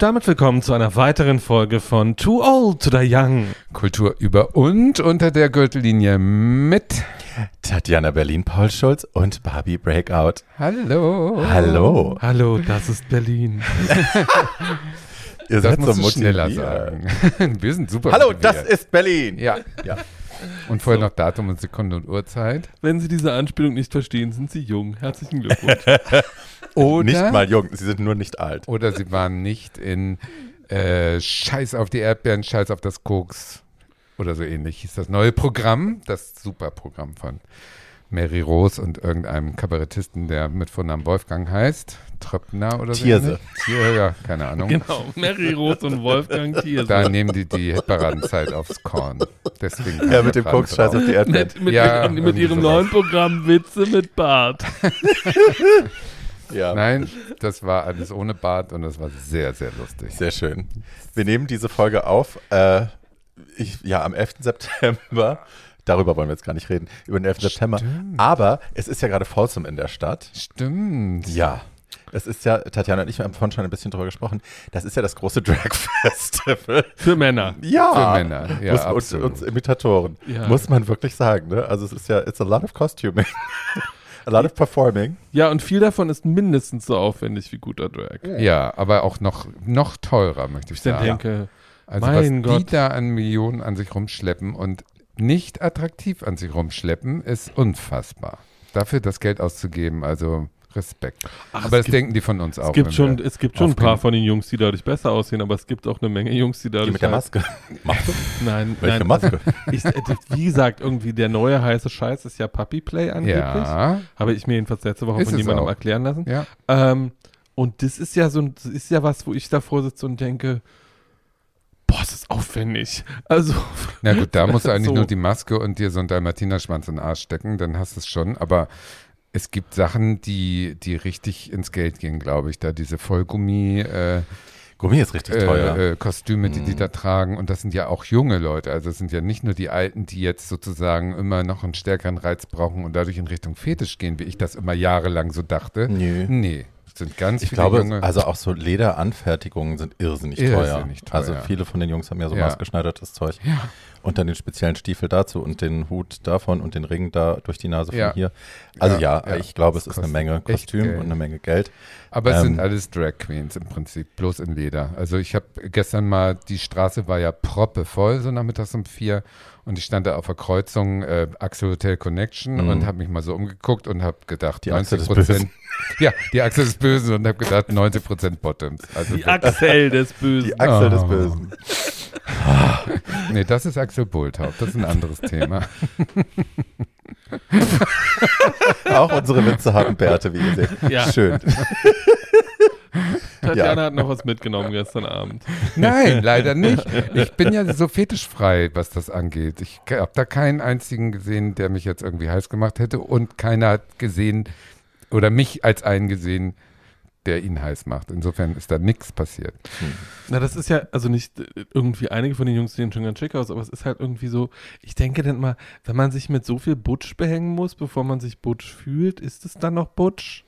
Und damit willkommen zu einer weiteren Folge von Too Old to Die Young. Kultur über und unter der Gürtellinie mit Tatjana Berlin, Paul Schulz und Barbie Breakout. Hallo. Hallo. Hallo, das ist Berlin. Ihr Das seid so du schneller motiviert. sagen. Wir sind super Hallo, motiviert. das ist Berlin. Ja. Ja. Und vorher noch Datum und Sekunde und Uhrzeit. Wenn Sie diese Anspielung nicht verstehen, sind Sie jung. Herzlichen Glückwunsch. Oder, Nicht mal jung, sie sind nur nicht alt. oder sie waren nicht in äh, Scheiß auf die Erdbeeren, Scheiß auf das Koks oder so ähnlich. Hieß das neue Programm, das Superprogramm von Mary Rose und irgendeinem Kabarettisten, der mit Vornamen Wolfgang heißt. Tröppner oder so. Ähnlich. Thier, ja, keine Ahnung. genau, Mary Roth und Wolfgang Thiers. Da nehmen die die Hitparadenzeit aufs Korn. Deswegen Ja, mit dem gerade Koks scheiß drauf. auf die Erdbeeren. Mit, mit, Ja, mit, mit ihrem sowas. neuen Programm Witze mit Bart. Ja. Nein, das war alles ohne Bart und das war sehr, sehr lustig. Sehr schön. Wir nehmen diese Folge auf, äh, ich, ja, am 11. September. Darüber wollen wir jetzt gar nicht reden, über den 11. September. Aber es ist ja gerade Folsom in der Stadt. Stimmt. Ja. Das ist ja, Tatjana und ich haben vorhin schon ein bisschen drüber gesprochen, das ist ja das große Drag-Festival. Für Männer. Ja. Für Männer, ja, Muss, und, absolut. uns Imitatoren. Ja. Muss man wirklich sagen, ne? Also es ist ja, it's a lot of costuming. a lot of performing. Ja, und viel davon ist mindestens so aufwendig wie guter Drag. Ja, aber auch noch, noch teurer, möchte ich Ich sagen. denke, also mein was die Gott. da an Millionen an sich rumschleppen und nicht attraktiv an sich rumschleppen, ist unfassbar. Dafür das Geld auszugeben, also Respekt. Ach, aber es das gibt- denken die von uns auch. es gibt schon, es gibt schon ein paar von den Jungs, die dadurch besser aussehen, aber es gibt auch eine Menge Jungs, die dadurch. Die mit der halt- Maske. Maske? Nein, Welche nein. Maske? Ich, äh, wie gesagt, irgendwie der neue heiße Scheiß ist ja Puppy Play angeblich. Ja, Habe ich mir jedenfalls letzte Woche Ist von jemandem auch. erklären lassen. ja. Ähm, und das ist ja so ein, das ist ja was, wo ich davor sitze und denke, boah, das ist aufwendig. Also, Na gut, da musst du eigentlich So. nur die Maske und dir so einen Dalmatinerschwanz in den Arsch stecken, dann hast du es schon. Aber es gibt Sachen, die, die richtig ins Geld gehen, glaube ich. Da diese Vollgummi äh, Gummi ist richtig teuer. äh, äh, Kostüme, die die Mhm. da tragen. Und das sind ja auch junge Leute. Also es sind ja nicht nur die Alten, die jetzt sozusagen immer noch einen stärkeren Reiz brauchen und dadurch in Richtung Fetisch gehen, wie ich das immer jahrelang so dachte. Nö. Nee, sind ganz Ich viele glaube, junge. also auch so Lederanfertigungen sind irrsinnig, Irrsinnig teuer. teuer. Also viele von den Jungs haben ja so Ja. maßgeschneidertes Zeug. Ja. Und dann den speziellen Stiefel dazu und den Hut davon und den Ring da durch die Nase von Ja. hier. Also Ja, ja, ich glaube, es ist eine Menge Kostüm und eine Menge Geld. Aber es Ähm, sind alles Drag Queens im Prinzip, bloß in Leder. Also ich habe gestern mal, die Straße war ja proppevoll, so nachmittags um vier. Und ich stand da auf der Kreuzung äh, Axel Hotel Connection Mhm. und habe mich mal so umgeguckt und habe gedacht, Die Achse 90 des Prozent. Ja, die Achse des Bösen und habe gedacht, 90 Prozent Bottoms. Also die Axel des Bösen. Die Achsel Oh. des Bösen. nee, das ist Axel Bulthaupt, das ist ein anderes Thema. Auch unsere Witze haben Bärte, wie ihr seht. Ja. Schön. Tatjana Ja. hat noch was mitgenommen gestern Abend. Nein, leider nicht. Ich bin ja so fetischfrei, was das angeht. Ich habe da keinen einzigen gesehen, der mich jetzt irgendwie heiß gemacht hätte und keiner hat gesehen oder mich als einen gesehen, der ihn heiß macht. Insofern ist da nichts passiert. Na, das ist ja, also nicht äh, irgendwie einige von den Jungs sehen schon ganz schick aus, aber es ist halt irgendwie so, ich denke dann mal, wenn man sich mit so viel Butch behängen muss, bevor man sich Butch fühlt, ist es dann noch Butch?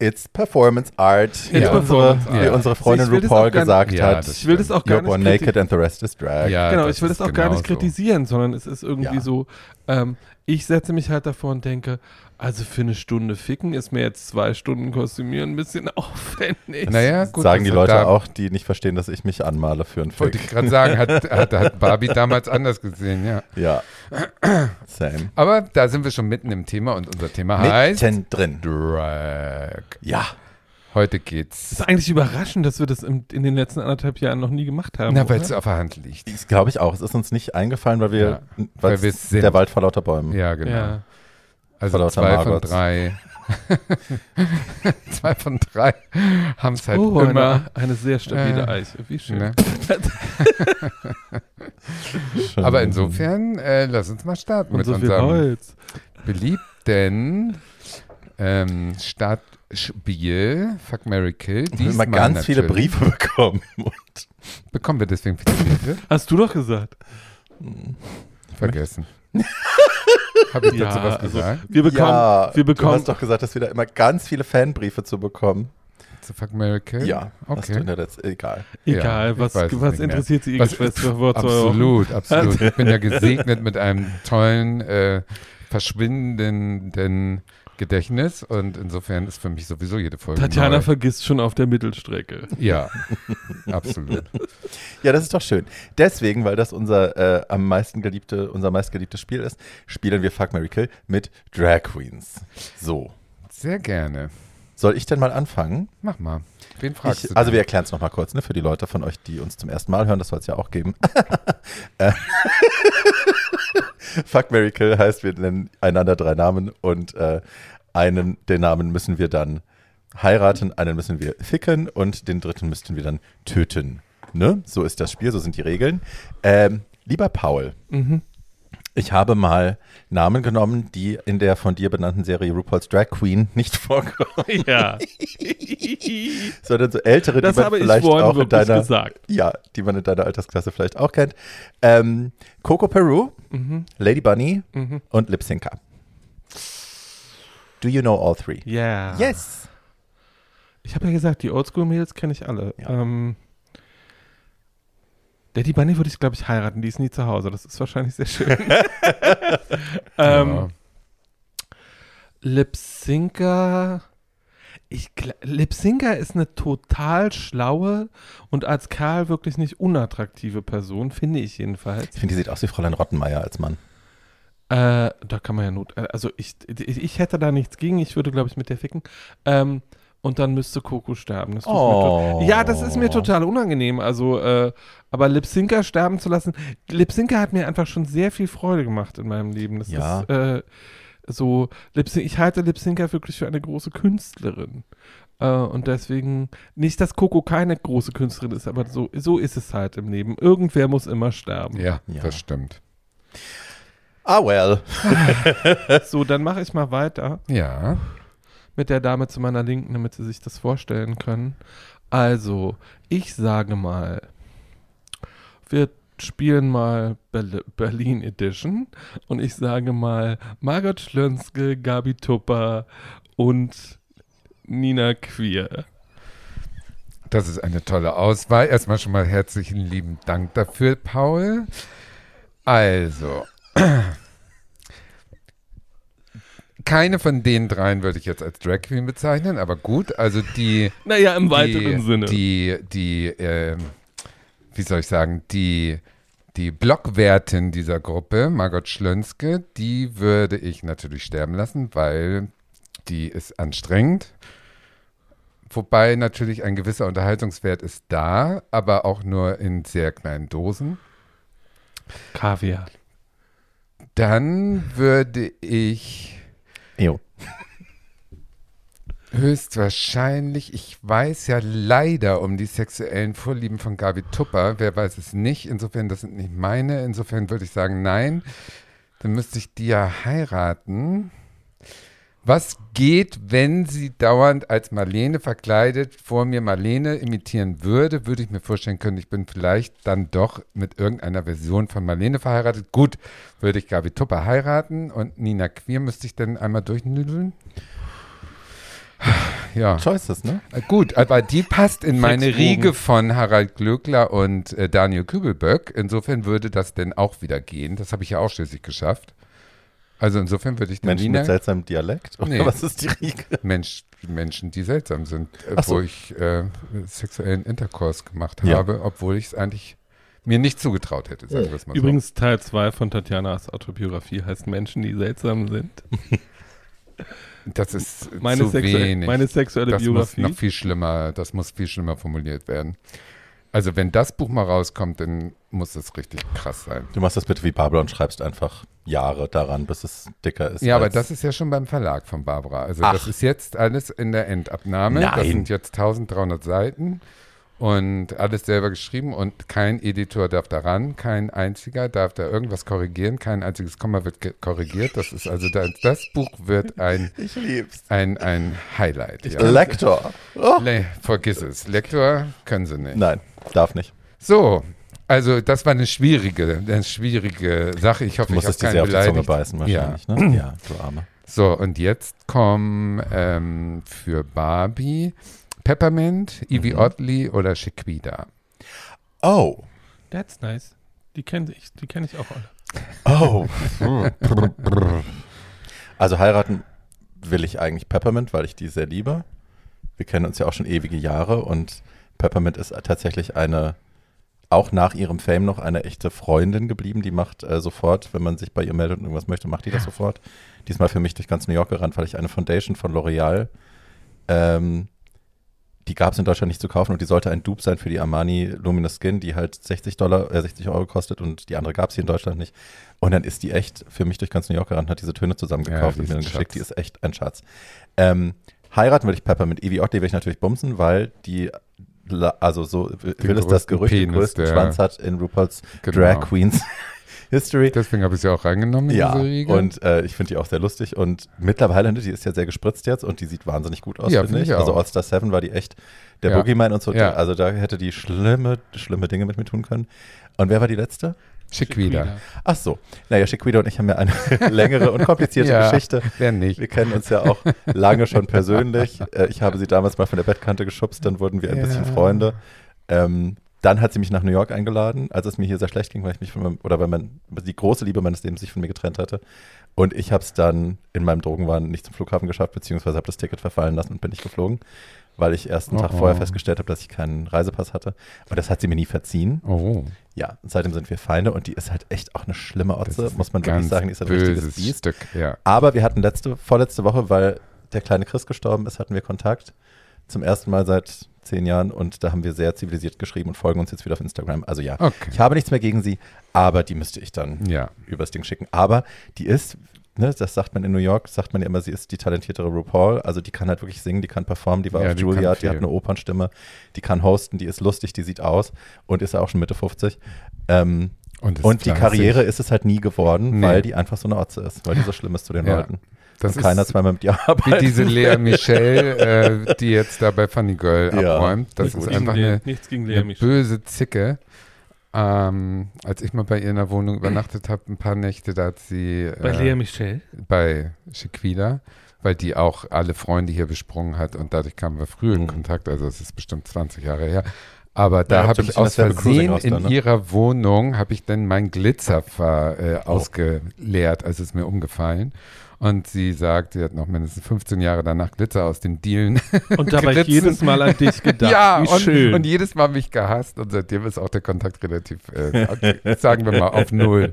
It's Performance Art, wie, It's unsere, Performance wie Art. unsere Freundin das RuPaul gesagt Ja, hat. Ich will das auch gar nicht naked and the rest is drag. Ja, genau, ich will das auch gar nicht kritisieren, sondern es ist irgendwie Ja. so, ähm, ich setze mich halt davor und denke, also für eine Stunde ficken ist mir jetzt zwei Stunden kostümieren ein bisschen aufwendig. Naja, gut. Sagen die Leute da, auch, die nicht verstehen, dass ich mich anmale für einen Wollte Fick. ich gerade sagen, hat, hat, hat Barbie damals anders gesehen, ja. Ja. Same. Aber da sind wir schon mitten im Thema und unser Thema heißt Mitten drin. Drag. Ja. Heute Es geht's. ist eigentlich überraschend, dass wir das im, in den letzten anderthalb Jahren noch nie gemacht haben. Na, weil es auf der Hand liegt. Das glaube ich auch. Es ist uns nicht eingefallen, weil wir, Ja, weil wir sind. der Wald vor lauter Bäumen. Ja, genau. Ja. Also Vor lauter zwei von Margots. drei. zwei von drei haben es halt oh, immer. eine, eine sehr stabile Äh, Eiche. Wie schön. Ne? Schön. Aber insofern, äh, lass uns mal starten Und mit so unserem Holz. beliebten ähm, Startspiel Fuck Mary Kill. wir haben immer ganz viele natürlich- Briefe bekommen. Und Bekommen wir deswegen viele Briefe? Hast du doch gesagt. Vergessen. Habe ich dazu was also gesagt? wir bekommen, ja, wir du bekommen, hast doch gesagt, dass wir da immer ganz viele Fanbriefe zu bekommen. letzte Fuck Mary Kill? Ja, hast du okay. Letz- egal. Egal, Ja, was, was interessiert sie, Wochen? Absolut, absolut. Ich bin ja gesegnet mit einem tollen, äh, verschwindenden Gedächtnis und insofern ist für mich sowieso jede Folge Tatjana neu. vergisst schon auf der Mittelstrecke. Ja, absolut. Ja, das ist doch schön. Deswegen, weil das unser äh, am meisten geliebte, unser meistgeliebtes Spiel ist, spielen wir Fuck Mary Kill mit Drag Queens. So. Sehr gerne. Soll ich denn mal anfangen? Mach mal. Wen fragst Ich, du? also wir erklären es nochmal kurz, ne, für die Leute von euch, die uns zum ersten Mal hören, das soll es ja auch geben. Äh, Fuck Mary Kill heißt, wir nennen einander drei Namen und äh, einen der Namen müssen wir dann heiraten, einen müssen wir ficken und den dritten müssten wir dann töten. Ne? So ist das Spiel, so sind die Regeln. Ähm, lieber Paul, Mhm. Ich habe mal Namen genommen, die in der von dir benannten Serie RuPaul's Drag Queen nicht vorkommen, Ja. sondern so ältere, das die man habe ich vielleicht auch in deiner gesagt. ja, die man in deiner Altersklasse vielleicht auch kennt. Ähm, Coco Peru, Mhm. Lady Bunny Mhm. und Lip Syncer. Do you know all three? Yeah. Yes. Ich habe ja gesagt, die Oldschool-Mädels kenne ich alle. Ja. Ähm, Daddy Bunny würde ich, glaube ich, heiraten. Die ist nie zu Hause. Das ist wahrscheinlich sehr schön. ähm, Ja. Lip Syncer. Ich, Lip Syncer ist eine total schlaue und als Karl wirklich nicht unattraktive Person, finde ich jedenfalls. Ich finde, die sieht aus wie Fräulein Rottenmeier als Mann. Äh, da kann man ja not. äh, Also ich, ich, ich hätte da nichts gegen. Ich würde, glaube ich, mit der ficken. Ähm, und dann müsste Coco sterben. Das Oh. ja, das ist mir total unangenehm. Also, äh, aber Lip Syncer sterben zu lassen. Lip Syncer hat mir einfach schon sehr viel Freude gemacht in meinem Leben. Das Ja. ist äh, so. Ich halte Lip Syncer wirklich für eine große Künstlerin. Äh, und deswegen, nicht, dass Coco keine große Künstlerin ist, aber so, so ist es halt im Leben. Irgendwer muss immer sterben. ja, Ja. das stimmt. Ah, well. So, dann mache ich mal weiter. Ja. Mit der Dame zu meiner Linken, damit Sie sich das vorstellen können. Also, ich sage mal, wir spielen mal Berl Berlin Edition und ich sage mal Margot Schlönske, Gabi Tupper und Nina Queer. Das ist eine tolle Auswahl. Erstmal schon mal herzlichen lieben Dank dafür, Paul. Also, keine von den dreien würde ich jetzt als Drag Queen bezeichnen, aber gut. Also die, Naja, im weiteren die, Sinne. die, die, ähm, wie soll ich sagen, die, die Blockwertin dieser Gruppe, Margot Schlönske, die würde ich natürlich sterben lassen, weil die ist anstrengend. Wobei natürlich ein gewisser Unterhaltungswert ist da, aber auch nur in sehr kleinen Dosen. Kaviar. Dann würde ich Jo. höchstwahrscheinlich, ich weiß ja leider um die sexuellen Vorlieben von Gabi Tupper, wer weiß es nicht, insofern, das sind nicht meine, insofern würde ich sagen, nein, dann müsste ich die ja heiraten. Was geht, wenn sie dauernd als Marlene verkleidet vor mir Marlene imitieren würde, würde ich mir vorstellen können, ich bin vielleicht dann doch mit irgendeiner Version von Marlene verheiratet. Gut, würde ich Gabi Tupper heiraten und Nina Queer müsste ich dann einmal durchnüdeln. Ja, Choices, ne? äh, gut, aber die passt in meine Riege von Harald Glöckler und äh, Daniel Kübelböck. Insofern würde das denn auch wieder gehen. Das habe ich ja auch schließlich geschafft. Also insofern würde ich dann Menschen Nina, mit seltsamem Dialekt? Oder Nee. was ist die Riege? Mensch, Menschen, die seltsam sind, äh, Ach so. wo ich äh, sexuellen Intercourse gemacht Ja. habe, obwohl ich es eigentlich mir nicht zugetraut hätte, sagen wir es mal Übrigens, Teil 2 von Tatjanas Autobiografie heißt Menschen, die seltsam sind. so. Das ist Meine, zu sexu wenig. meine sexuelle das muss Biografie. noch viel schlimmer, das muss viel schlimmer formuliert werden. Also wenn das Buch mal rauskommt, dann muss es richtig krass sein. Du machst das bitte wie Barbara und schreibst einfach Jahre daran, bis es dicker ist. Ja, aber das ist ja schon beim Verlag von Barbara. Also Ach. das ist jetzt alles in der Endabnahme. Das Nein. sind jetzt 1300 Seiten und alles selber geschrieben und kein Editor darf daran, kein einziger darf da irgendwas korrigieren, kein einziges Komma wird korrigiert. Das ist also das, das Buch wird ein, ein, ein Highlight. Ja. Lektor. Oh. Le vergiss es. Lektor können sie nicht. Nein, darf nicht. So, also das war eine schwierige, eine schwierige Sache. Ich hoffe, Du ich habe musstest keinen sehr auf die Zunge beleidigt. beißen wahrscheinlich, Ja. ne? Ja, du Arme. So, und jetzt kommen ähm, für Barbie Peppermint, Evie Mhm. Oddly oder Chiquita. Oh. That's nice. Die kenne ich, die kenne ich auch alle. Oh. also heiraten will ich eigentlich Peppermint, weil ich die sehr liebe. Wir kennen uns ja auch schon ewige Jahre und Peppermint ist tatsächlich eine, auch nach ihrem Fame noch eine echte Freundin geblieben. Die macht äh, sofort, wenn man sich bei ihr meldet und irgendwas möchte, macht die das sofort. Diesmal für mich durch ganz New York gerannt, weil ich eine Foundation von L'Oreal, ähm, die gab es in Deutschland nicht zu kaufen und die sollte ein Dupe sein für die Armani Luminous Skin, die halt 60 Dollar, äh, 60 Euro kostet und die andere gab es hier in Deutschland nicht. Und dann ist die echt für mich durch ganz New York gerannt hat diese Töne zusammengekauft Ja, die und mir dann geschickt. Die Schatz. ist echt ein Schatz. Ähm, heiraten würde ich Pepper mit Evie Oddly will ich natürlich bumsen, weil die also so will Den es das Gerücht, den Penis größten der- Schwanz hat in RuPaul's Genau. Drag Queens History. Deswegen habe ich sie auch reingenommen in Ja, und äh, ich finde die auch sehr lustig und mittlerweile, ne, die ist ja sehr gespritzt jetzt und die sieht wahnsinnig gut aus, Ja, finde find ich. Also auch. All-Star 7 war die echt der Ja. Boogeyman und so, Ja. also da hätte die schlimme, schlimme Dinge mit mir tun können. Und wer war die letzte? Chiquita. Ach so, naja, Chiquita und ich haben ja eine längere und komplizierte Ja. Geschichte. Wer nicht? Wir kennen uns ja auch lange schon persönlich. Äh, Ich habe sie damals mal von der Bettkante geschubst, dann wurden wir ein Ja. bisschen Freunde. Ähm, dann hat sie mich nach New York eingeladen, als es mir hier sehr schlecht ging, weil ich mich von meinem, oder weil man die große Liebe meines Lebens sich von mir getrennt hatte. Und ich habe es dann in meinem Drogenwahn nicht zum Flughafen geschafft, beziehungsweise habe das Ticket verfallen lassen und bin nicht geflogen, weil ich erst einen Oh, Tag oh. vorher festgestellt habe, dass ich keinen Reisepass hatte. Und das hat sie mir nie verziehen. Oh, Ja, seitdem sind wir Feinde und die ist halt echt auch eine schlimme Otze, muss man wirklich sagen. Die ist ein richtiges Biest. Stück. Ja. Aber wir hatten letzte, vorletzte Woche, weil der kleine Chris gestorben ist, hatten wir Kontakt zum ersten Mal seit zehn Jahren und da haben wir sehr zivilisiert geschrieben und folgen uns jetzt wieder auf Instagram. Also ja, Okay. ich habe nichts mehr gegen sie, aber die müsste ich dann Ja. übers Ding schicken. Aber die ist, ne, das sagt man in New York, sagt man ja immer, sie ist die talentiertere RuPaul. Also die kann halt wirklich singen, die kann performen, die war Ja, auf die Juilliard, die hat eine Opernstimme, die kann hosten, die ist lustig, die sieht aus und ist ja auch schon Mitte 50. Ähm, Und, und die. Karriere ist es halt nie geworden, Nee. weil die einfach so eine Otze ist, weil die so schlimm ist zu den Ja. Leuten. Das und keiner zweimal mit dir wie arbeitet. diese Lea Michelle, äh, die jetzt da bei Funny Girl Ja. abräumt. Das Nichts ist einfach Lea- eine, nichts gegen Lea eine böse Zicke. Ähm, als ich mal bei ihr in der Wohnung übernachtet habe, ein paar Nächte, da hat sie Bei äh, Lea Michel. bei Chiquita, weil die auch alle Freunde hier besprungen hat und dadurch kamen wir früh in Mhm. Kontakt, also es ist bestimmt 20 Jahre her. Aber da Ja, habe ich aus Versehen in dann, ne? ihrer Wohnung, habe ich dann mein Glitzer ver, äh, Oh. ausgeleert, als es mir umgefallen. Und sie sagt, sie hat noch mindestens 15 Jahre danach Glitzer aus den Dielen. Und dabei jedes Mal an dich gedacht. ja, Wie und, schön. und jedes Mal mich gehasst und seitdem ist auch der Kontakt relativ, äh, sagen wir mal, auf Null.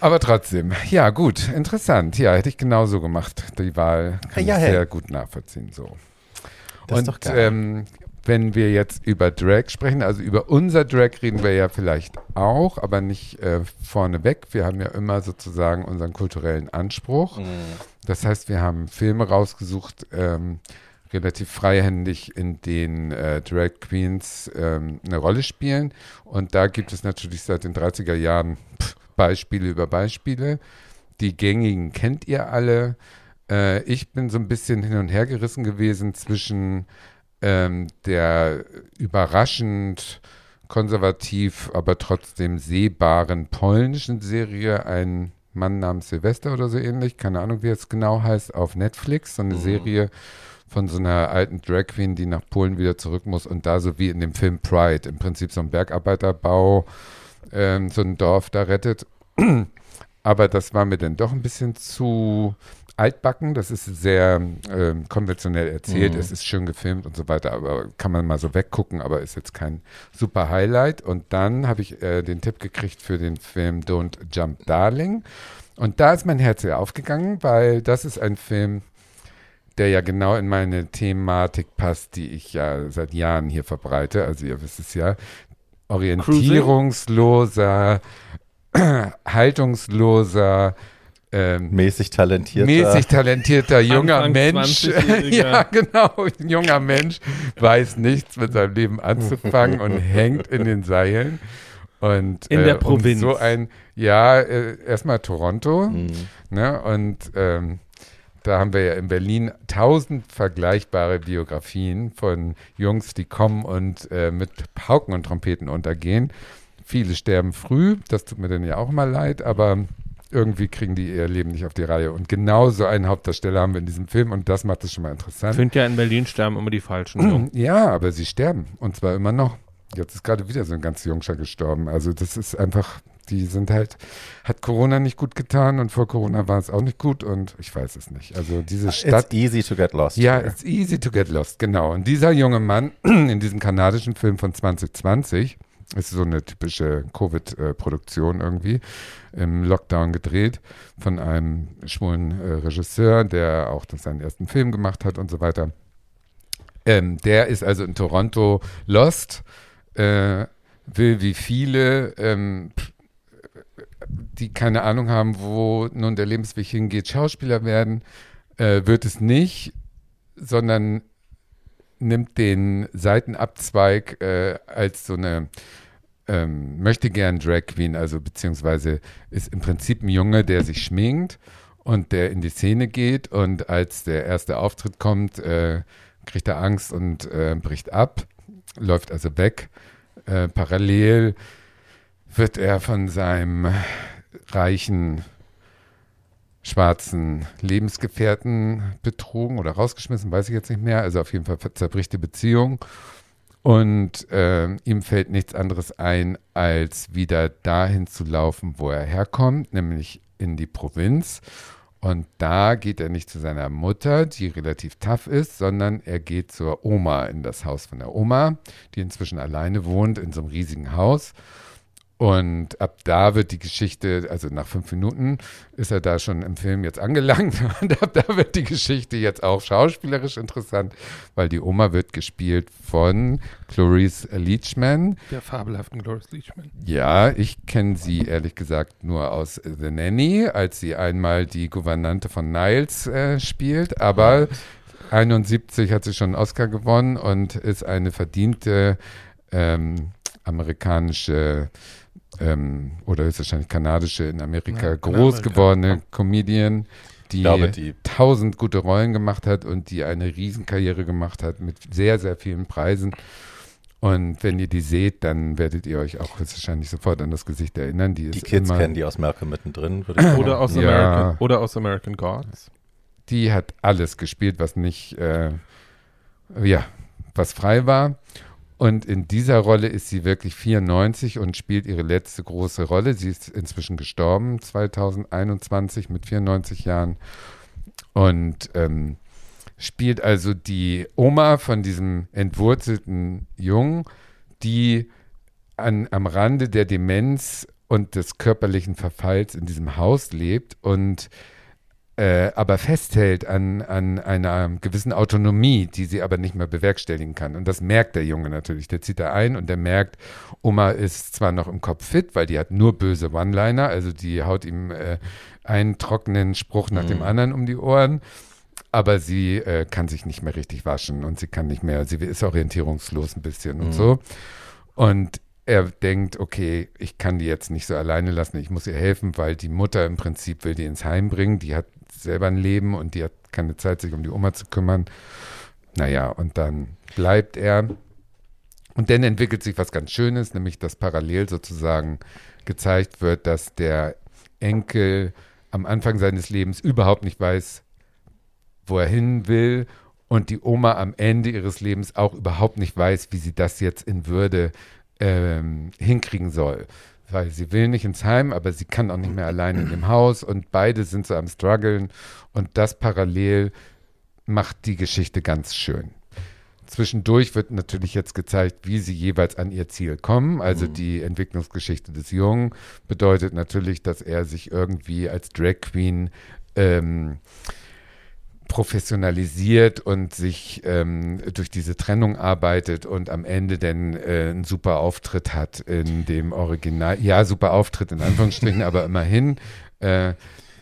Aber trotzdem, ja gut, interessant. Ja, hätte ich genauso gemacht. Die Wahl kann Ja, ich hey. sehr gut nachvollziehen. So. Das ist und doch geil. Ähm, wenn wir jetzt über Drag sprechen, also über unser Drag reden wir ja vielleicht auch, aber nicht äh, vorneweg. Wir haben ja immer sozusagen unseren kulturellen Anspruch. Mhm. Das heißt, wir haben Filme rausgesucht, ähm, relativ freihändig, in denen äh, Drag Queens ähm, eine Rolle spielen. Und da gibt es natürlich seit den 30er Jahren pff, Beispiele über Beispiele. Die gängigen kennt ihr alle. Äh, ich bin so ein bisschen hin und her gerissen gewesen zwischen ähm, der überraschend konservativ, aber trotzdem sehbaren polnischen Serie Ein Mann namens Silvester oder so ähnlich, keine Ahnung, wie es genau heißt, auf Netflix, so eine Mhm. Serie von so einer alten Drag Queen, die nach Polen wieder zurück muss und da so wie in dem Film Pride, im Prinzip so ein Bergarbeiterbau, ähm, so ein Dorf da rettet. Aber das war mir dann doch ein bisschen zu altbacken. Das ist sehr ähm, konventionell erzählt. Mhm. Es ist schön gefilmt und so weiter, aber kann man mal so weggucken, aber ist jetzt kein super Highlight. Und dann habe ich äh, den Tipp gekriegt für den Film Don't Jump Darling. Und da ist mein Herz sehr aufgegangen, weil das ist ein Film, der ja genau in meine Thematik passt, die ich ja seit Jahren hier verbreite. Also ihr wisst es ja, orientierungsloser, haltungsloser, ähm, Mäßig talentierter. mäßig talentierter junger Anfang Mensch. 20-Jähriger. ja, genau. Ein junger Mensch weiß nichts mit seinem Leben anzufangen und hängt in den Seilen. Und, In der um Provinz. so ein, ja, äh, erstmal Toronto. Mhm. Ne? Und ähm, da haben wir ja in Berlin tausend vergleichbare Biografien von Jungs, die kommen und äh, mit Pauken und Trompeten untergehen. Viele sterben früh, das tut mir dann ja auch mal leid, aber irgendwie kriegen die ihr Leben nicht auf die Reihe. Und genau so einen Hauptdarsteller haben wir in diesem Film und das macht es schon mal Ich interessant. finde ja, in Berlin sterben immer die falschen Jungen. Ja, aber sie sterben und zwar immer noch. Jetzt ist gerade wieder so ein ganz Jungscher gestorben. Also das ist einfach, die sind halt, hat Corona nicht gut getan und vor Corona war es auch nicht gut und ich weiß es nicht. Also diese Stadt. It's easy to get lost. Ja, here. it's easy to get lost, genau. Und dieser junge Mann in diesem kanadischen Film von 2020, ist so eine typische Covid-Produktion irgendwie, im Lockdown gedreht, von einem schwulen äh, Regisseur, der auch seinen ersten Film gemacht hat und so weiter. Ähm, der ist also in Toronto lost, äh, will wie viele, ähm, die keine Ahnung haben, wo nun der Lebensweg hingeht, Schauspieler werden, äh, wird es nicht, sondern nimmt den Seitenabzweig äh, als so eine ähm, möchte gern Drag Queen, also beziehungsweise ist im Prinzip ein Junge, der sich schminkt und der in die Szene geht und als der erste Auftritt kommt, äh, kriegt er Angst und äh, bricht ab, läuft also weg. Äh, parallel wird er von seinem reichen schwarzen Lebensgefährten betrogen oder rausgeschmissen, weiß ich jetzt nicht mehr. Also auf jeden Fall zerbricht die Beziehung. Und ähm, ihm fällt nichts anderes ein, als wieder dahin zu laufen, wo er herkommt, nämlich in die Provinz. Und da geht er nicht zu seiner Mutter, die relativ tough ist, sondern er geht zur Oma in das Haus von der Oma, die inzwischen alleine wohnt in so einem riesigen Haus. Und ab da wird die Geschichte, also nach fünf Minuten ist er da schon im Film jetzt angelangt. Und ab da wird die Geschichte jetzt auch schauspielerisch interessant, weil die Oma wird gespielt von Clarice Leachman. Der fabelhaften Gloris Leachman. Ja, ich kenne sie ehrlich gesagt nur aus The Nanny, als sie einmal die Gouvernante von Niles äh, spielt. Aber 71 hat sie schon einen Oscar gewonnen und ist eine verdiente ähm, amerikanische ähm, oder höchstwahrscheinlich kanadische in Amerika Ja, groß Amerika. gewordene Comedian, die glaube, die- tausend gute Rollen gemacht hat und die eine Riesenkarriere gemacht hat mit sehr, sehr vielen Preisen. Und wenn ihr die seht, dann werdet ihr euch auch höchstwahrscheinlich sofort an das Gesicht erinnern. Die, Die Kids immer, kennen die aus Malcolm mittendrin. würde ich Oder aus, Ja. American, oder aus American Gods. die hat alles gespielt, was nicht, äh, ja, was frei war. Und in dieser Rolle ist sie wirklich 94 und spielt ihre letzte große Rolle. Sie ist inzwischen gestorben, 2021 mit 94 Jahren. Und ähm, spielt also die Oma von diesem entwurzelten Jungen, die an, am Rande der Demenz und des körperlichen Verfalls in diesem Haus lebt und äh, aber festhält an, an einer gewissen Autonomie, die sie aber nicht mehr bewerkstelligen kann. Und das merkt der Junge natürlich. Der zieht da ein und der merkt, Oma ist zwar noch im Kopf fit, weil die hat nur böse One-Liner, also die haut ihm äh, einen trockenen Spruch nach dem anderen um die Ohren. Aber sie äh, kann sich nicht mehr richtig waschen und sie kann nicht mehr, sie ist orientierungslos ein bisschen und so. Und er denkt, okay, ich kann die jetzt nicht so alleine lassen, ich muss ihr helfen, weil die Mutter im Prinzip will die ins Heim bringen, die hat selber ein Leben und die hat keine Zeit, sich um die Oma zu kümmern. Naja, und dann bleibt er. Und dann entwickelt sich was ganz Schönes, nämlich dass parallel sozusagen gezeigt wird, dass der Enkel am Anfang seines Lebens überhaupt nicht weiß, wo er hin will und die Oma am Ende ihres Lebens auch überhaupt nicht weiß, wie sie das jetzt in Würde ähm, hinkriegen soll. Weil sie will nicht ins Heim, aber sie kann auch nicht mehr allein in dem Haus und beide sind so am struggeln und das parallel macht die Geschichte ganz schön. Zwischendurch wird natürlich jetzt gezeigt, wie sie jeweils an ihr Ziel kommen. Also die Entwicklungsgeschichte des Jungen bedeutet natürlich, dass er sich irgendwie als Drag Queen ähm, professionalisiert und sich ähm, durch diese Trennung arbeitet und am Ende dann äh, einen super Auftritt hat in dem Original. Ja, super Auftritt in Anführungsstrichen, aber immerhin. Äh,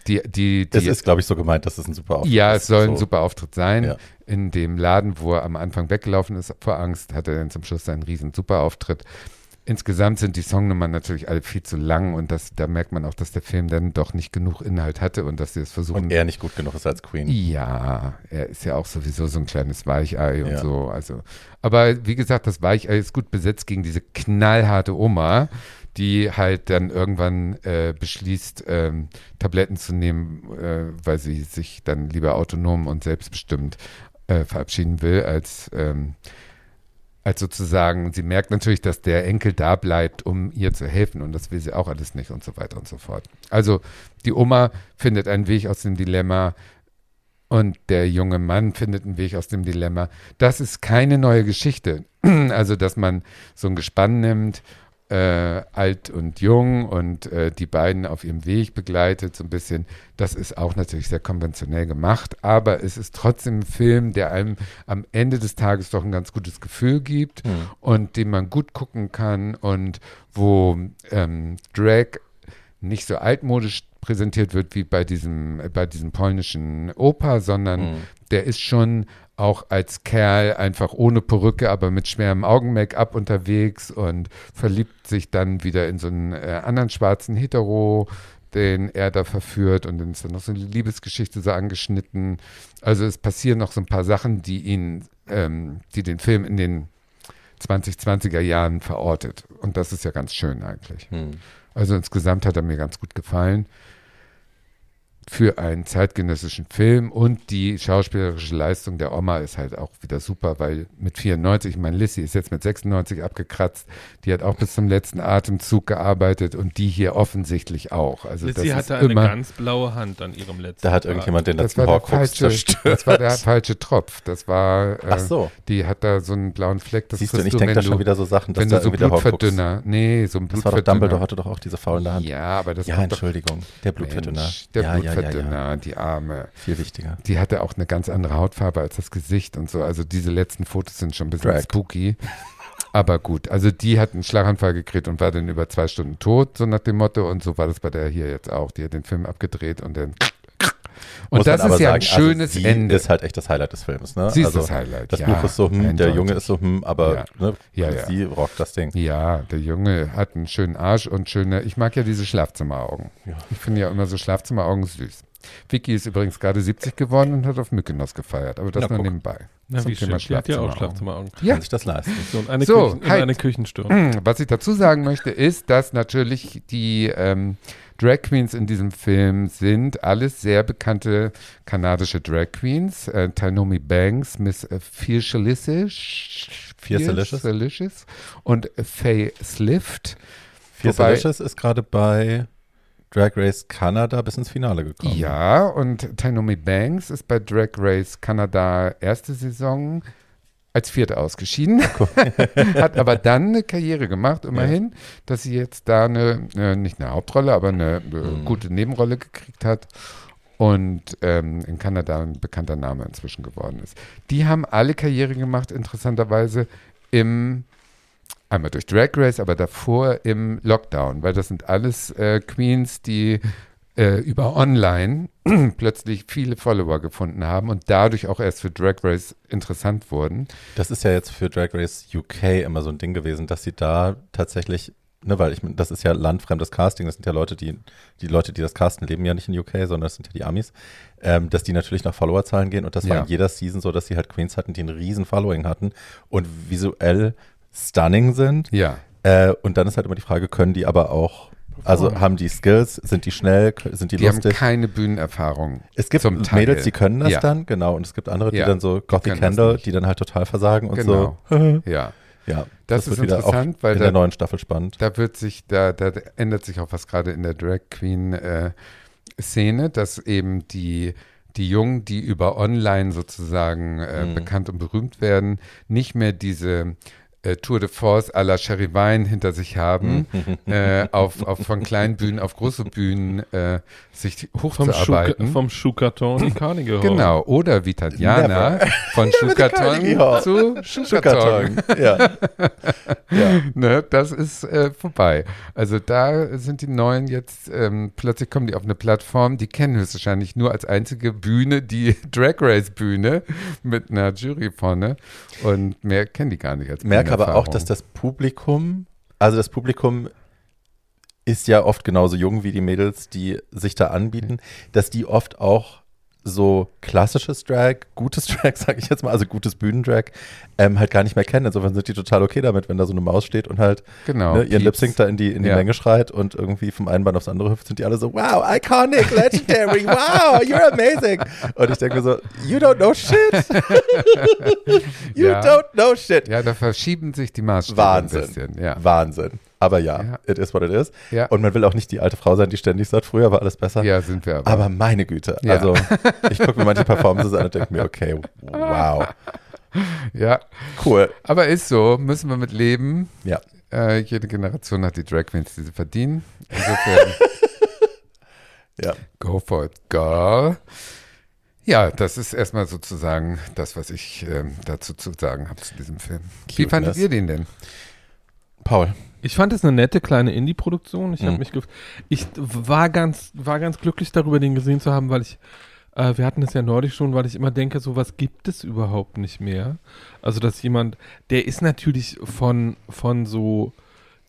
die, die, die, Das ist, glaube ich, so gemeint, dass es ein super Auftritt ja, ist. es soll ein So. super Auftritt sein. Ja. In dem Laden, wo er am Anfang weggelaufen ist vor Angst, hat er dann zum Schluss seinen riesen super Auftritt. Insgesamt sind die Songnummern natürlich alle viel zu lang und das, da merkt man auch, dass der Film dann doch nicht genug Inhalt hatte und dass sie es versuchen. Und er nicht gut genug ist als Queen. Ja, er ist ja auch sowieso so ein kleines Weichei und Ja. so. Also, aber wie gesagt, das Weichei ist gut besetzt gegen diese knallharte Oma, die halt dann irgendwann äh, beschließt, ähm, Tabletten zu nehmen, äh, weil sie sich dann lieber autonom und selbstbestimmt äh, verabschieden will, als, ähm, als sozusagen, sie merkt natürlich, dass der Enkel da bleibt, um ihr zu helfen und das will sie auch alles nicht und so weiter und so fort. Also die Oma findet einen Weg aus dem Dilemma, und der junge Mann findet einen Weg aus dem Dilemma. Das ist keine neue Geschichte. Also, dass man so ein Gespann nimmt, äh, alt und jung und äh, die beiden auf ihrem Weg begleitet, so ein bisschen. Das ist auch natürlich sehr konventionell gemacht, aber es ist trotzdem ein Film, der einem am Ende des Tages doch ein ganz gutes Gefühl gibt Hm. und den man gut gucken kann und wo ähm, Drag nicht so altmodisch präsentiert wird wie bei diesem, äh, bei diesem polnischen Oper, sondern Hm. Der ist schon auch als Kerl einfach ohne Perücke, aber mit schwerem Augen-Make-up unterwegs und verliebt sich dann wieder in so einen äh, anderen schwarzen Hetero, den er da verführt und dann ist dann noch so eine Liebesgeschichte so angeschnitten. Also es passieren noch so ein paar Sachen, die ihn, ähm, die den Film in den 2020er Jahren verortet. Und das ist ja ganz schön eigentlich. Hm. Also insgesamt hat er mir ganz gut gefallen. Für einen zeitgenössischen Film und die schauspielerische Leistung der Oma ist halt auch wieder super, weil mit 94, ich meine, Lissy ist jetzt mit 96 abgekratzt, die hat auch bis zum letzten Atemzug gearbeitet und die hier offensichtlich auch. Also das hatte ist eine immer, ganz blaue Hand an ihrem letzten Da hat irgendjemand den das letzten Horcrux zerstört. das war der falsche Tropf. Das war, äh, Ach so. die hat da so einen blauen Fleck. Das Siehst du, ich denke da schon wieder so Sachen, dass wenn da du so irgendwie der Horcrux... Blutverdünner, nee, so ein Das war doch Blutverdünner. Dumbledore, hatte doch auch diese faulende Hand. Ja, aber das Ja, Entschuldigung. Der Blutverdünner. Mensch, der ja, ja, ja, Blutverdünner, ja. die Arme. Viel wichtiger. Die hatte auch eine ganz andere Hautfarbe als das Gesicht und so. Also diese letzten Fotos sind schon ein bisschen Drag. spooky. Aber gut, also die hat einen Schlaganfall gekriegt und war dann über zwei Stunden tot, so nach dem Motto. Und so war das bei der hier jetzt auch. Die hat den Film abgedreht und dann. Und Muss das ist ja ein sagen, also schönes sie Ende. ist halt echt das Highlight des Films. Ne? Sie ist also, das Highlight. Das ja, Buch ist so, hm, der. Junge ist so, hm, aber Ja. ne, Ja, ja. sie rockt das Ding. Ja, der Junge hat einen schönen Arsch und schöne. Ich mag ja diese Schlafzimmeraugen. Ja. Ich finde ja immer so Schlafzimmeraugen süß. Vicky ist übrigens gerade 70 geworden und hat auf Mykonos gefeiert, aber das Na, nur guck. nebenbei. Na, Zum wie schön. Thema Die hat ja auch Schlafzimmeraugen. Schlafzimmeraugen. Ja. Kann sich das leisten. So, und eine, So, Küchen, halt. eine Küchenstirn. Hm, Was ich dazu sagen möchte, ist, dass natürlich die ähm, Drag Queens in diesem Film sind alles sehr bekannte kanadische Drag Queens. Äh, Tainomi Banks, Miss äh, Fiercelicious Fiercelicious. Fiercelicious und Faye Slift. Fierce Wobei- Delicious ist gerade bei Drag Race Kanada bis ins Finale gekommen. Ja, und Tainomi Banks ist bei Drag Race Kanada erste Saison als Vierte ausgeschieden, hat aber dann eine Karriere gemacht, immerhin, dass sie jetzt da eine, äh, nicht eine Hauptrolle, aber eine äh, Mhm. gute Nebenrolle gekriegt hat und ähm, in Kanada ein bekannter Name inzwischen geworden ist. Die haben alle Karriere gemacht, interessanterweise im einmal durch Drag Race, aber davor im Lockdown, weil das sind alles äh, Queens, die äh, über online plötzlich viele Follower gefunden haben und dadurch auch erst für Drag Race interessant wurden. Das ist ja jetzt für Drag Race UK immer so ein Ding gewesen, dass sie da tatsächlich, ne, weil ich meine, das ist ja landfremdes Casting, das sind ja Leute, die, die Leute, die das casten, leben ja nicht in UK, sondern das sind ja die Amis, ähm, dass die natürlich nach Followerzahlen gehen und das war Ja. in jeder Season so, dass sie halt Queens hatten, die einen riesen Following hatten und visuell stunning sind. Ja, Äh, und dann ist halt immer die Frage, können die aber auch, also haben die Skills, sind die schnell, sind die, die haben lustig? keine Bühnenerfahrung. Es gibt zum Teil. Mädels, die können das Ja. dann, genau, und es gibt andere, die Ja, dann so Gothic das Candle, die dann halt total versagen und Genau. so. Ja, Ja, Das ist wird wieder interessant, auch weil in da- der neuen Staffel spannend. da wird sich, da, da ändert sich auch was gerade in der Drag Queen äh, Szene, dass eben die die Jungen, die über online sozusagen äh, Mhm. bekannt und berühmt werden, nicht mehr diese äh, Tour de Force à la Sherry Vine hinter sich haben, äh, auf, auf von kleinen Bühnen auf große Bühnen äh, sich hochzuarbeiten. vom Schuhkarton in Carnegie Hall. Genau, oder wie Tatjana Never. von. Schuhkarton zu Schuhkarton. Ja. ja. Ne, das ist äh, vorbei. Also da sind die Neuen jetzt, ähm, plötzlich kommen die auf eine Plattform, die kennen höchstwahrscheinlich nur als einzige Bühne die Drag Race Bühne mit einer Jury vorne und mehr kennen die gar nicht als Merke aber auch, dass das Publikum, also das Publikum ist ja oft genauso jung wie die Mädels, die sich da anbieten, dass die oft auch so klassisches Drag, gutes Drag, sage ich jetzt mal, also gutes Bühnendrag, ähm, halt gar nicht mehr kennen. Insofern sind die total okay damit, wenn da so eine Maus steht und halt Genau. ne, ihren. Lip-Sync da in die, in die Ja. Menge schreit und irgendwie vom einen Bein aufs andere hüpft, sind die alle so, wow, iconic, legendary, wow, you're amazing. Und ich denke mir so, you don't know shit. you Ja. don't know shit. Ja, da verschieben sich die Maßstäbe Wahnsinn. ein bisschen. Ja. Wahnsinn. Aber ja, Ja. it is what it is. Ja. Und man will auch nicht die alte Frau sein, die ständig sagt, früher war alles besser. ja, sind wir aber. Aber meine Güte. Ja. Also, ich gucke mir manche Performances an und denke mir, okay, wow, ja, cool. aber ist so, müssen wir mit leben. Ja. Äh, jede Generation hat die Drag Queens, die sie verdienen. Insofern, Ja. go for it, girl. Ja, das ist erstmal sozusagen das, was ich ähm, dazu zu sagen habe zu diesem Film. Wie Cuteness. fandet ihr den denn? Paul. Ich fand es eine nette kleine Indie-Produktion. Ich habe Mhm. mich ich war ganz war ganz glücklich darüber, den gesehen zu haben, weil ich äh, wir hatten es ja neulich schon, weil ich immer denke, sowas gibt es überhaupt nicht mehr. Also dass jemand, der ist natürlich von von so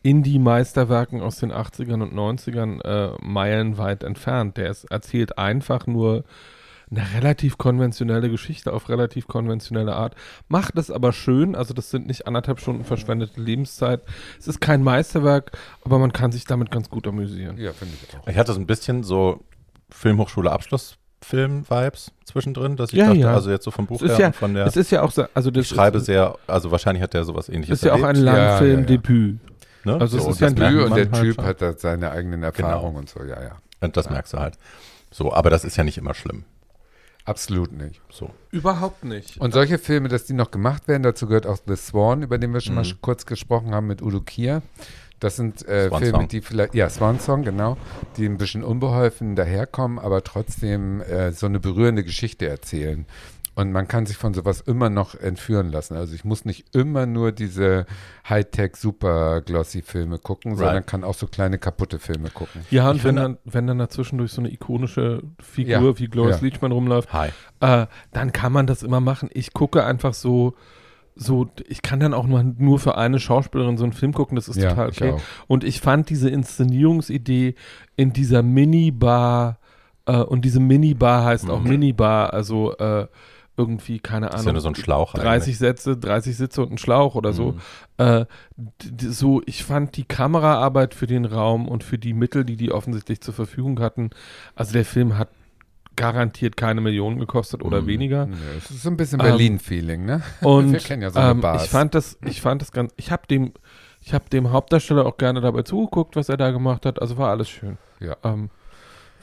Indie-Meisterwerken aus den 80ern und 90ern äh, meilenweit entfernt. Der ist, erzählt einfach nur eine relativ konventionelle Geschichte auf relativ konventionelle Art. Macht es aber schön, also das sind nicht anderthalb Stunden verschwendete Lebenszeit. Es ist kein Meisterwerk, aber man kann sich damit ganz gut amüsieren. Ja, finde ich auch. Ich hatte so ein bisschen so Filmhochschule Abschlussfilm-Vibes zwischendrin, dass ich Ja, dachte, ja. also jetzt so vom Buch Es ist her ja- und von der, Es ist ja auch, so- also das ich schreibe ist, sehr, also wahrscheinlich hat der sowas ähnliches ist ja auch ein erlebt, Langfilmdebüt. ne? also es so, ist ja das ein Debüt und der halt Typ schon. hat da seine eigenen Erfahrungen und so, ja, ja. Und das merkst du halt. So, aber das ist ja nicht immer schlimm. Absolut nicht. So. Überhaupt nicht. Und solche Filme, dass die noch gemacht werden, dazu gehört auch The Swan, über den wir schon mal Mhm. kurz gesprochen haben mit Udo Kier. Das sind äh, Filme, die vielleicht, ja, Swan Song, genau, die ein bisschen unbeholfen daherkommen, aber trotzdem äh, so eine berührende Geschichte erzählen. Und man kann sich von sowas immer noch entführen lassen. Also ich muss nicht immer nur diese Hightech, super glossy Filme gucken, sondern Right. kann auch so kleine kaputte Filme gucken. Ja, und Ich wenn finde- dann, wenn dann dazwischendurch so eine ikonische Figur Ja, wie Gloria ja. Leachman rumläuft, Hi. äh, dann kann man das immer machen. Ich gucke einfach so, so, ich kann dann auch nur, nur für eine Schauspielerin so einen Film gucken, das ist Ja, total ich okay. auch. Und ich fand diese Inszenierungsidee in dieser Minibar, äh, und diese Minibar heißt auch Mhm. Minibar, also äh, irgendwie, keine Das ist ja Ahnung. nur so ein Schlauch 30 Sätze, 30 Sitze und ein Schlauch oder so. Mhm. Äh, so, ich fand die Kameraarbeit für den Raum und für die Mittel, die die offensichtlich zur Verfügung hatten, also der Film hat garantiert keine Millionen gekostet oder Mhm. weniger. Ja, es ist so ein bisschen Ähm, Berlin-Feeling, ne? Und Wir kennen ja so eine ähm, Bars. ich fand das, ich fand das ganz, ich habe dem, ich habe dem Hauptdarsteller auch gerne dabei zugeguckt, was er da gemacht hat. Also war alles schön. Ja. Ähm,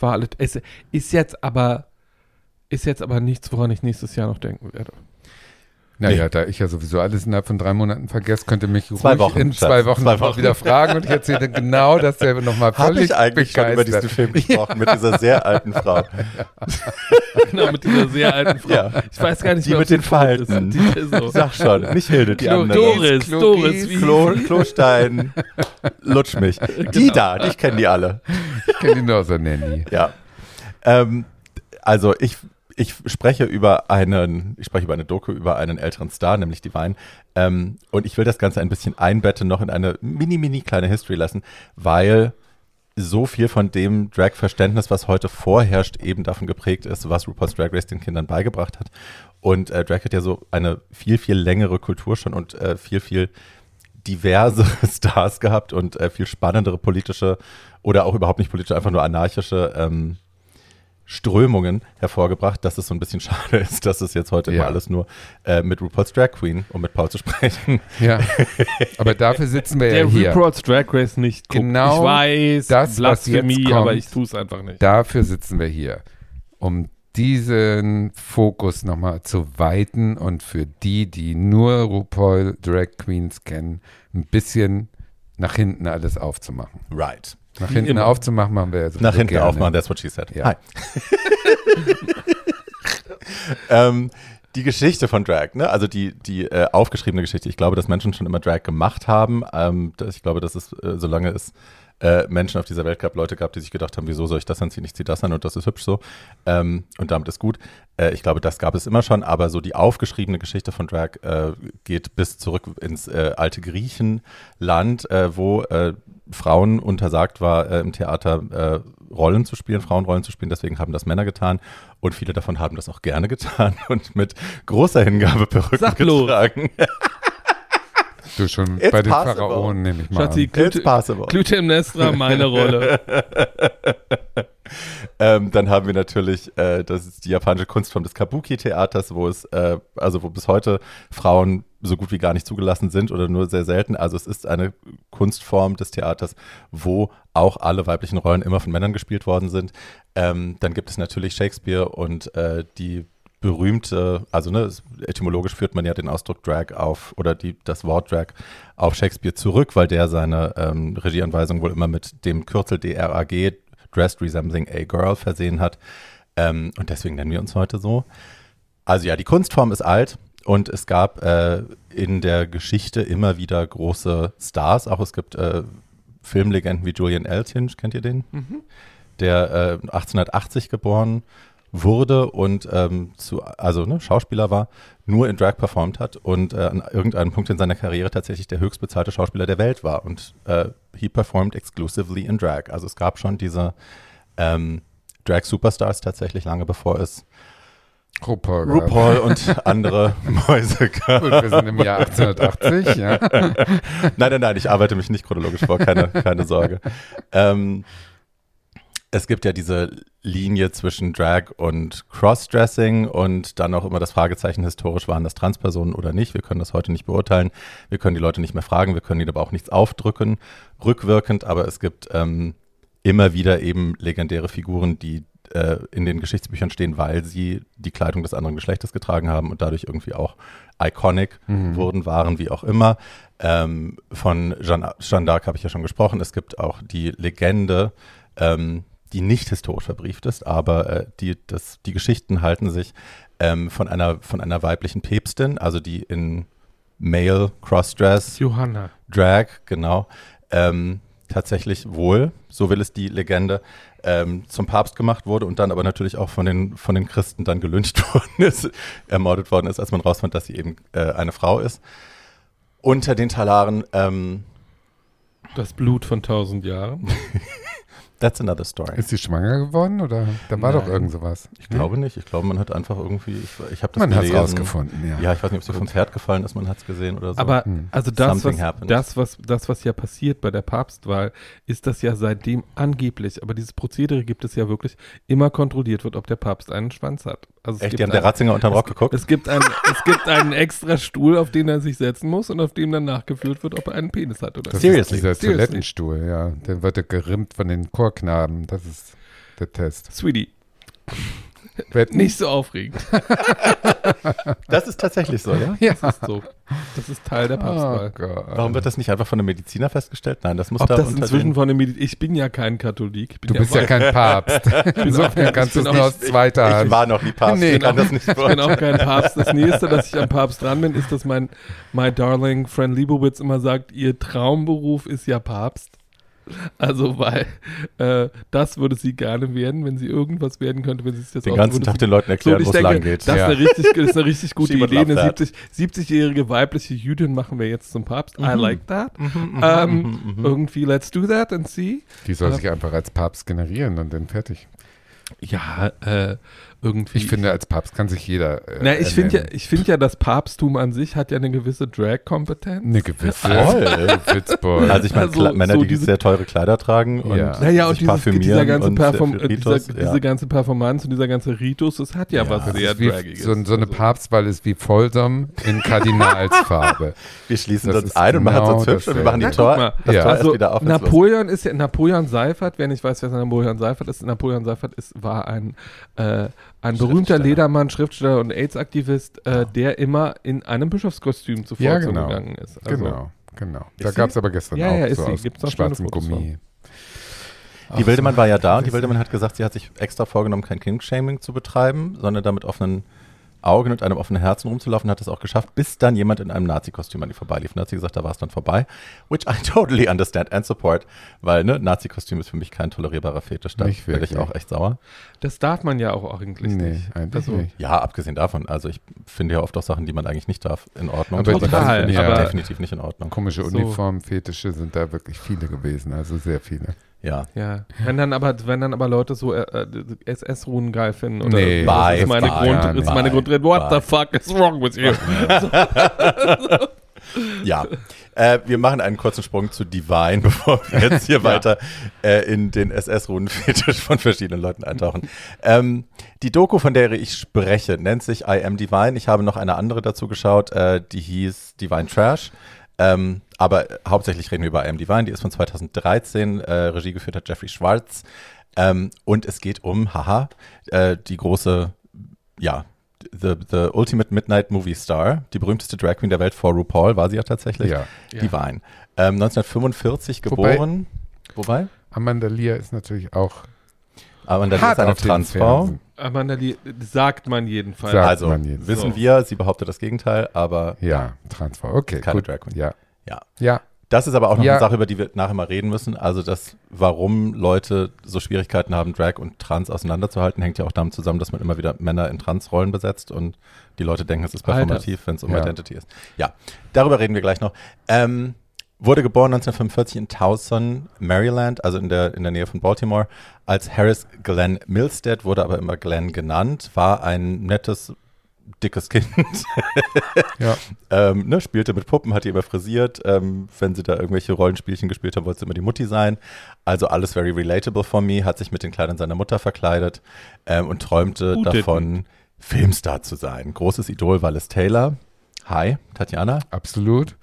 war alles, es ist jetzt aber, ist jetzt aber nichts, woran ich nächstes Jahr noch denken werde. Naja, da ich ja sowieso alles innerhalb von drei Monaten vergesse, könnte mich Zwei ruhig Wochen, in zwei Wochen, zwei Wochen. wieder fragen und ich erzähle genau dasselbe nochmal Habe völlig ich eigentlich schon über begeistert. diesen Film gesprochen, mit dieser sehr alten Frau. genau, mit dieser sehr alten Frau. Ja. Ich weiß gar nicht Die mehr, mit den Falten. ist. Die, so. Sag schon, nicht Hilde, die Klo- andere. Doris, Klogies, Doris, wie Klo, Klostein, lutsch mich. Die da, dich kennen die alle. Ich kenne die nur so Nanny. Ja. Ähm, also ich, ich spreche über einen, ich spreche über eine Doku über einen älteren Star, nämlich Divine. Ähm, und ich will das Ganze ein bisschen einbetten, noch in eine mini, mini kleine History lassen, weil so viel von dem Drag-Verständnis, was heute vorherrscht, eben davon geprägt ist, was RuPaul's Drag Race den Kindern beigebracht hat. Und äh, Drag hat ja so eine viel, viel längere Kultur schon und äh, viel, viel diverse Stars gehabt und äh, viel spannendere politische oder auch überhaupt nicht politische, einfach nur anarchische ähm, Strömungen hervorgebracht, dass es so ein bisschen schade ist, dass es jetzt heute Ja. immer alles nur äh, mit RuPaul's Drag Queen, um mit Paul zu sprechen. Ja, aber dafür sitzen wir der ja hier. RuPaul's Drag Race nicht guckt. Genau ich weiß, das, was Blasphemie, jetzt kommt. aber ich tue es einfach nicht. Dafür sitzen wir hier, um diesen Fokus nochmal zu weiten und für die, die nur RuPaul Drag Queens kennen, ein bisschen nach hinten alles aufzumachen. Right. Nach hinten immer. aufzumachen machen wir ja sowieso Nach hinten gerne. aufmachen, that's what she said. Ja. Hi. ähm, die Geschichte von Drag, ne? also die, die äh, aufgeschriebene Geschichte. Ich glaube, dass Menschen schon immer Drag gemacht haben. Ähm, ich glaube, dass es, äh, solange es äh, Menschen auf dieser Welt gab, Leute gab, die sich gedacht haben, wieso soll ich das anziehen? Ich ziehe das an und das ist hübsch so. Ähm, und damit ist gut. Äh, ich glaube, das gab es immer schon, aber so die aufgeschriebene Geschichte von Drag äh, geht bis zurück ins äh, alte Griechenland, äh, wo Frauen untersagt war, im Theater Rollen zu spielen, Frauenrollen zu spielen. Deswegen haben das Männer getan und viele davon haben das auch gerne getan und mit großer Hingabe Perücken Sag getragen. Du schon It's bei den possible. Pharaonen, nehme ich mal Schatzi, an. It's Glute, possible. Clytemnestra, meine Rolle. Ähm, dann haben wir natürlich, äh, das ist die japanische Kunstform des Kabuki-Theaters, wo es, äh, also wo bis heute Frauen so gut wie gar nicht zugelassen sind oder nur sehr selten. Also es ist eine Kunstform des Theaters, wo auch alle weiblichen Rollen immer von Männern gespielt worden sind. Ähm, dann gibt es natürlich Shakespeare und äh, die berühmte, also ne, etymologisch führt man ja den Ausdruck Drag auf oder die, das Wort Drag auf Shakespeare zurück, weil der seine ähm, Regieanweisung wohl immer mit dem Kürzel DRAG, Dressed Resembling a Girl, versehen hat. Ähm, und deswegen nennen wir uns heute so. Also ja, die Kunstform ist alt und es gab äh, in der Geschichte immer wieder große Stars. Auch es gibt äh, Filmlegenden wie Julian Eltinge, kennt ihr den? Der äh, 1880 geboren wurde und ähm, zu, also ne, Schauspieler war, nur in Drag performt hat und äh, an irgendeinem Punkt in seiner Karriere tatsächlich der höchstbezahlte Schauspieler der Welt war. Und äh, he performed exclusively in Drag. Also es gab schon diese ähm, Drag-Superstars tatsächlich lange bevor es RuPaul. RuPaul und andere Mäuse gab. Gut, wir sind im Jahr 1880, ja. Nein, nein, nein, ich arbeite mich nicht chronologisch vor, keine, keine Sorge. Ähm, es gibt ja diese Linie zwischen Drag und Crossdressing und dann auch immer das Fragezeichen historisch, waren das Transpersonen oder nicht. Wir können das heute nicht beurteilen. Wir können die Leute nicht mehr fragen, wir können ihnen aber auch nichts aufdrücken, rückwirkend, aber es gibt ähm, immer wieder eben legendäre Figuren, die äh, in den Geschichtsbüchern stehen, weil sie die Kleidung des anderen Geschlechtes getragen haben und dadurch irgendwie auch iconic wurden, waren, wie auch immer. Ähm, von Jeanne, Jeanne d'Arc habe ich ja schon gesprochen. Es gibt auch die Legende, ähm, die nicht historisch verbrieft ist, aber äh, die, das, die Geschichten halten sich ähm, von, einer, von einer weiblichen Päpstin, also die in Male Crossdress Johanna. Drag, genau, ähm, tatsächlich wohl, so will es die Legende, ähm, zum Papst gemacht wurde und dann aber natürlich auch von den, von den Christen dann gelyncht worden ist, ermordet worden ist, als man rausfand, dass sie eben äh, eine Frau ist. Unter den Talaren, ähm, Das Blut von tausend Jahren. that's another story. Ist sie schwanger geworden oder? Da war doch Nein. irgend sowas. Ich glaube nicht. Ich glaube, man hat einfach irgendwie, ich, ich habe das Man hat es rausgefunden, ja. Ja, ich weiß nicht, ob sie vom Pferd gefallen ist, man hat es gesehen oder so. Aber Hm. also das was, das, was, das, was ja passiert bei der Papstwahl, ist, dass ja seitdem angeblich, aber dieses Prozedere gibt es ja wirklich, immer kontrolliert wird, ob der Papst einen Schwanz hat. Also es Echt, gibt die haben der Ratzinger unter den Rock geguckt? Es gibt, einen, es gibt einen extra Stuhl, auf den er sich setzen muss und auf dem dann nachgeführt wird, ob er einen Penis hat oder nicht. Seriously? ist dieser Seriously? Toilettenstuhl, ja. Der wird ja gerimmt von den Chorknaben. Das ist der Test. Sweetie, Wetten? nicht so aufregend. Das ist tatsächlich so, ja? Ja. Das ist so. Das ist Teil der Papstwahl. Oh. Warum wird das nicht einfach von einem Mediziner festgestellt? Nein, das muss Ob da das inzwischen von dem Medi Ich bin ja kein Katholik. Ich Du bist ja kein Papst. Insofern kannst du es nur auch- aus zweiter Ich Hand. war noch nie Papst, Nee, ich kann das nicht Ich bin auch kein Papst. Das nächste, dass ich am Papst dran bin, ist, dass mein my darling Friend Liebowitz immer sagt, ihr Traumberuf ist ja Papst. Also, weil äh, das würde sie gerne werden, wenn sie irgendwas werden könnte, wenn sie es jetzt Den ganzen Tag den Leuten so, erklären, ich wo es lang geht. Das, Ja. ist eine richtig, das ist eine richtig gute Idee. Eine that. 70 70-jährige weibliche Jüdin machen wir jetzt zum Papst. I Mhm. like that. Mhm, Ähm, mhm, mhm. Irgendwie, let's do that and see. Die soll Ja. sich einfach als Papst generieren und dann fertig. Ja, äh, irgendwie. Ich finde, als Papst kann sich jeder. Äh, Na, ich finde ja, ich finde ja, das Papsttum an sich hat ja eine gewisse Drag-Kompetenz. Eine gewisse. Voll. Also ich meine, Also, Männer, so die diese- sehr teure Kleider tragen und Ja. Naja, und sich dieses, parfümieren dieser, ganze und Perform viel dieser, Ritus, ja. diese ganze Performance und dieser ganze Ritus, das hat ja, Ja, was das sehr wie, Dragiges. so, so eine Also, Papstwahl ist wie Folsom in Kardinalsfarbe. Wir schließen Das uns ein und machen genau uns hübsch und wir machen die. Tor, das Ja. Tor Also wieder auf. Napoleon ist ja Napoleon Seifert, wer nicht weiß, wer Napoleon Seifert ist, Napoleon Seifert ist, war ein, äh, ein berühmter. Ledermann, Schriftsteller und AIDS-Aktivist, äh, der immer in einem Bischofskostüm zuvor Ja, genau. gegangen ist. Also, Genau, genau. Da Ist gab es aber gestern Ja, auch ja, ist so sie. aus Gibt's auch schwarzem Gummi. Die Wildemann war ja da und die Ach, Wildemann hat gesagt, sie hat sich extra vorgenommen, kein King-Shaming zu betreiben, sondern damit auf einen Augen und einem offenen Herzen rumzulaufen, hat es auch geschafft, bis dann jemand in einem Nazi-Kostüm an ihr vorbeilief. Und hat sie gesagt, da war es dann vorbei. Which I totally understand and support, weil ne, Nazi-Kostüm ist für mich kein tolerierbarer Fetisch. Da werde ich wirklich. auch echt sauer. Das darf man ja auch eigentlich Nee, nicht. eigentlich Also, nicht. Ja, abgesehen davon. Also ich finde ja oft auch Sachen, die man eigentlich nicht darf, in Ordnung. Aber das total, finde ich aber- definitiv nicht in Ordnung. Komische So. Uniformfetische sind da wirklich viele gewesen, also sehr viele. Ja. Ja, wenn dann aber, wenn dann aber Leute so äh, äh, SS-Runen geil finden oder Nee, das bye, ist meine, bye, Grund, ja, ist meine Grundrede. What Bye. the fuck is wrong with you? Ja, äh, wir machen einen kurzen Sprung zu Divine, bevor wir jetzt hier weiter äh, in den SS-Runenfetisch von verschiedenen Leuten eintauchen. Ähm, die Doku, von der ich spreche, nennt sich I Am Divine. Ich habe noch eine andere dazu geschaut, äh, die hieß Divine Trash. Ähm, aber hauptsächlich reden wir über I Am Divine. Die ist von 2013. Äh, Regie geführt hat Jeffrey Schwartz. Ähm, und es geht um, haha, äh, die große, ja, the, the Ultimate Midnight Movie Star, die berühmteste Drag Queen der Welt vor RuPaul, war sie ja tatsächlich. Ja. Ja. Divine. Ähm, 1945 Wobei- geboren. Wobei? Amanda Lear ist natürlich auch Aber dann hart ist eine Transfrau. Amanda Lee, sagt man jedenfalls. Sagt Also, man jedenfalls. wissen So. wir, sie behauptet das Gegenteil, aber Ja, Transfrau. Okay, Keine gut. Drag Queen. Ja. Ja. Ja. das ist aber auch noch Ja. eine Sache, über die wir nachher mal reden müssen. Also das, warum Leute so Schwierigkeiten haben, Drag und Trans auseinanderzuhalten, hängt ja auch damit zusammen, dass man immer wieder Männer in Transrollen besetzt und die Leute denken, es ist performativ, wenn es um Ja. Identity ist. Ja, darüber reden wir gleich noch. Ähm, wurde geboren 1945 in Towson, Maryland, also in der, in der Nähe von Baltimore, als Harris Glenn Milstead, wurde aber immer Glenn genannt, war ein nettes, dickes Kind. Ja. ähm, ne, spielte mit Puppen, hat die immer frisiert. Ähm, wenn sie da irgendwelche Rollenspielchen gespielt haben, wollte sie immer die Mutti sein. Also alles very relatable for me, hat sich mit den Kleidern seiner Mutter verkleidet ähm, und träumte Gute davon, Filmstar zu sein. Großes Idol war Liz Taylor. Hi, Tatjana. Absolut.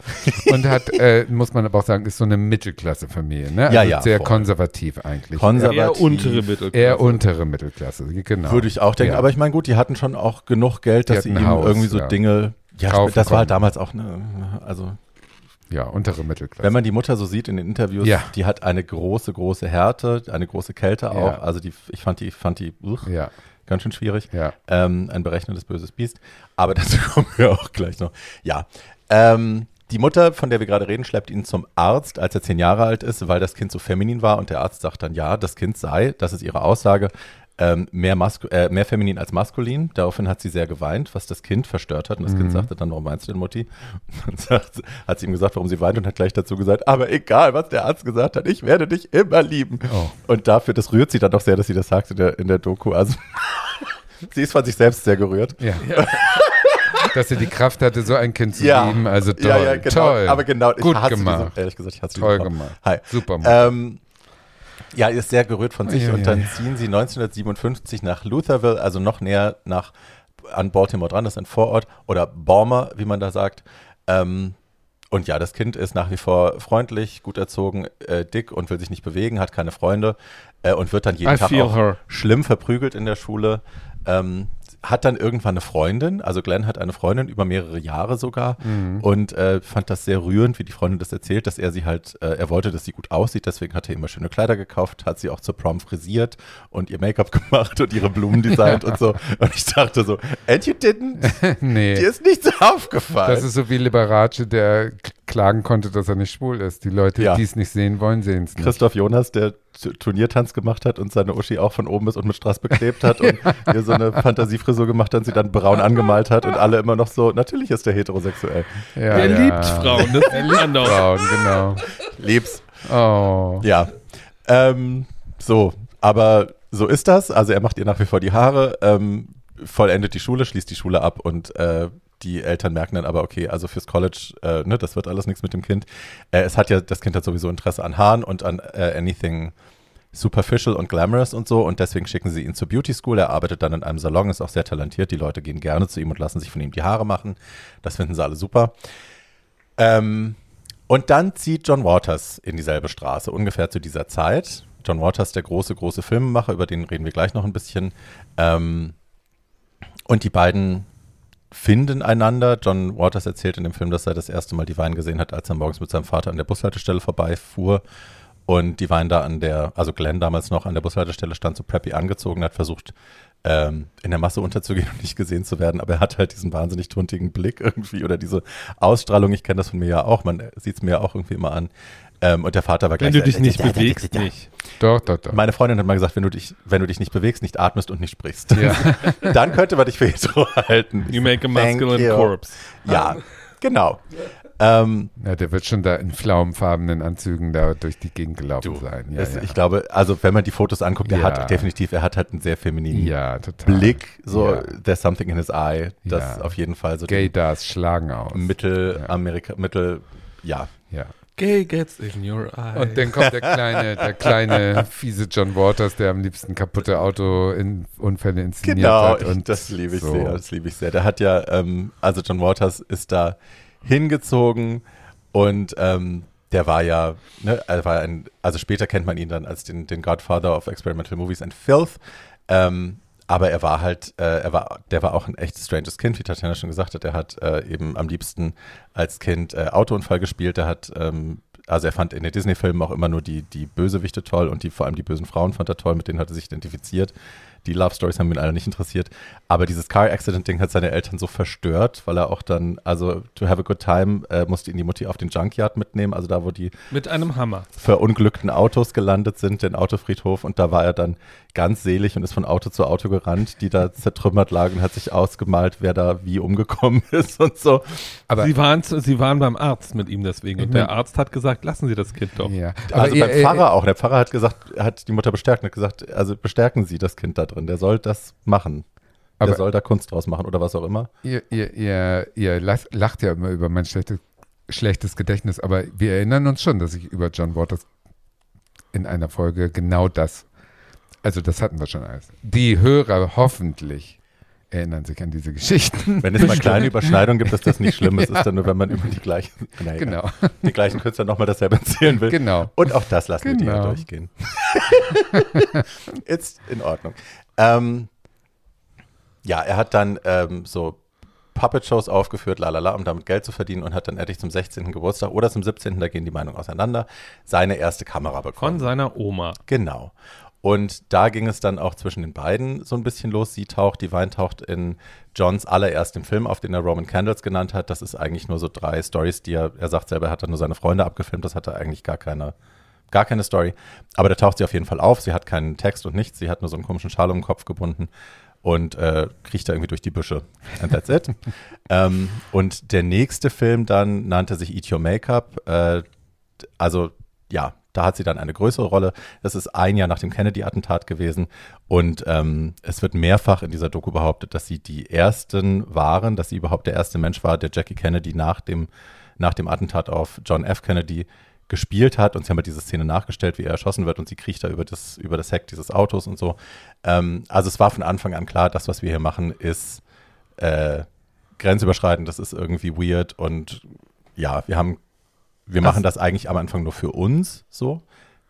Und hat, äh, muss man aber auch sagen, ist so eine Mittelklasse-Familie. Ne? Ja, also ja, Sehr voll. konservativ eigentlich. Konservativ. Eher untere Mittelklasse. Eher untere Mittelklasse, genau. Würde ich auch denken. Ja. Aber ich meine, gut, die hatten schon auch genug Geld, dass sie ihm Haus, irgendwie so ja. Dinge. Ja, Kaufen das war halt damals auch, ne, also Ja, untere Mittelklasse. Wenn man die Mutter so sieht in den Interviews, Ja. die hat eine große, große Härte, eine große Kälte auch. Ja. Also die, ich fand die, fand die uch, ja, ganz schön schwierig. ja. Ähm, ein berechnendes böses Biest. Aber dazu kommen wir auch gleich noch. Ja. Ähm, die Mutter, von der wir gerade reden, schleppt ihn zum Arzt, als er zehn Jahre alt ist, weil das Kind so feminin war und der Arzt sagt dann, ja, das Kind sei, das ist ihre Aussage, ähm, mehr, Masku äh, mehr feminin als maskulin. Daraufhin hat sie sehr geweint, was das Kind verstört hat. Und das Kind sagte dann, warum meinst du denn, Mutti? Und sagt, hat sie ihm gesagt, warum sie weint und hat gleich dazu gesagt, aber egal, was der Arzt gesagt hat, ich werde dich immer lieben. Oh. Und dafür, das rührt sie dann doch sehr, dass sie das sagt in der, in der Doku. Also sie ist von sich selbst sehr gerührt. ja. Dass sie die Kraft hatte, so ein Kind zu Ja. lieben. Also toll. Ja, ja, genau. toll. Aber genau, Gut hasse gemacht. Diese, ehrlich gesagt, ich hasse Toll gemacht. Hi. Super. Ähm, ja, ist sehr gerührt von sich Ui, ui, und dann ui. ziehen sie 1957 nach Lutherville, also noch näher nach an Baltimore dran, das ist ein Vorort oder Balmer, wie man da sagt. Ähm, und ja, das Kind ist nach wie vor freundlich, gut erzogen, äh, dick und will sich nicht bewegen, hat keine Freunde äh, und wird dann jeden I Tag auch her. schlimm verprügelt in der Schule. Ähm, hat dann irgendwann eine Freundin, also Glenn hat eine Freundin über mehrere Jahre sogar Mhm. und äh, fand das sehr rührend, wie die Freundin das erzählt, dass er sie halt, äh, er wollte, dass sie gut aussieht, deswegen hat er immer schöne Kleider gekauft, hat sie auch zur Prom frisiert und ihr Make-up gemacht und ihre Blumen designt und so. Und ich dachte so, and you didn't? nee. Dir ist nichts aufgefallen. Das ist so wie Liberace, der klagen konnte, dass er nicht schwul ist. Die Leute, Ja. die es nicht sehen wollen, sehen es nicht. Christoph Jonas, der Turniertanz gemacht hat und seine Uschi auch von oben bis unten mit Strass beklebt hat und ihr so eine Fantasiefrisur gemacht hat und sie dann braun angemalt hat und alle immer noch so, natürlich ist der heterosexuell. Ja, Er ja. liebt Frauen, das man doch. Frauen, genau. Lieb's. Oh. Ja. Ähm, so, aber so ist das. Also er macht ihr nach wie vor die Haare, ähm, vollendet die Schule, schließt die Schule ab und äh, die Eltern merken dann aber, okay, also fürs College, äh, ne, das wird alles nichts mit dem Kind. Äh, es hat ja, das Kind hat sowieso Interesse an Haaren und an äh, anything superficial und glamorous und so und deswegen schicken sie ihn zur Beauty School. Er arbeitet dann in einem Salon, ist auch sehr talentiert. Die Leute gehen gerne zu ihm und lassen sich von ihm die Haare machen. Das finden sie alle super. Ähm, und dann zieht John Waters in dieselbe Straße, ungefähr zu dieser Zeit. John Waters, der große, große Filmemacher, über den reden wir gleich noch ein bisschen. Ähm, und die beiden finden einander. John Waters erzählt in dem Film, dass er das erste Mal die Wein gesehen hat, als er morgens mit seinem Vater an der Bushaltestelle vorbeifuhr Und die waren da an der, also Glenn damals noch an der Bushaltestelle stand so preppy angezogen, hat versucht, ähm, in der Masse unterzugehen und nicht gesehen zu werden, aber er hat halt diesen wahnsinnig tuntigen Blick irgendwie oder diese Ausstrahlung, ich kenne das von mir ja auch, man sieht es mir ja auch irgendwie immer an. Ähm, und der Vater war Wenn gleich du dich nicht bewegst, nicht. Doch, doch, doch. Meine Freundin hat mal gesagt, wenn du dich, wenn du dich nicht bewegst, nicht atmest und nicht sprichst, Ja. dann könnte man dich für hetero halten. You make a masculine corpse. Ja, genau. Ähm, Ja, der wird schon da in pflaumenfarbenen Anzügen da durch die Gegend gelaufen sein. Ja, es, ja. Ich glaube, also wenn man die Fotos anguckt, er Ja. hat definitiv, er hat halt einen sehr femininen ja, total. Blick, so Ja. there's something in his eye, das Ja. auf jeden Fall so Gaydars schlagen aus. Mittelamerika, Mittel, ja. Ja. Gay gets in your eye. Und dann kommt der kleine, der kleine, fiese John Waters, der am liebsten kaputte Autounfälle inszeniert Genau, hat. Und das liebe ich so. sehr, das liebe ich sehr. Der hat ja, ähm, also John Waters ist da hingezogen und ähm, der war ja, ne, er war ein, also später kennt man ihn dann als den, den Godfather of Experimental Movies and Filth. Ähm, aber er war halt, äh, er war, der war auch ein echt stranges Kind, wie Tatjana schon gesagt hat. Er hat äh, eben am liebsten als Kind äh, Autounfall gespielt. Er hat, ähm, also er fand in den Disney-Filmen auch immer nur die, die Bösewichte toll und die, vor allem die bösen Frauen fand er toll, mit denen hat er sich identifiziert. Die Love Stories haben ihn alle nicht interessiert. Aber dieses Car Accident Ding hat seine Eltern so verstört, weil er auch dann, also to have a good time, äh, musste ihn die Mutti auf den Junkyard mitnehmen, also da, wo die Mit einem Hammer. verunglückten Autos gelandet sind, den Autofriedhof. Und da war er dann ganz selig und ist von Auto zu Auto gerannt, die da zertrümmert lagen und hat sich ausgemalt, wer da wie umgekommen ist und so. Aber, sie, waren, sie waren beim Arzt mit ihm deswegen. Und der mein- Arzt hat gesagt, lassen Sie das Kind doch. ja. Aber also ihr- beim ihr- Pfarrer auch. Der Pfarrer hat gesagt, hat die Mutter bestärkt und hat gesagt, also bestärken Sie das Kind da drin. Der soll das machen. Der Aber- soll da Kunst draus machen oder was auch immer. Ihr, ihr, ihr, ihr lacht ja immer über mein schlechtes, schlechtes Gedächtnis, aber wir erinnern uns schon, dass ich über John Waters in einer Folge genau das, also das hatten wir schon alles. Die Hörer hoffentlich erinnern sich an diese Geschichten. Wenn es mal kleine Überschneidungen gibt, ist das nicht schlimm. Es ist dann nur, wenn man über die gleichen, naja, Genau, die gleichen Künstler nochmal dasselbe erzählen will. genau. Und auch das lassen wir dir Genau. durchgehen. Ist in Ordnung. Ähm, ja, er hat dann ähm, so Puppet-Shows aufgeführt, lalala, um damit Geld zu verdienen und hat dann endlich zum 16. Geburtstag oder zum 17., da gehen die Meinungen auseinander, seine erste Kamera bekommen. Von seiner Oma. Genau. Und da ging es dann auch zwischen den beiden so ein bisschen los. Sie taucht, die Wein taucht in Johns allererstem Film, auf den er Roman Candles genannt hat. Das ist eigentlich nur so drei Stories, die er, er sagt selber, er hat dann nur seine Freunde abgefilmt. Das hatte eigentlich gar keine, gar keine Story. Aber da taucht sie auf jeden Fall auf. Sie hat keinen Text und nichts. Sie hat nur so einen komischen Schal um den Kopf gebunden und äh, kriecht da irgendwie durch die Büsche. And that's it. ähm, und der nächste Film dann nannte sich Eat Your Makeup. Äh, also ja, da hat sie dann eine größere Rolle. Das ist ein Jahr nach dem Kennedy-Attentat gewesen. Und ähm, es wird mehrfach in dieser Doku behauptet, dass sie die ersten waren, dass sie überhaupt der erste Mensch war, der Jackie Kennedy nach dem, nach dem Attentat auf John F. Kennedy gespielt hat. Und sie haben halt diese Szene nachgestellt, wie er erschossen wird und sie kriecht da über das, über das Heck dieses Autos und so. Ähm, also es war von Anfang an klar, das, was wir hier machen, ist äh, grenzüberschreitend, das ist irgendwie weird und ja, wir haben, wir Das- machen das eigentlich am Anfang nur für uns so.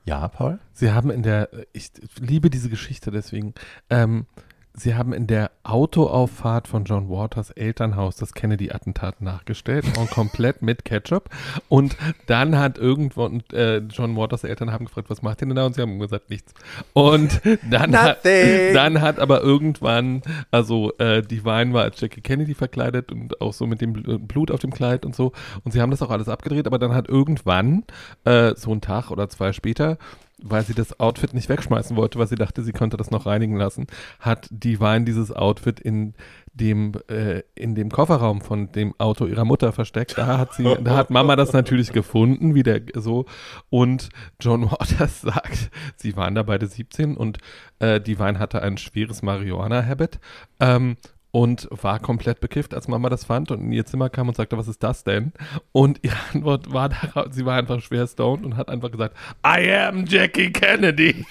Ja, Paul? Sie haben in der, ich liebe diese Geschichte deswegen, ähm, sie haben in der Autoauffahrt von John Waters Elternhaus das Kennedy-Attentat nachgestellt und komplett mit Ketchup. Und dann hat irgendwo, und, äh, John Waters Eltern haben gefragt, was macht ihr denn da? Und sie haben gesagt, nichts. Und dann, hat, dann hat aber irgendwann, also äh, die Wein war als Jackie Kennedy verkleidet und auch so mit dem Bl- Blut auf dem Kleid und so. Und sie haben das auch alles abgedreht, aber dann hat irgendwann, äh, so einen Tag oder zwei später, weil sie das Outfit nicht wegschmeißen wollte, weil sie dachte, sie könnte das noch reinigen lassen, hat die Wein dieses Outfit in dem äh, in dem Kofferraum von dem Auto ihrer Mutter versteckt. Da hat sie, da hat Mama das natürlich gefunden, wie der so. Und John Waters sagt, sie waren da beide 17 und äh, die Wein hatte ein schweres Marihuana-Habit. Ähm, und war komplett bekifft, als Mama das fand und in ihr Zimmer kam und sagte, was ist das denn? Und ihre Antwort war, darauf, sie war einfach schwer stoned und hat einfach gesagt, I am Jackie Kennedy.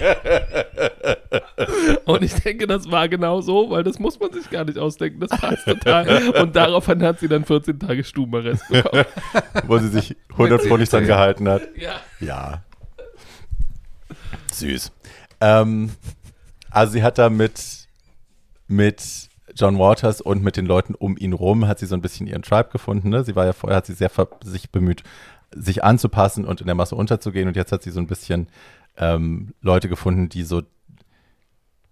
und ich denke, das war genau so, weil das muss man sich gar nicht ausdenken, das passt total. Und daraufhin hat sie dann 14 Tage Stubenarrest bekommen. Wo sie sich hundertprozentig dran gehalten hat. Ja. Ja. Süß. Ähm, also sie hat da mit, mit John Waters und mit den Leuten um ihn rum, hat sie so ein bisschen ihren Tribe gefunden. Ne? Sie war ja vorher, hat sie sehr sich bemüht, sich anzupassen und in der Masse unterzugehen. Und jetzt hat sie so ein bisschen ähm, Leute gefunden, die so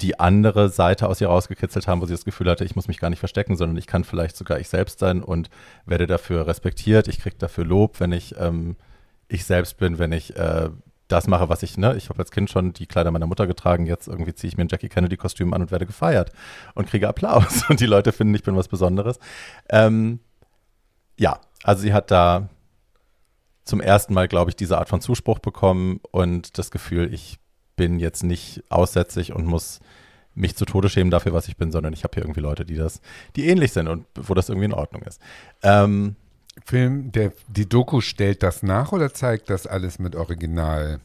die andere Seite aus ihr rausgekitzelt haben, wo sie das Gefühl hatte, ich muss mich gar nicht verstecken, sondern ich kann vielleicht sogar ich selbst sein und werde dafür respektiert. Ich kriege dafür Lob, wenn ich ähm, ich selbst bin, wenn ich äh, das mache, was ich, ne, ich habe als Kind schon die Kleider meiner Mutter getragen, jetzt irgendwie ziehe ich mir ein Jackie Kennedy-Kostüm an und werde gefeiert und kriege Applaus und die Leute finden, ich bin was Besonderes. Ähm, ja, also sie hat da zum ersten Mal, glaube ich, diese Art von Zuspruch bekommen und das Gefühl, ich bin jetzt nicht aussätzlich und muss mich zu Tode schämen dafür, was ich bin, sondern ich habe hier irgendwie Leute, die das, die ähnlich sind und wo das irgendwie in Ordnung ist. Ähm, Film, der, die Doku stellt das nach oder zeigt das alles mit Original?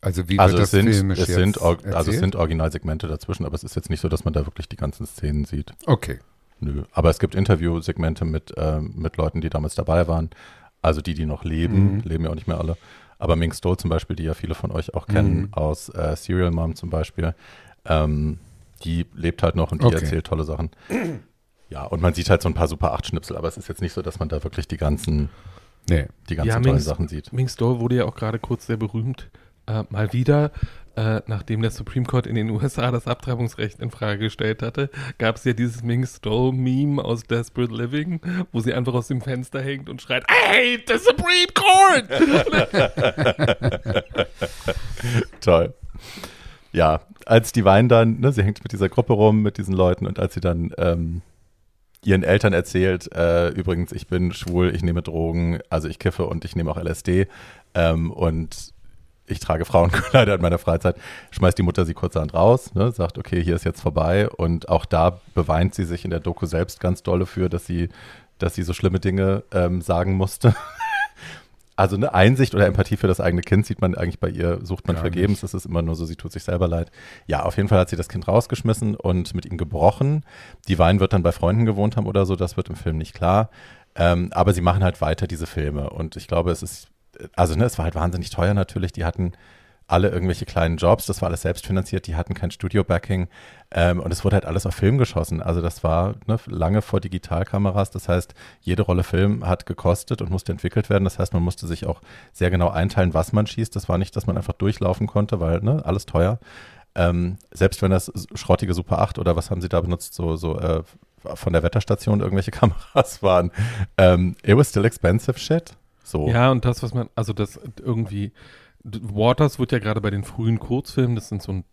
Also wie also wird es das sind, filmisch es jetzt sind, or- also es erzählt? sind Originalsegmente dazwischen, aber es ist jetzt nicht so, dass man da wirklich die ganzen Szenen sieht. Okay. Nö. Aber es gibt Interviewsegmente mit, ähm, mit Leuten, die damals dabei waren. Also die, die noch leben, Mhm. leben ja auch nicht mehr alle. Aber Ming Stoll zum Beispiel, die ja viele von euch auch kennen, Mhm. aus äh, Serial Mom zum Beispiel, ähm, die lebt halt noch und die Okay. erzählt tolle Sachen. Ja, und man sieht halt so ein paar Super 8 Schnipsel, aber es ist jetzt nicht so, dass man da wirklich die ganzen, Nee. die ganzen Ja, tollen Mings- Sachen sieht. Ming Stoll wurde ja auch gerade kurz sehr berühmt. Äh, mal wieder, äh, nachdem der Supreme Court in den USA das Abtreibungsrecht in Frage gestellt hatte, gab es ja dieses Ming Stoll-Meme aus Desperate Living, wo sie einfach aus dem Fenster hängt und schreit, I hate the Supreme Court! Toll. Ja, als die Wein dann, ne, sie hängt mit dieser Gruppe rum, mit diesen Leuten und als sie dann ähm, ihren Eltern erzählt, äh, übrigens, ich bin schwul, ich nehme Drogen, also ich kiffe und ich nehme auch LSD ähm, und ich trage Frauenkleider in meiner Freizeit, schmeißt die Mutter sie kurzerhand raus, ne, sagt, okay, hier ist jetzt vorbei und auch da beweint sie sich in der Doku selbst ganz dolle für, dass sie, dass sie so schlimme Dinge ähm, sagen musste. Also eine Einsicht oder Empathie für das eigene Kind sieht man eigentlich bei ihr, sucht man Gar vergebens. nicht. Das ist immer nur so, sie tut sich selber leid. Ja, auf jeden Fall hat sie das Kind rausgeschmissen und mit ihm gebrochen. Die Wein wird dann bei Freunden gewohnt haben oder so, das wird im Film nicht klar. Ähm, aber sie machen halt weiter diese Filme und ich glaube, es ist, also ne, es war halt wahnsinnig teuer natürlich. Die hatten alle irgendwelche kleinen Jobs, das war alles selbstfinanziert, die hatten kein Studio-Backing ähm, und es wurde halt alles auf Film geschossen. Also das war ne, lange vor Digitalkameras, das heißt, jede Rolle Film hat gekostet und musste entwickelt werden. Das heißt, man musste sich auch sehr genau einteilen, was man schießt. Das war nicht, dass man einfach durchlaufen konnte, weil ne, alles teuer. Ähm, selbst wenn das schrottige Super 8 oder was haben sie da benutzt, so, so äh, von der Wetterstation irgendwelche Kameras waren, ähm, it was still expensive shit. So. Ja, und das, was man, also das irgendwie, Waters wird ja gerade bei den frühen Kurzfilmen, das sind so ein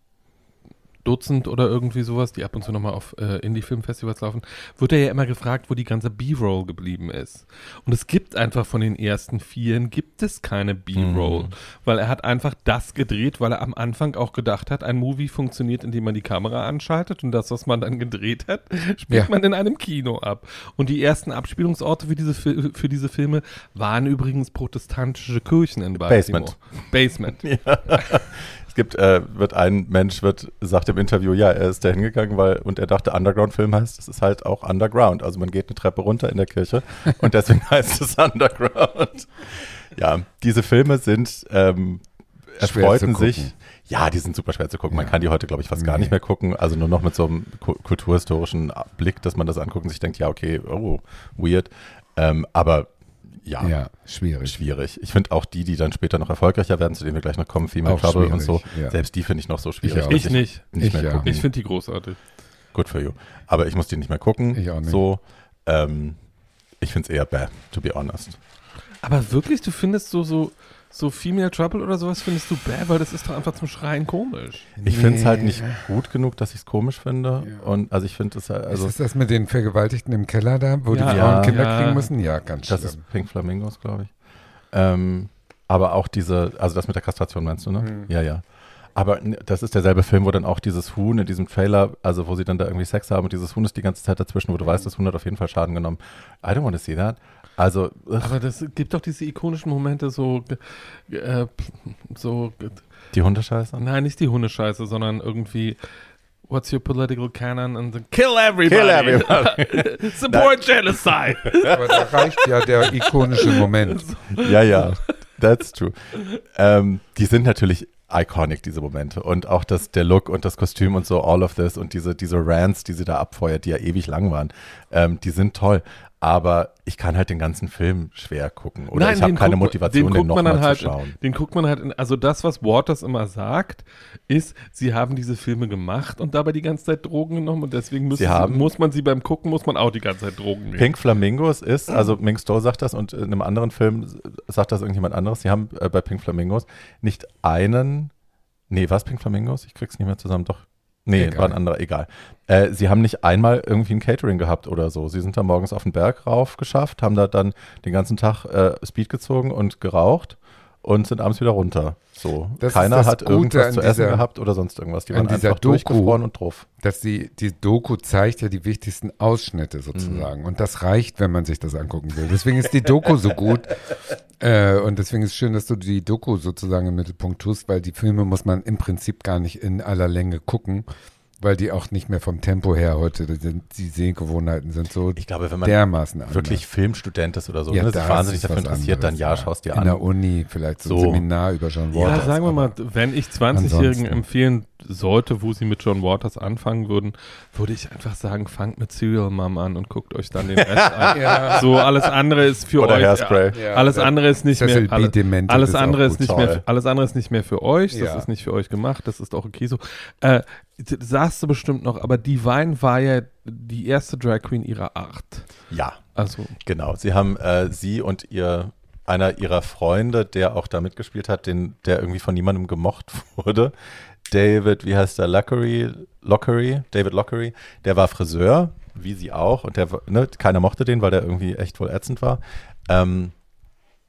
Dutzend oder irgendwie sowas, die ab und zu nochmal auf äh, Indie-Filmfestivals laufen, wird er ja immer gefragt, wo die ganze B-Roll geblieben ist. Und es gibt einfach von den ersten Vieren, gibt es keine B-Roll, Mhm. weil er hat einfach das gedreht, weil er am Anfang auch gedacht hat, ein Movie funktioniert, indem man die Kamera anschaltet und das, was man dann gedreht hat, spielt Ja. man in einem Kino ab. Und die ersten Abspielungsorte für diese, für diese Filme waren übrigens protestantische Kirchen in Baltimore. Basement. Basement. Es gibt, äh, wird ein Mensch wird, sagt im Interview, ja, er ist da hingegangen, weil, und er dachte, Underground-Film heißt, es ist halt auch Underground. Also man geht eine Treppe runter in der Kirche und deswegen heißt es Underground. Ja, diese Filme sind, ähm, erfreuten sich. Ja, die sind super schwer zu gucken. Man Ja. kann die heute, glaube ich, fast gar Nee. nicht mehr gucken. Also nur noch mit so einem ku- kulturhistorischen Blick, dass man das anguckt und sich denkt, ja, okay, oh, weird. Ähm, aber ja, Ja, schwierig. schwierig. Ich finde auch die, die dann später noch erfolgreicher werden, zu denen wir gleich noch kommen, Female Auch Trouble und so, ja. selbst die finde ich noch so schwierig. auch. dass Ich nicht. Nicht Ich mehr gucken. Ich finde die großartig. Good for you. Aber ich muss die nicht mehr gucken. Ich auch nicht. So, ähm, ich finde es eher bad, to be honest. Aber wirklich, du findest so, so, so Female Trouble oder sowas findest du bad, weil das ist doch einfach zum Schreien komisch. Ich finde es halt Nee. nicht gut genug, dass ich es komisch finde. Ja. Und also ich finde es halt, also ist das mit den Vergewaltigten im Keller da, wo Ja. die Frauen Ja. Kinder Ja. kriegen müssen? Ja, ganz das schlimm. ist Pink Flamingos, glaube ich. Ähm, aber auch diese, also das mit der Kastration meinst du, ne? Mhm. Ja, ja. Aber das ist derselbe Film, wo dann auch dieses Huhn in diesem Trailer, also wo sie dann da irgendwie Sex haben und dieses Huhn ist die ganze Zeit dazwischen, wo du weißt, das Huhn hat auf jeden Fall Schaden genommen. I don't want to see that. Also, Aber das gibt doch diese ikonischen Momente, so, äh, so, die Hundescheiße. nein, nicht die Hundescheiße, sondern irgendwie, what's your political canon? And then, kill everybody! Kill everybody. Support genocide! Aber da reicht ja der ikonische Moment. Ja, ja, that's true. Ähm, die sind natürlich iconic, diese Momente. Und auch das, der Look und das Kostüm und so, all of this und diese, diese Rants, die sie da abfeuert, die ja ewig lang waren, ähm, die sind toll. Aber ich kann halt den ganzen Film schwer gucken. Oder Nein, ich habe keine guckt man- Motivation, den den, nochmal halt, zu schauen. Den guckt man halt, in, also das, was Waters immer sagt, ist, sie haben diese Filme gemacht und dabei die ganze Zeit Drogen genommen und deswegen müssen Sie haben- muss man sie beim Gucken, muss man auch die ganze Zeit Drogen nehmen. Pink Flamingos ist, also Ming Stowe sagt das und in einem anderen Film sagt das irgendjemand anderes. Sie haben äh, bei Pink Flamingos nicht einen, nee, was Pink Flamingos? Ich krieg's nicht mehr zusammen, doch. Nee, Egal. war ein anderer, egal. Äh, sie haben nicht einmal irgendwie ein Catering gehabt oder so. Sie sind da morgens auf den Berg rauf geschafft, haben da dann den ganzen Tag äh, Speed gezogen und geraucht und sind abends wieder runter. So. Das Keiner hat Gute irgendwas zu essen dieser- gehabt oder sonst irgendwas. Die waren einfach Doku. durchgefroren und drauf. dass die, die Doku zeigt ja die wichtigsten Ausschnitte sozusagen. Und das reicht, wenn man sich das angucken will. Deswegen ist die Doku so gut. Äh, und deswegen ist es schön, dass du die Doku sozusagen im Mittelpunkt tust, weil die Filme muss man im Prinzip gar nicht in aller Länge gucken, weil die auch nicht mehr vom Tempo her heute, die, sind, die Sehgewohnheiten sind so Ich glaube, wenn man dermaßen anders. wirklich Filmstudent ist oder so, Ja, ne, sich das wahnsinnig dafür interessiert, dann anderes, ja, ja. schaust dir in an. der Uni vielleicht so ein. Seminar über John Ja, Waters. sagen wir mal, wenn ich 20-Jährigen Ansonsten. empfehlen sollte, wo sie mit John Waters anfangen würden, würde ich einfach sagen, fangt mit Serial Mom an und guckt euch dann den Rest an. Ja. So, alles andere ist für Oder euch. Hairspray. Ja, alles der andere ist nicht Cecil mehr. B. Alle, Demented alles ist andere ist nicht Toll. mehr. Alles andere ist nicht mehr für euch. Das Ja. ist nicht für euch gemacht. Das ist auch okay so. Äh, sagst du bestimmt noch, aber Divine war ja die erste Drag Queen ihrer Art. Ja, Also genau. Sie haben äh, sie und ihr einer ihrer Freunde, der auch da mitgespielt hat, den, der irgendwie von niemandem gemocht wurde. David, wie heißt der? Lockery, Lockery, David Lockery, der war Friseur, wie sie auch, und der, ne, keiner mochte den, weil der irgendwie echt wohl ätzend war. Ähm,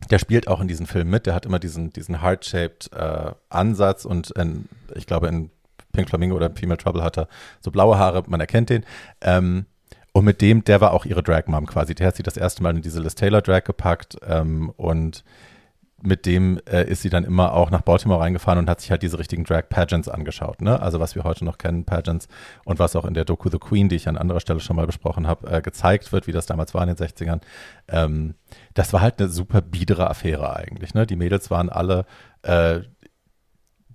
der spielt auch in diesem Film mit, der hat immer diesen, diesen heart-shaped äh, Ansatz und in, ich glaube in Pink Flamingo oder Female Trouble hat er so blaue Haare, man erkennt den. Ähm, und mit dem, der war auch ihre Drag-Mom quasi. Der hat sie das erste Mal in diese Liz Taylor Drag gepackt ähm, und mit dem äh, ist sie dann immer auch nach Baltimore reingefahren und hat sich halt diese richtigen Drag-Pageants angeschaut. Ne? Also was wir heute noch kennen, Pageants und was auch in der Doku The Queen, die ich an anderer Stelle schon mal besprochen habe, äh, gezeigt wird, wie das damals war in den 60ern. Ähm, das war halt eine super biedere Affäre eigentlich. Ne? Die Mädels waren alle, äh,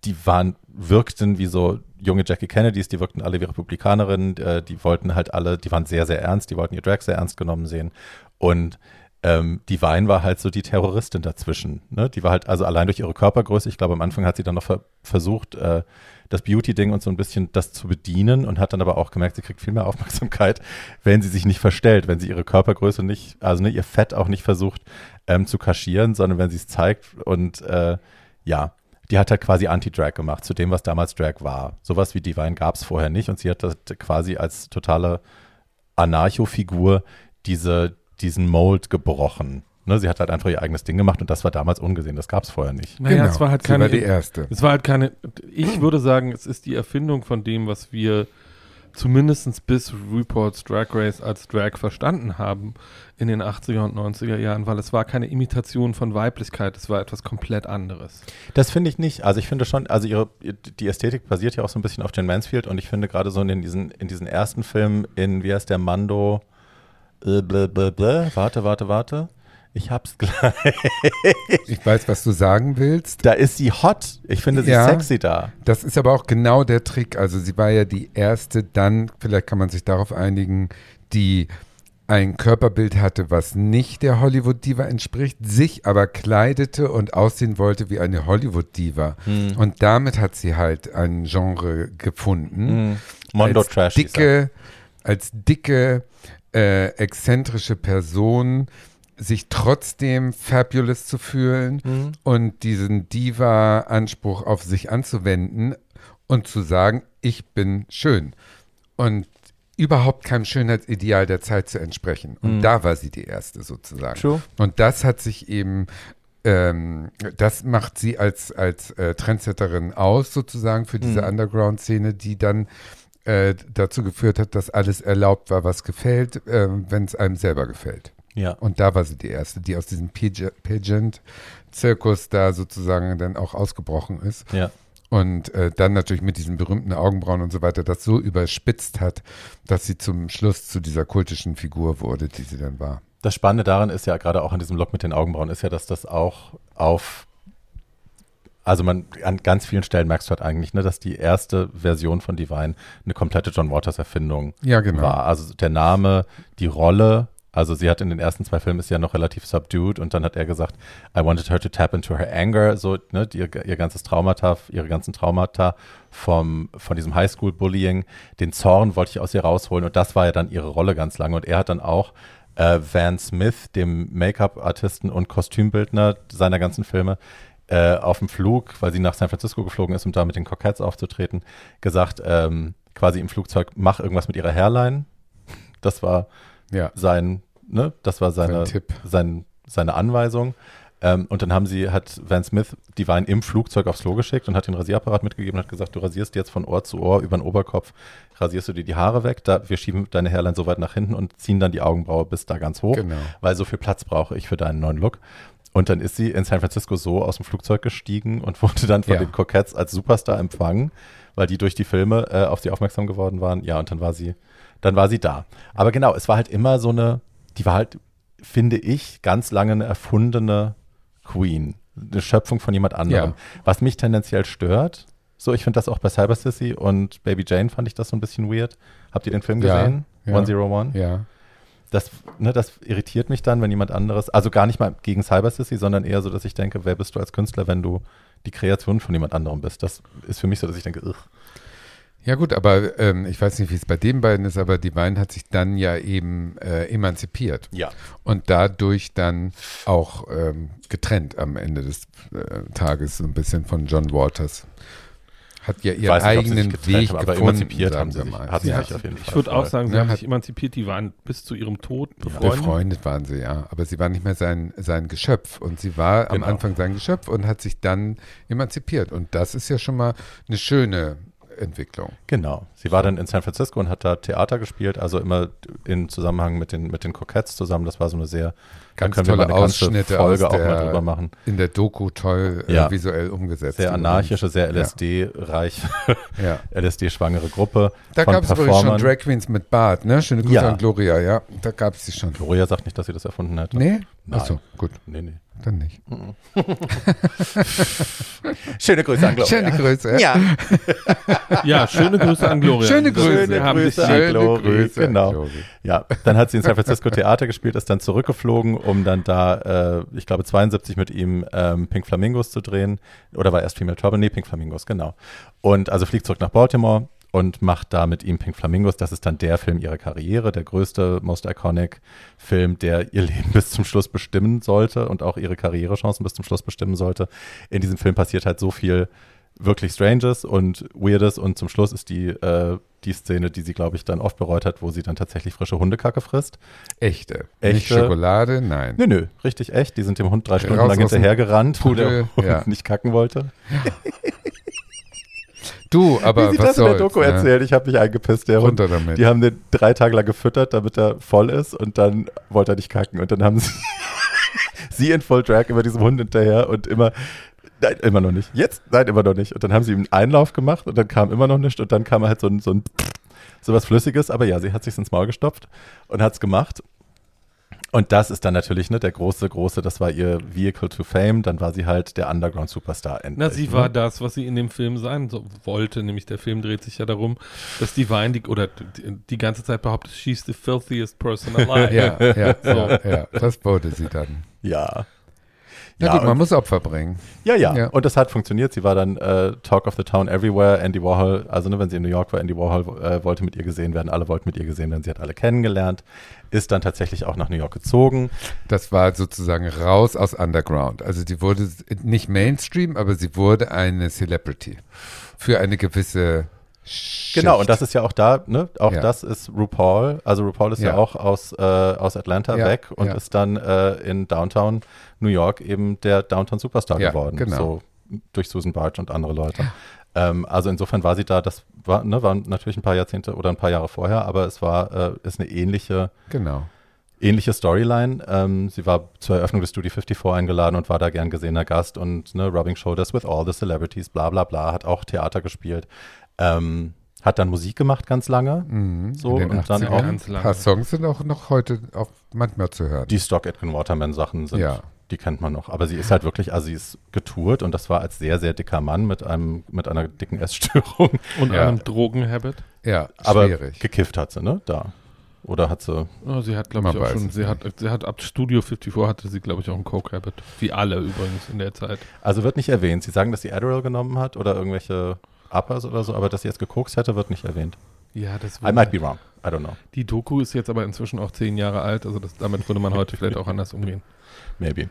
die waren, wirkten wie so junge Jackie Kennedys, die wirkten alle wie Republikanerinnen, äh, die wollten halt alle, die waren sehr, sehr ernst, die wollten ihr Drag sehr ernst genommen sehen. Und ähm, die Wein war halt so die Terroristin dazwischen. Ne? Die war halt also allein durch ihre Körpergröße, ich glaube am Anfang hat sie dann noch ver versucht, äh, das Beauty-Ding und so ein bisschen das zu bedienen und hat dann aber auch gemerkt, sie kriegt viel mehr Aufmerksamkeit, wenn sie sich nicht verstellt, wenn sie ihre Körpergröße nicht, also ne, ihr Fett auch nicht versucht ähm, zu kaschieren, sondern wenn sie es zeigt und äh, ja, die hat halt quasi Anti-Drag gemacht zu dem, was damals Drag war. Sowas wie Divine gab es vorher nicht und sie hat das quasi als totale Anarcho-Figur diese, diesen Mold gebrochen. Ne, sie hat halt einfach ihr eigenes Ding gemacht und das war damals ungesehen. Das gab es vorher nicht. Naja, es war halt Genau. sie keine. war die erste. Es war halt keine. Ich würde sagen, es ist die Erfindung von dem, was wir zumindest bis Reports Drag Race als Drag verstanden haben in den 80er und 90er Jahren, weil es war keine Imitation von Weiblichkeit, es war etwas komplett anderes. Das finde ich nicht. Also ich finde schon, also ihre, die Ästhetik basiert ja auch so ein bisschen auf Jane Mansfield und ich finde gerade so in diesen, in diesen ersten Filmen in, wie heißt der, Mando, äh, blä, blä, blä, warte, warte, warte. Ich hab's gleich. Ich weiß, was du sagen willst. Da ist sie hot. Ich finde sie Ja. sexy da. Das ist aber auch genau der Trick. Also sie war ja die erste, dann, vielleicht kann man sich darauf einigen, die ein Körperbild hatte, was nicht der Hollywood-Diva entspricht, sich aber kleidete und aussehen wollte wie eine Hollywood-Diva. Hm. Und damit hat sie halt ein Genre gefunden. Mhm. Mondo als Trash. dicke, als dicke, äh, exzentrische Person sich trotzdem fabulous zu fühlen Mhm. und diesen Diva-Anspruch auf sich anzuwenden und zu sagen, ich bin schön. Und überhaupt keinem Schönheitsideal der Zeit zu entsprechen. Und Mhm. da war sie die erste sozusagen. True. Und das hat sich eben, ähm, das macht sie als, als äh, Trendsetterin aus, sozusagen, für diese Mhm. Underground-Szene, die dann äh, dazu geführt hat, dass alles erlaubt war, was gefällt, äh, wenn es einem selber gefällt. Ja. Und da war sie die erste, die aus diesem Page- Pageant-Zirkus da sozusagen dann auch ausgebrochen ist. Ja. Und äh, dann natürlich mit diesen berühmten Augenbrauen und so weiter das so überspitzt hat, dass sie zum Schluss zu dieser kultischen Figur wurde, die sie dann war. Das Spannende daran ist ja gerade auch an diesem Look mit den Augenbrauen, ist ja, dass das auch auf, also man an ganz vielen Stellen merkst du halt eigentlich, ne, dass die erste Version von Divine eine komplette John Waters Erfindung Ja, genau. war. Also der Name, die Rolle Also sie hat in den ersten zwei Filmen ist ja noch relativ subdued und dann hat er gesagt, I wanted her to tap into her anger, so ne, ihr, ihr ganzes Traumata, ihre ganzen Traumata vom, von diesem Highschool-Bullying, den Zorn wollte ich aus ihr rausholen und das war ja dann ihre Rolle ganz lange und er hat dann auch äh, Van Smith, dem Make-up-Artisten und Kostümbildner seiner ganzen Filme, äh, auf dem Flug, weil sie nach San Francisco geflogen ist, um da mit den Coquettes aufzutreten, gesagt, ähm, quasi im Flugzeug, mach irgendwas mit ihrer Hairline. Das war Ja. sein, ne, das war seine, Sein sein, seine Anweisung. Ähm, und dann haben sie, hat Van Smith die Wein im Flugzeug aufs Klo geschickt und hat den Rasierapparat mitgegeben und hat gesagt, du rasierst jetzt von Ohr zu Ohr über den Oberkopf, rasierst du dir die Haare weg, da, wir schieben deine Hairline so weit nach hinten und ziehen dann die Augenbraue bis da ganz hoch, Genau. weil so viel Platz brauche ich für deinen neuen Look. Und dann ist sie in San Francisco so aus dem Flugzeug gestiegen und wurde dann von Ja. den Coquettes als Superstar empfangen, weil die durch die Filme äh, auf sie aufmerksam geworden waren. Ja, und dann war sie, dann war sie da. Aber genau, es war halt immer so eine, die war halt, finde ich, ganz lange eine erfundene Queen. Eine Schöpfung von jemand anderem. Ja. Was mich tendenziell stört, so, ich finde das auch bei Cyber Sissy und Baby Jane fand ich das so ein bisschen weird. Habt ihr den Film Ja, gesehen? ja. 101? Ja. das, ne, das irritiert mich dann, wenn jemand anderes, also gar nicht mal gegen Cyber Sissy, sondern eher so, dass ich denke, wer bist du als Künstler, wenn du die Kreation von jemand anderem bist? Das ist für mich so, dass ich denke, ugh. Ja gut, aber ähm, ich weiß nicht, wie es bei den beiden ist, aber die beiden hat sich dann ja eben äh, emanzipiert Ja. und dadurch dann auch ähm, getrennt am Ende des äh, Tages so ein bisschen von John Waters. Hat ja ihren nicht, eigenen getrennt Weg haben, aber gefunden, emanzipiert sagen haben sie mal. Hat sie ja. sich auf jeden Fall. Ich würde auch sagen, sie Ja, haben hat- sich emanzipiert, die waren bis zu ihrem Tod befreundet. Befreundet waren sie, ja. Aber sie war nicht mehr sein, sein Geschöpf. Und sie war am Genau. Anfang sein Geschöpf und hat sich dann emanzipiert. Und das ist ja schon mal eine schöne Entwicklung. Genau. Sie war dann in San Francisco und hat da Theater gespielt, also immer im Zusammenhang mit den, mit den Coquettes zusammen. Das war so eine sehr, Ganz können wir mal tolle eine ganze Ausschnitte Folge aus auch mal der- drüber machen. In der Doku toll äh, Ja. visuell umgesetzt. Sehr anarchische, sehr LSD-reich, Ja. LSD-schwangere Gruppe. Da gab es übrigens schon. Drag Queens mit Bart, ne? Schöne Grüße Ja. an Gloria, ja. Da gab es sie schon. Gloria sagt nicht, dass sie das erfunden hätte. Nee? Nein. Achso, gut, Nee, nee. Dann nicht. Schöne Grüße an Gloria. Schöne Grüße. Ja, Ja, schöne Grüße an Gloria. Schöne Grüße. Haben Grüße an Schöne Glory, Grüße an genau. Ja, dann hat sie in San Francisco Theater gespielt, ist dann zurückgeflogen, um dann da, äh, ich glaube 72 mit ihm ähm, Pink Flamingos zu drehen. Oder war erst Female Trouble? Nee, Pink Flamingos, genau. Und also fliegt zurück nach Baltimore und macht da mit ihm Pink Flamingos. Das ist dann der Film ihrer Karriere, der größte, most iconic Film, der ihr Leben bis zum Schluss bestimmen sollte und auch ihre Karrierechancen bis zum Schluss bestimmen sollte. In diesem Film passiert halt so viel wirklich Stranges und Weirdes und zum Schluss ist die, äh, die Szene, die sie, glaube ich, dann oft bereut hat, wo sie dann tatsächlich frische Hundekacke frisst. Echte. Nicht Echte. Schokolade, nein. Nö, nö, richtig echt. Die sind dem Hund drei Stunden Raus lang hinterhergerannt, weil der Hund ja. nicht kacken wollte. Du, aber Wie sie was das in der soll's, Doku ne? erzählt, ich habe mich eingepisst, der Hund. Runter damit. Die haben den drei Tage lang gefüttert, damit er voll ist und dann wollte er nicht kacken. Und dann haben sie sie in Full Drag über diesem Hund hinterher und immer, nein, immer noch nicht. Jetzt, nein, immer noch nicht. Und dann haben sie ihm einen Einlauf gemacht und dann kam immer noch nichts und dann kam halt so ein, so ein sowas Flüssiges, aber ja, sie hat sich ins Maul gestopft und hat es gemacht. Und das ist dann natürlich ne, der große, große, das war ihr Vehicle to Fame, dann war sie halt der Underground-Superstar endlich. Na, sie ne? war das, was sie in dem Film sein so, wollte. Nämlich der Film dreht sich ja darum, dass die Wein die, oder die, die ganze Zeit behauptet, she's the filthiest person alive. Ja, ja, ja, ja, das wurde sie dann. Ja. Na Ja, gut, und- man muss Opfer bringen. Ja, ja, Ja. Und das hat funktioniert. Sie war dann äh, Talk of the Town everywhere. Andy Warhol, also ne, wenn sie in New York war, Andy Warhol äh, wollte mit ihr gesehen werden. Alle wollten mit ihr gesehen werden. Sie hat alle kennengelernt. Ist dann tatsächlich auch nach New York gezogen. Das war sozusagen raus aus Underground. Also sie wurde nicht Mainstream, aber sie wurde eine Celebrity für eine gewisse Schicht. Genau, und das ist ja auch da, ne? Auch Ja. das ist RuPaul. Also RuPaul ist ja, Ja. auch aus, äh, aus Atlanta Ja, weg und ist dann äh, in Downtown New York eben der Downtown Superstar geworden. genau. So durch Susan Barge und andere Leute. Ähm, also insofern war sie da, das war, ne, war natürlich ein paar Jahrzehnte oder ein paar Jahre vorher, aber es war, äh, ist eine ähnliche Genau. ähnliche Storyline. Ähm, sie war zur Eröffnung des Studio 54 eingeladen und war da gern gesehener Gast und ne, rubbing shoulders with all the celebrities, bla bla bla, hat auch Theater gespielt. Ähm, hat dann Musik gemacht ganz lange. Mhm. So, und dann 80ern. auch Ein paar Songs sind auch noch heute auch manchmal zu hören. Die Stock Aitken Waterman Sachen sind, Ja. Die kennt man noch. Aber sie ist halt wirklich, also sie ist getourt und das war als sehr, sehr dicker Mann mit einem, mit einer dicken Essstörung. Und Ja. einem Drogenhabit. ja, Aber schwierig. gekifft hat sie, ne? Da. Oder hat sie. Oh, sie hat, glaube ich, auch schon, sie hat, sie hat ab Studio 54 hatte sie, glaube ich, auch einen Coke-Habit. Wie alle übrigens in der Zeit. Also wird nicht erwähnt. Sie sagen, dass sie Adderall genommen hat oder irgendwelche Uppers oder so, aber dass sie jetzt gekokst hätte, wird nicht erwähnt. Ja, das I might be wrong. I don't know. Die Doku ist jetzt aber inzwischen auch zehn Jahre alt, also das, damit würde man heute vielleicht auch anders umgehen. Maybe.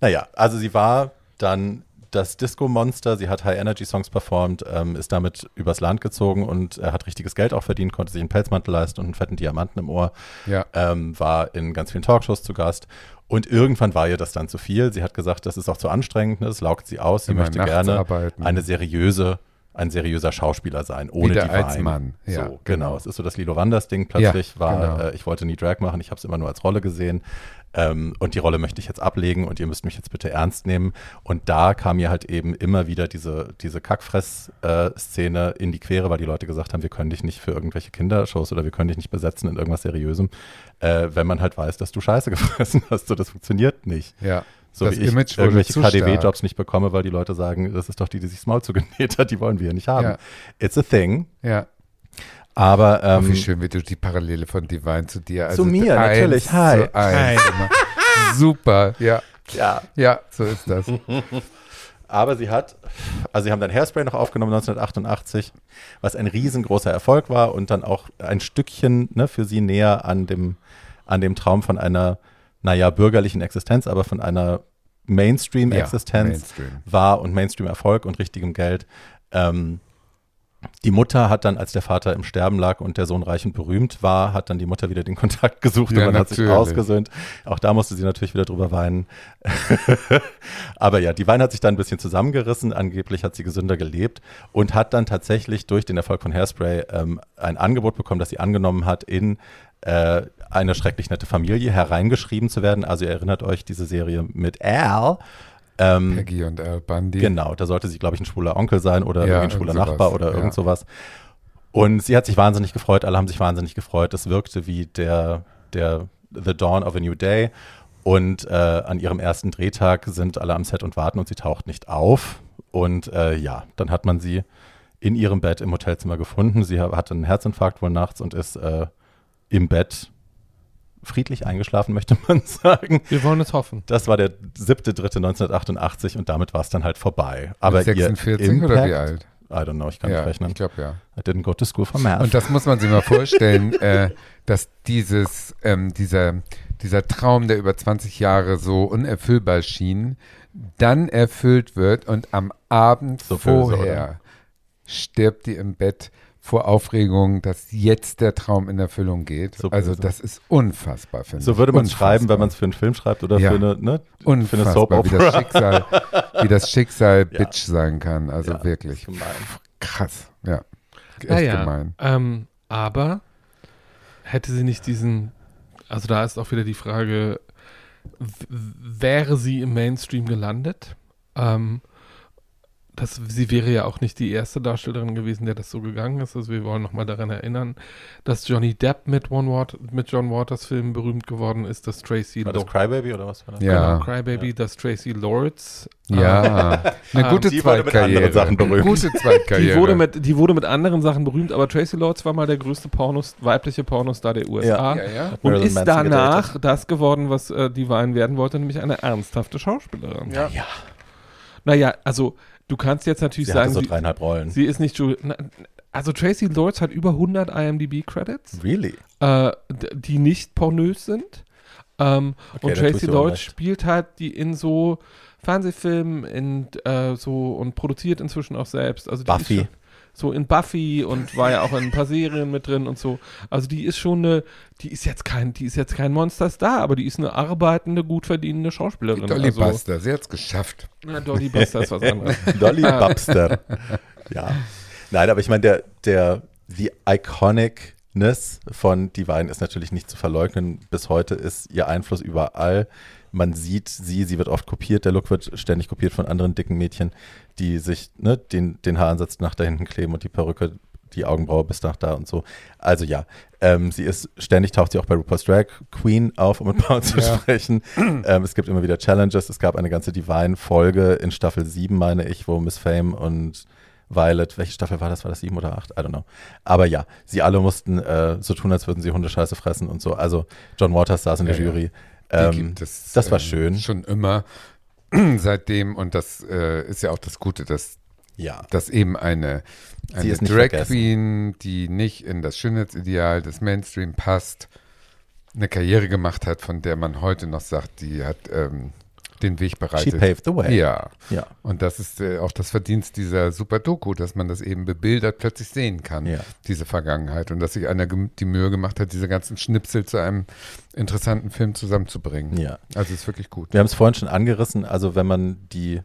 Naja, also sie war dann das Disco-Monster. Sie hat High-Energy-Songs performt, ähm, ist damit übers Land gezogen und äh, hat richtiges Geld auch verdient, konnte sich einen Pelzmantel leisten und einen fetten Diamanten im Ohr. Ja. ähm, war in ganz vielen Talkshows zu Gast. Und irgendwann war ihr das dann zu viel. Sie hat gesagt, das ist auch zu anstrengend, ne? das laugt sie aus. Sie Immer möchte gerne eine seriöse, ein seriöser Schauspieler sein, ohne Wieder die als Wein. Mann, ja, so, genau. genau. Es ist so das Lilo Wanders Ding plötzlich Ja, war, genau. äh, ich wollte nie Drag machen, ich habe es immer nur als Rolle gesehen. Ähm, und die Rolle möchte ich jetzt ablegen und ihr müsst mich jetzt bitte ernst nehmen. Und da kam mir halt eben immer wieder diese, diese Kackfress-Szene in die Quere, weil die Leute gesagt haben, wir können dich nicht für irgendwelche Kindershows oder wir können dich nicht besetzen in irgendwas Seriösem, äh, wenn man halt weiß, dass du Scheiße gefressen hast. So, das funktioniert nicht. Ja. So Das wie ich Image wurde irgendwelche. KDW-Jobs nicht bekomme, weil die Leute sagen, das ist doch die, die sich das Maul zugenäht hat, die wollen wir nicht haben. Ja. It's a thing. Ja. Aber Oh, ähm, wie schön, wie du die Parallele von Divine zu dir. Zu mir, natürlich. Hi. Immer. Super. Ja. ja, Ja, so ist das. Aber sie hat, also sie haben dann Hairspray noch aufgenommen 1988, was ein riesengroßer Erfolg war und dann auch ein Stückchen ne, für sie näher an dem, an dem Traum von einer, naja, bürgerlichen Existenz, aber von einer Mainstream-Existenz Mainstream. war und Mainstream-Erfolg und richtigem Geld. Ähm, die Mutter hat dann, als der Vater im Sterben lag und der Sohn reich und berühmt war, hat dann die Mutter wieder den Kontakt gesucht Ja, und man hat sich natürlich. ausgesöhnt. Auch da musste sie natürlich wieder drüber weinen. Aber ja, die Wein hat sich dann ein bisschen zusammengerissen. Angeblich hat sie gesünder gelebt und hat dann tatsächlich durch den Erfolg von Hairspray ähm, ein Angebot bekommen, das sie angenommen hat, in äh, eine schrecklich nette Familie hereingeschrieben zu werden. Also ihr erinnert euch diese Serie mit Al. Ähm, Peggy und Al Bundy. Genau, da sollte sie, glaube ich, ein schwuler Onkel sein oder Ja, ein schwuler Nachbar oder ja. irgend sowas. Und sie hat sich wahnsinnig gefreut, alle haben sich wahnsinnig gefreut. Es wirkte wie der, der The Dawn of a New Day. Und äh, an ihrem ersten Drehtag sind alle am Set und warten und sie taucht nicht auf. Und äh, ja, dann hat man sie in ihrem Bett im Hotelzimmer gefunden. Sie ha- hatte einen Herzinfarkt wohl nachts und ist äh, im Bett friedlich eingeschlafen, möchte man sagen. Wir wollen es hoffen. Das war der 7.3.1988 und damit war es dann halt vorbei. Aber Mit 46 ihr oder wie Impact- alt? I don't know, ich kann ja, nicht rechnen. ich glaube ja. I didn't go to school for math. Und das muss man sich mal vorstellen, äh, dass dieses, ähm, dieser, dieser Traum, der über 20 Jahre so unerfüllbar schien, dann erfüllt wird und am Abend So böse, vorher stirbt die im Bett vor Aufregung, dass jetzt der Traum in Erfüllung geht. So also das ist unfassbar, finde ich. so würde man es schreiben, wenn Unfassbar. man es für einen Film schreibt oder Ja. für eine, ne, für eine Unfassbar, Soap wie das Opera. Schicksal, wie das Schicksal Ja. Bitch sein kann. Also Ja, wirklich krass. Ja, echt Naja, gemein. Ähm, aber hätte sie nicht diesen, also da ist auch wieder die Frage, wäre sie im Mainstream gelandet? Ähm, das, sie wäre ja auch nicht die erste Darstellerin gewesen, der das so gegangen ist. Also wir wollen nochmal daran erinnern, dass Johnny Depp mit, One Wat mit John Waters Filmen berühmt geworden ist, dass Tracy War das Crybaby oder was war das? Ja. genau, Crybaby, dass Tracy Lords Ja, eine ähm, gute sie wurde mit Zweitkarriere. anderen Sachen berühmt. Gute Zweitkarriere. Die wurde, mit, die wurde mit anderen Sachen berühmt, aber Tracy Lords war mal der größte Pornos, weibliche Pornostar der USA. ja, ja. Und Marilyn ist Manson danach gedatet. das geworden, was äh, Divine werden wollte, nämlich eine ernsthafte Schauspielerin. Ja. Ja, Naja, also du kannst jetzt natürlich sie sagen, so sie, dreieinhalb Rollen. sie ist nicht Ju na, Also Tracy Lords hat über 100 IMDb-Credits, really? äh, die nicht pornös sind. Ähm, Okay, und Tracy Lords spielt halt die in so Fernsehfilmen in, äh, so und produziert inzwischen auch selbst. Also Buffy. schon- so in Buffy und war ja auch in ein paar Serien mit drin und so. Also die ist schon eine, die ist jetzt kein, die ist jetzt kein Monsterstar, aber die ist eine arbeitende, gut verdienende Schauspielerin. Dolly also, Buster, sie hat es geschafft. Na, Dolly Buster ist was anderes. Dolly Ah. Bubster. ja. Nein, aber ich meine, der, der, the Iconicness von Divine ist natürlich nicht zu verleugnen. Bis heute ist ihr Einfluss überall. Man sieht sie, sie wird oft kopiert. Der Look wird ständig kopiert von anderen dicken Mädchen, die sich ne, den, den Haaransatz nach da hinten kleben und die Perücke, die Augenbraue bis nach da und so. Also ja, ähm, sie ist ständig taucht sie auch bei RuPaul's Drag Queen auf, um mit Paul zu Ja. sprechen. ähm, es gibt immer wieder Challenges. Es gab eine ganze Divine-Folge in Staffel 7, meine ich, wo Miss Fame und Violet, welche Staffel war das? War das sieben oder acht? I don't know. Aber ja, sie alle mussten äh, so tun, als würden sie Hundescheiße fressen und so. Also John Waters saß in der Ja, ja. Jury. Die Ähm, gibt es, das war ähm, schön. Schon immer seitdem und das äh, ist ja auch das Gute, dass, ja. dass eben eine, eine Drag. Queen, die nicht in das Schönheitsideal des Mainstream passt, eine Karriere gemacht hat, von der man heute noch sagt, die hat ähm, den Weg She bereitet. paved the way. Ja, Ja. und das ist äh, auch das Verdienst dieser super Doku, dass man das eben bebildert plötzlich sehen kann, Ja. diese Vergangenheit. Und dass sich einer die Mühe gemacht hat, diese ganzen Schnipsel zu einem interessanten Film zusammenzubringen. ja. Also ist wirklich gut. Wir haben es vorhin schon angerissen, also wenn man die,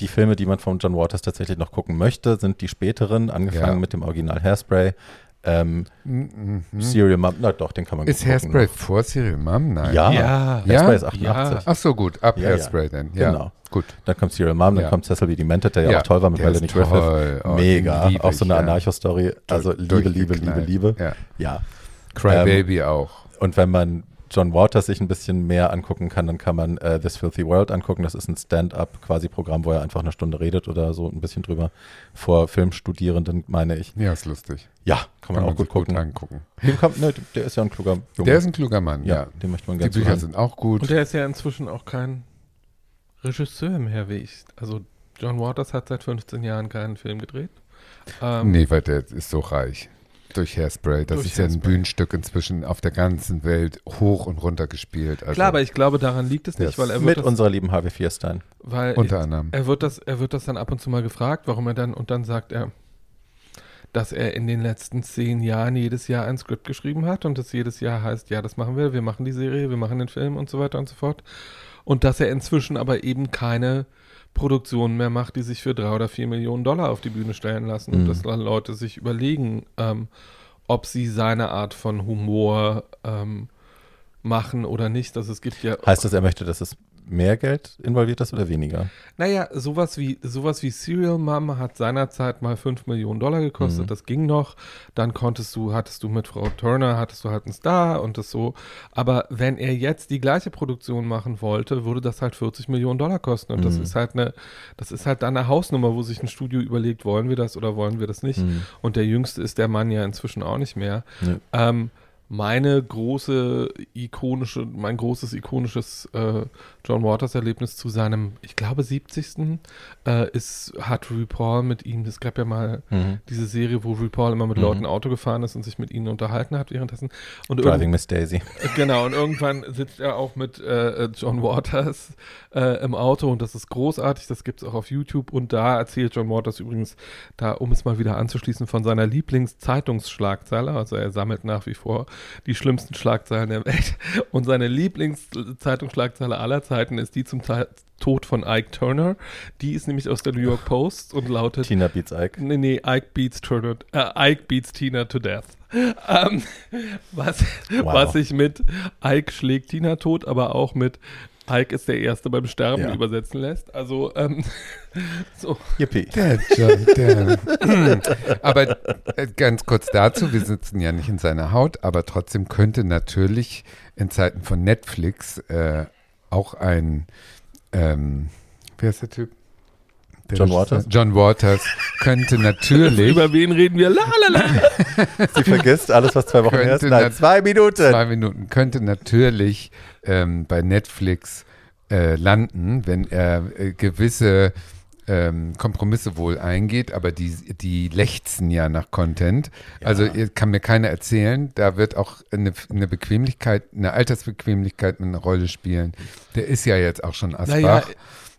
die Filme, die man von John Waters tatsächlich noch gucken möchte, sind die späteren, angefangen Ja. mit dem Original Hairspray. Ähm, Mhm. Serial Mom, na doch, den kann man Ist gucken. Hairspray vor Serial Mom? Nein. Ja, Ja. Hairspray ist Ja. 88. Ach so, gut. Ab Ja, ja. Hairspray dann. Ja, Genau. gut. Dann kommt Serial Mom, dann Ja. kommt Cecil B. Demented, der ja, Ja, auch toll war mit Melanie Griffith. toll. Oh, Mega. Auch so eine ja. Anarcho-Story. Also Liebe, Liebe, Liebe. Liebe. Ja. Ja. Cry Ähm, Baby auch. Und wenn man John Waters sich ein bisschen mehr angucken kann, dann kann man äh, This Filthy World angucken. Das ist ein Stand-up quasi Programm, wo er einfach eine Stunde redet oder so ein bisschen drüber vor Filmstudierenden, meine ich. Ja, ist lustig. Ja, kann man auch gut sich gucken. angucken. Dem kommt, ne, der ist ja ein kluger Junge. Der ist ein kluger Mann, ja, ja. den möchte man Die gerne Bücher zuhören. sind auch gut. Und der ist ja inzwischen auch kein Regisseur mehr, wie ich. Also John Waters hat seit 15 Jahren keinen Film gedreht. Ähm, Nee, weil der ist so reich. Durch Hairspray. Das Durch ist ja ein Hairspray. Bühnenstück inzwischen auf der ganzen Welt hoch und runter gespielt. Also Klar, aber ich glaube, daran liegt es nicht, ist weil er wird Mit das, unserer lieben Harvey Fierstein. weil unter anderem. er wird das, er wird das dann ab und zu mal gefragt, warum er dann und dann sagt er, dass er in den letzten zehn Jahren jedes Jahr ein Skript geschrieben hat und das jedes Jahr heißt, ja, das machen wir, wir machen die Serie, wir machen den Film und so weiter und so fort. Und dass er inzwischen aber eben keine Produktionen mehr macht, die sich für drei oder vier Millionen Dollar auf die Bühne stellen lassen und Mhm. dass dann Leute sich überlegen, ähm, ob sie seine Art von Humor ähm, machen oder nicht. Also es gibt ja Heißt das, er möchte, dass es mehr Geld involviert ist oder weniger? Naja, sowas wie, sowas wie Serial Mom hat seinerzeit mal 5 Millionen Dollar gekostet, Mhm. das ging noch. Dann konntest du, hattest du mit Frau Turner, hattest du halt einen Star und das so. Aber wenn er jetzt die gleiche Produktion machen wollte, würde das halt 40 Millionen Dollar kosten. Und das Mhm. ist halt eine, das ist halt dann eine Hausnummer, wo sich ein Studio überlegt, wollen wir das oder wollen wir das nicht. Mhm. Und der Jüngste ist der Mann ja inzwischen auch nicht mehr. Nee. Ähm, meine große ikonische, mein großes ikonisches äh, John Waters Erlebnis zu seinem, ich glaube, 70. Äh, ist, hat RuPaul mit ihm, es gab ja mal Mhm. diese Serie, wo RuPaul immer mit Mhm. Leuten Auto gefahren ist und sich mit ihnen unterhalten hat währenddessen. Und Driving Miss Daisy. Genau, und irgendwann sitzt er auch mit äh, John Waters äh, im Auto und das ist großartig, das gibt es auch auf YouTube und da erzählt John Waters übrigens, da um es mal wieder anzuschließen, von seiner Lieblingszeitungsschlagzeile, also er sammelt nach wie vor die schlimmsten Schlagzeilen der Welt und seine Lieblingszeitungsschlagzeile aller Zeiten ist die zum Tod von Ike Turner, die ist nämlich aus der New York Post und lautet Tina Beats Ike. Nee, nee, Ike beats, Turner, äh, Ike beats Tina to death. Ähm, was, Wow. was sich mit Ike schlägt Tina tot, aber auch mit Ike ist der Erste beim Sterben Ja. übersetzen lässt. Also, ähm, so. Yippie. Der John, der. aber äh, ganz kurz dazu, wir sitzen ja nicht in seiner Haut, aber trotzdem könnte natürlich in Zeiten von Netflix äh, auch ein, ähm, wer ist der Typ? Der John? Waters? John Waters könnte natürlich Über wen reden wir? La, la, la. Sie vergisst alles, was zwei Wochen her ist. Nein, zwei Minuten. zwei Minuten könnte natürlich ähm, bei Netflix äh, landen, wenn er äh, gewisse ähm, Kompromisse wohl eingeht, aber die, die lechzen ja nach Content. Also ihr kann mir keiner erzählen, da wird auch eine, eine Bequemlichkeit, eine Altersbequemlichkeit eine Rolle spielen. Der ist ja jetzt auch schon Asbach. Naja,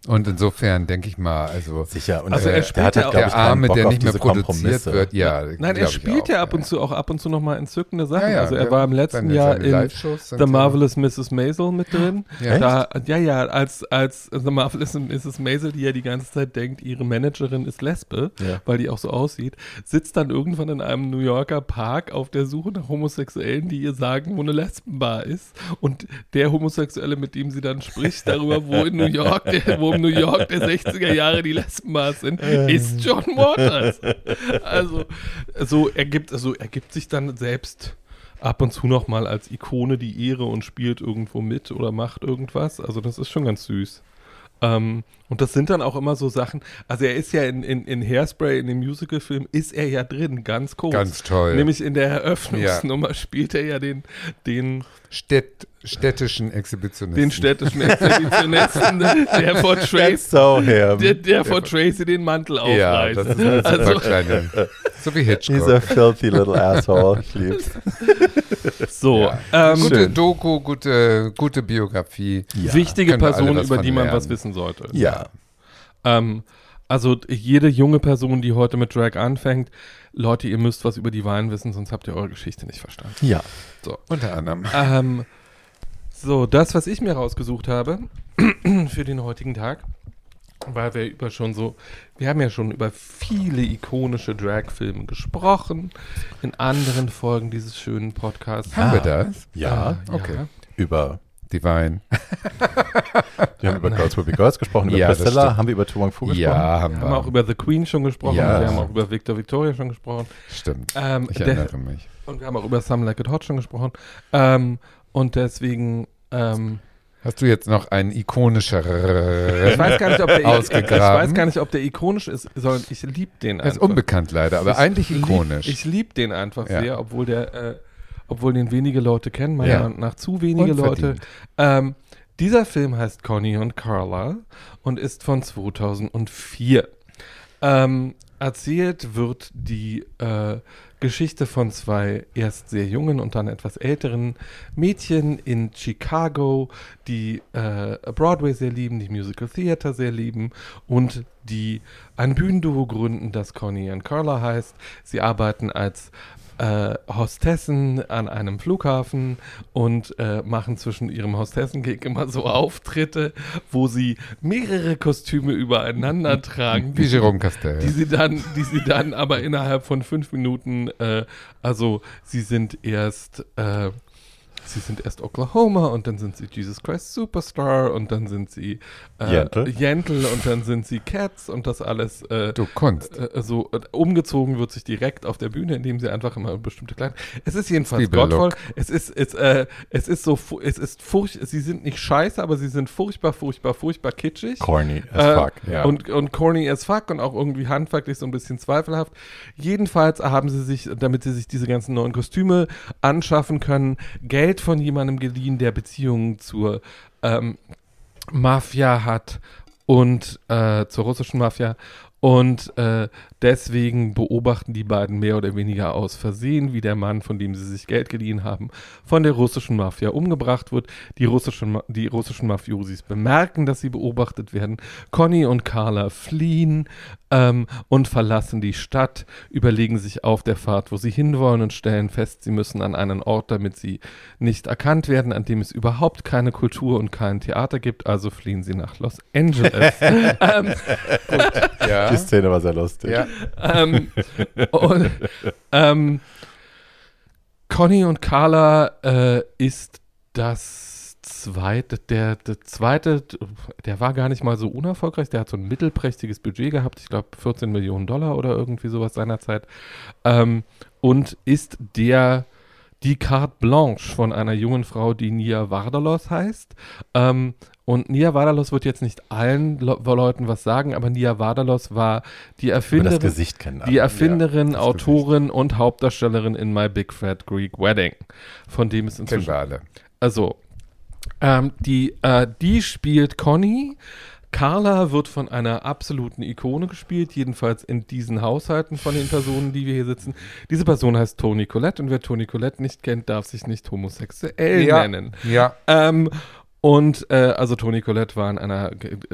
und insofern denke ich mal, also Sicher. Und Also er spielt der hat ja halt, auch- der Arme, der nicht mehr produziert wird, ja. Nein, er spielt ja ab und zu auch ab und zu nochmal entzückende Sachen. Ja, ja, also er der- war im letzten Jahr in The ja- Marvelous Mrs. Maisel mit drin. Echt? Da, ja, ja, als, als The Marvelous Mrs. Maisel, die ja die ganze Zeit denkt, ihre Managerin ist Lesbe, Ja. weil die auch so aussieht, sitzt dann irgendwann in einem New Yorker Park auf der Suche nach Homosexuellen, die ihr sagen, wo eine Lesbenbar ist. Und der Homosexuelle, mit dem sie dann spricht, darüber, wo in New York, der, wo im New York der 60er Jahre die Lesbenbars sind, ist John Waters. Also, so ergibt, also ergibt sich dann selbst ab und zu noch mal als Ikone die Ehre und spielt irgendwo mit oder macht irgendwas. Also das ist schon ganz süß. Ähm, Und das sind dann auch immer so Sachen, also er ist ja in, in, in Hairspray, in dem Musicalfilm, ist er ja drin, ganz kurz. Ganz toll. Nämlich in der Eröffnungsnummer spielt er ja den, den, Städt, städtischen Exhibitionisten. den städtischen Exhibitionisten, der vor Tracy, So der, der vor Tracy den Mantel ja, aufreißt. das ist super Also- kleine. So wie He's a Hitchcock. filthy little asshole. Ich lieb's. so, Ja. ähm, Gute schön. Doku, gute, gute Biografie. Ja. wichtige Person, über die man lernen. was wissen sollte. Ja. Ähm, also jede junge Person, die heute mit Drag anfängt, Leute, ihr müsst was über die Wahlen wissen, sonst habt ihr eure Geschichte nicht verstanden. Ja. Unter anderem. Ähm, so, das, was ich mir rausgesucht habe für den heutigen Tag, weil wir über schon so, wir haben ja schon über viele ikonische Drag-Filme gesprochen in anderen Folgen dieses schönen Podcasts. Haben wir Ah. das? Ja. Okay. Ja. Über, Divine. wir haben über Girls Will Be Girls gesprochen, über Ja, Priscilla, haben wir über Tu Wong Fu gesprochen. Ja, haben Wir wir. haben auch über The Queen schon gesprochen, Ja. wir haben auch über Victor Victoria schon gesprochen. Stimmt. Ähm, Ich der- erinnere mich. Und wir haben auch über Some Like It Hot schon gesprochen. Ähm, und deswegen, ähm, Hast du jetzt noch einen ich ikonischeren? weiß gar nicht, ob der, ich weiß gar nicht, ob der ikonisch ist, sondern ich liebe den Er ist einfach. unbekannt leider, aber Ich eigentlich lieb- ikonisch. Ich liebe den einfach Ja. sehr, obwohl der, äh, obwohl den wenige Leute kennen, meiner Ja. Meinung nach zu wenige Leute. Ähm, dieser Film heißt Conny und Carla und ist von 2004. Ähm, erzählt wird die äh, Geschichte von zwei erst sehr jungen und dann etwas älteren Mädchen in Chicago, die äh, Broadway sehr lieben, die Musical Theater sehr lieben und die ein Bühnenduo gründen, das Conny und Carla heißt. Sie arbeiten als äh, Hostessen an einem Flughafen und äh, machen zwischen ihrem Hostessengig immer so Auftritte, wo sie mehrere Kostüme übereinander tragen, Wie Jerome Castel. die sie dann, die sie dann aber innerhalb von fünf Minuten, äh, also sie sind erst, äh, sie sind erst Oklahoma und dann sind sie Jesus Christ Superstar und dann sind sie äh. Yentl und dann sind sie Cats und das alles äh, du Kunst. äh, so äh, umgezogen wird sich direkt auf der Bühne, indem sie einfach immer bestimmte Kleidung. Es ist jedenfalls gottvoll. Es ist, es, äh, es ist so, es ist furcht, sie sind nicht scheiße, aber sie sind furchtbar, furchtbar, furchtbar kitschig. Corny as Äh, fuck. Ja. Und, und corny as fuck und auch irgendwie handwerklich so ein bisschen zweifelhaft. Jedenfalls haben sie sich, damit sie sich diese ganzen neuen Kostüme anschaffen können, Geld von jemandem geliehen, der Beziehungen zur ähm, Mafia hat und äh, zur russischen Mafia. Und äh, deswegen beobachten die beiden mehr oder weniger aus Versehen, wie der Mann, von dem sie sich Geld geliehen haben, von der russischen Mafia umgebracht wird. Die russischen, die russischen Mafiosis bemerken, dass sie beobachtet werden. Conny und Carla fliehen ähm, und verlassen die Stadt, überlegen sich auf der Fahrt, wo sie hinwollen und stellen fest, sie müssen an einen Ort, damit sie nicht erkannt werden, an dem es überhaupt keine Kultur und kein Theater gibt. Also fliehen sie nach Los Angeles. ähm, Ja. Die Szene war sehr lustig. ja. Ähm, und, ähm, Conny und Carla äh, ist das zweite, der, der zweite, der war gar nicht mal so unerfolgreich, der hat so ein mittelprächtiges Budget gehabt, ich glaube 14 Millionen Dollar oder irgendwie sowas seinerzeit, ähm, und ist der, die Carte Blanche von einer jungen Frau, die Nia Vardalos heißt. Ähm, und Nia Vardalos wird jetzt nicht allen Le Leuten was sagen, aber Nia Vardalos war die Erfinderin, Gesicht kennen die. Erfinderin, das Autorin und Hauptdarstellerin in My Big Fat Greek Wedding, von dem es Kennen inzwischen wir alle. also, ähm, die, äh, die spielt Conny. Carla wird von einer absoluten Ikone gespielt, jedenfalls in diesen Haushalten von den Personen, die wir hier sitzen. Diese Person heißt Toni Collette und wer Toni Collette nicht kennt, darf sich nicht homosexuell Ja. nennen. Ja. Ähm, und äh, also Toni Collette war in einer,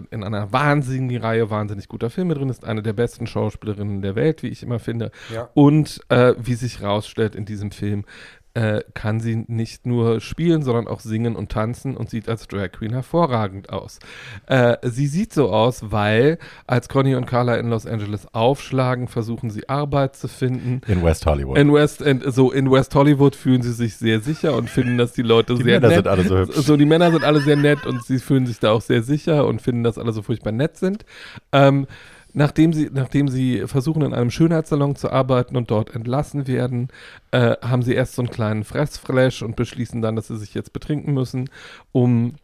in einer wahnsinnigen Reihe wahnsinnig guter Filme drin, ist eine der besten Schauspielerinnen der Welt, wie ich immer finde. Ja. Und äh, wie sich rausstellt in diesem Film, äh, kann sie nicht nur spielen, sondern auch singen und tanzen und sieht als Drag Queen hervorragend aus. Äh, sie sieht so aus, weil als Conny und Carla in Los Angeles aufschlagen, versuchen sie Arbeit zu finden. In West Hollywood. In West, in, so in West Hollywood fühlen sie sich sehr sicher und finden, dass die Leute die sehr Männer nett sind alle so hübsch. so, die Männer sind alle sehr nett und sie fühlen sich da auch sehr sicher und finden, dass alle so furchtbar nett sind. Ähm, nachdem, sie, nachdem sie versuchen, in einem Schönheitssalon zu arbeiten und dort entlassen werden, äh, haben sie erst so einen kleinen Fressflash und beschließen dann, dass sie sich jetzt betrinken müssen, um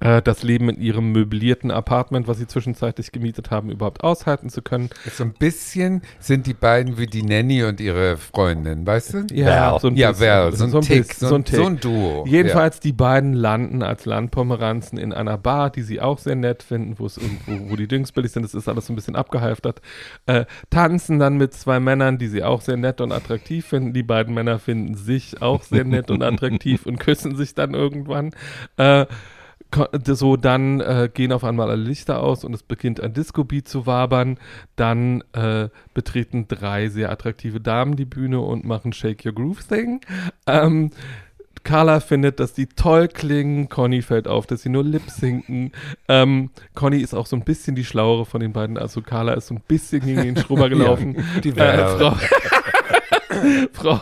das Leben in ihrem möblierten Apartment, was sie zwischenzeitlich gemietet haben, überhaupt aushalten zu können. So ein bisschen sind die beiden wie die Nanny und ihre Freundin, weißt du? Val. so ein Ja, bisschen. Val, so ein Tick, bisschen, so ein, Tick. so ein Duo. Jedenfalls, die beiden landen als Landpomeranzen in einer Bar, die sie auch sehr nett finden, wo es irgendwo, wo die Dings billig sind, das ist alles so ein bisschen abgehalftert. Äh, tanzen dann mit zwei Männern, die sie auch sehr nett und attraktiv finden. Die beiden Männer finden sich auch sehr nett und attraktiv und küssen sich dann irgendwann. Äh, so dann äh, gehen auf einmal alle Lichter aus und es beginnt ein Disco-Beat zu wabern. Dann äh, betreten drei sehr attraktive Damen die Bühne und machen Shake Your Groove Thing. Ähm, Carla findet, dass die toll klingen. Conny fällt auf, dass sie nur lip sinken. Ähm, Conny ist auch so ein bisschen die schlauere von den beiden. Also Carla ist so ein bisschen gegen den Schrubber gelaufen. die äh. Frau, Frau,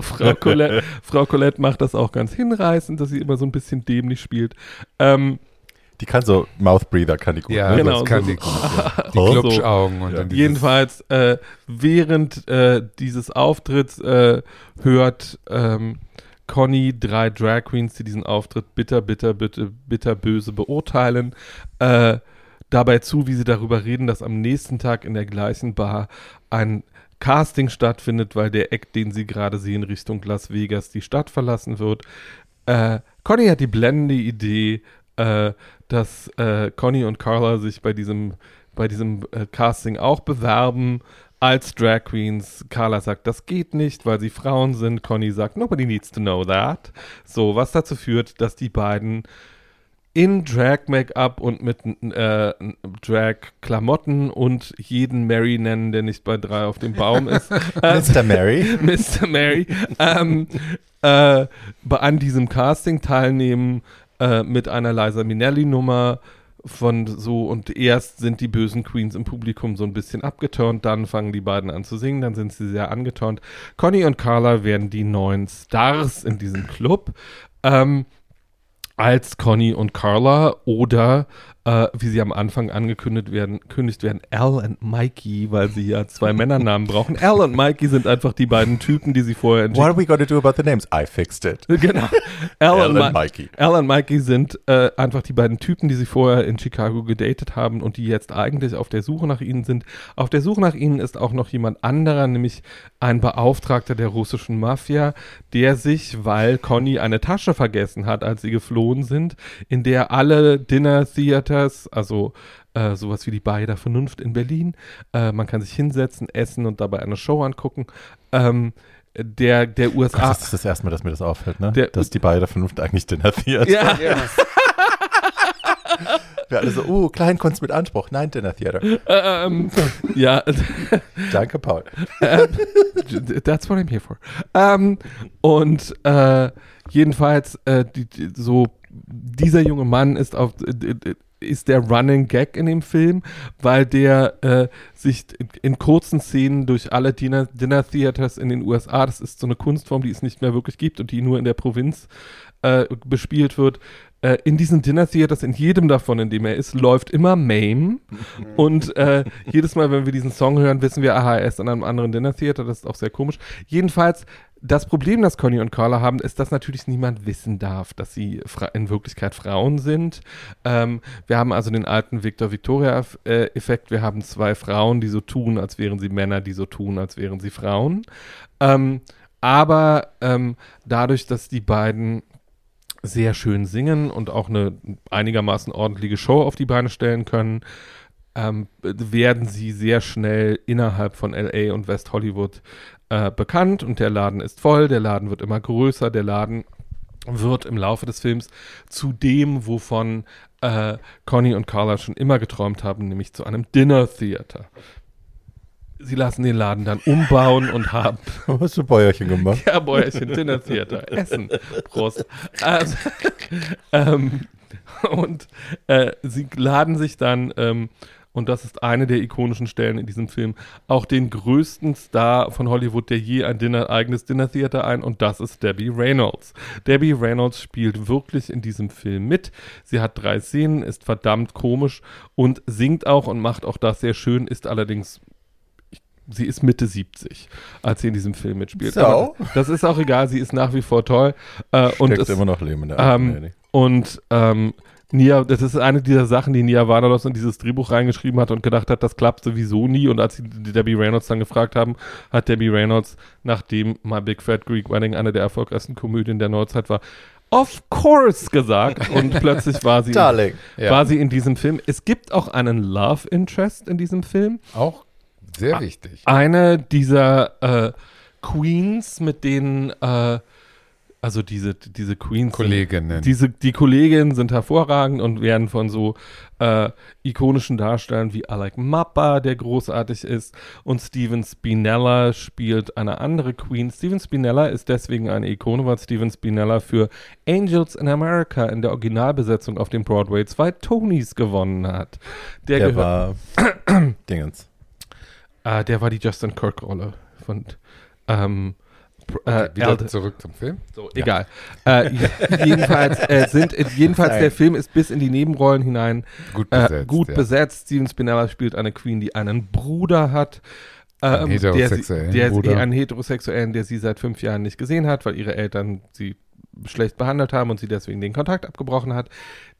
Frau, Colette, Frau Colette macht das auch ganz hinreißend, dass sie immer so ein bisschen dämlich spielt. Ähm, Die kann so Mouth Breather, kann die gut. Ja, ne? Genau, das kann so- die gut. Die Oh, so. Glubschaugen und Ja. dann dieses- Jedenfalls, äh, während äh, dieses Auftritts äh, hört ähm, Conny drei Drag Queens, die diesen Auftritt bitter, bitter, bitter, bitter böse beurteilen, äh, dabei zu, wie sie darüber reden, dass am nächsten Tag in der gleichen Bar ein Casting stattfindet, weil der Eck, den sie gerade sehen, Richtung Las Vegas die Stadt verlassen wird. Äh, Conny hat die blendende Idee, äh, dass äh, Conny und Carla sich bei diesem, bei diesem äh, Casting auch bewerben als Drag Queens. Carla sagt, das geht nicht, weil sie Frauen sind. Conny sagt, nobody needs to know that. So, was dazu führt, dass die beiden in Drag-Make-up und mit äh, Drag-Klamotten und jeden Mary nennen, der nicht bei drei auf dem Baum ist. äh, Mr. Mary. Mr. Mary, ähm, äh, an diesem Casting teilnehmen äh, mit einer Liza Minnelli-Nummer von so und erst sind die bösen Queens im Publikum so ein bisschen abgeturnt, dann fangen die beiden an zu singen, dann sind sie sehr angeturnt. Conny und Carla werden die neuen Stars in diesem Club. Ähm, als Conny und Carla oder äh, wie sie am Anfang angekündigt werden, kündigt werden, Al und Mikey, weil sie ja zwei Männernamen brauchen. Al und Mikey sind einfach die beiden Typen, die sie vorher in What are we going to do about the names? I fixed it. Genau. Al, Al und, und Mi- Mikey. Al und Mikey sind äh, einfach die beiden Typen, die sie vorher in Chicago gedatet haben und die jetzt eigentlich auf der Suche nach ihnen sind. Auf der Suche nach ihnen ist auch noch jemand anderer, nämlich ein Beauftragter der russischen Mafia, der sich, weil Conny eine Tasche vergessen hat, als sie geflohen sind, in der alle Dinner Theaters, also äh, sowas wie die Bar der Vernunft in Berlin, äh, man kann sich hinsetzen, essen und dabei eine Show angucken, ähm, der, der USA. Das ist das erste Mal, dass mir das auffällt, ne? Der- dass die beide Vernunft eigentlich Dinner Theater. ja, Wir alle so, uh, Kleinkunst mit Anspruch. Nein, Dinner Theater. ähm, ja, Danke, Paul. That's what I'm here for. Ähm, und äh, jedenfalls, äh, die, die, so dieser junge Mann ist auf äh, ist der Running Gag in dem Film, weil der äh, sich in kurzen Szenen durch alle Dinner, Dinner Theaters in den USA, das ist so eine Kunstform, die es nicht mehr wirklich gibt und die nur in der Provinz äh, bespielt wird, äh, in diesen Dinner Theaters, in jedem davon, in dem er ist, läuft immer Mame. Und äh, jedes Mal, wenn wir diesen Song hören, wissen wir, aha, er ist an einem anderen Dinner Theater. Das ist auch sehr komisch. Jedenfalls, das Problem, das Conny und Carla haben, ist, dass natürlich niemand wissen darf, dass sie in Wirklichkeit Frauen sind. Ähm, wir haben also den alten Victor-Victoria-Effekt. Wir haben zwei Frauen, die so tun, als wären sie Männer, die so tun, als wären sie Frauen. Ähm, aber ähm, dadurch, dass die beiden sehr schön singen und auch eine einigermaßen ordentliche Show auf die Beine stellen können, ähm, werden sie sehr schnell innerhalb von LA und West Hollywood äh, bekannt und der Laden ist voll, der Laden wird immer größer, der Laden wird im Laufe des Films zu dem, wovon äh, Conny und Carla schon immer geträumt haben, nämlich zu einem Dinner Theater. Sie lassen den Laden dann umbauen und haben Hast du Bäuerchen gemacht? ja, Bäuerchen, Dinner Theater, Essen, Prost. Also, ähm, und äh, sie laden sich dann, ähm, und das ist eine der ikonischen Stellen in diesem Film, auch den größten Star von Hollywood, der je ein Dinner, eigenes Dinner Theater ein, und das ist Debbie Reynolds. Debbie Reynolds spielt wirklich in diesem Film mit. Sie hat drei Szenen, ist verdammt komisch und singt auch und macht auch das sehr schön, ist allerdings sie ist Mitte 70, als sie in diesem Film mitspielt. So. Aber das ist auch egal, sie ist nach wie vor toll. Äh, und Steckt es, immer noch Leben in der ähm, und ähm, Nia, das ist eine dieser Sachen, die Nia Vardalos in dieses Drehbuch reingeschrieben hat und gedacht hat, das klappt sowieso nie. Und als sie die Debbie Reynolds dann gefragt haben, hat Debbie Reynolds, nachdem My Big Fat Greek Wedding eine der erfolgreichsten Komödien der Neuzeit war, of course gesagt. Und plötzlich war sie, Darling. Ja. war sie in diesem Film. Es gibt auch einen Love Interest in diesem Film. Auch sehr wichtig. Eine dieser äh, Queens, mit denen, äh, also diese, diese Queens. sind- Kolleginnen. diese, die Kolleginnen sind hervorragend und werden von so äh, ikonischen Darstellern wie Alec Mappa, der großartig ist, und Steven Spinella spielt eine andere Queen. Steven Spinella ist deswegen eine Ikone, weil Steven Spinella für Angels in America in der Originalbesetzung auf dem Broadway zwei Tonys gewonnen hat. Der, Der war Dingens. äh, der war die Justin Kirk-Rolle von ähm, äh, wieder zurück zum Film. so, egal. Äh, jedenfalls äh, sind jedenfalls Nein. der Film ist bis in die Nebenrollen hinein Gut äh, besetzt. gut ja. besetzt. Steven Spinella spielt eine Queen, die einen Bruder hat. Der sie, heterosexuellen der, Bruder. einen heterosexuellen, der sie seit fünf Jahren nicht gesehen hat, weil ihre Eltern sie schlecht behandelt haben und sie deswegen den Kontakt abgebrochen hat.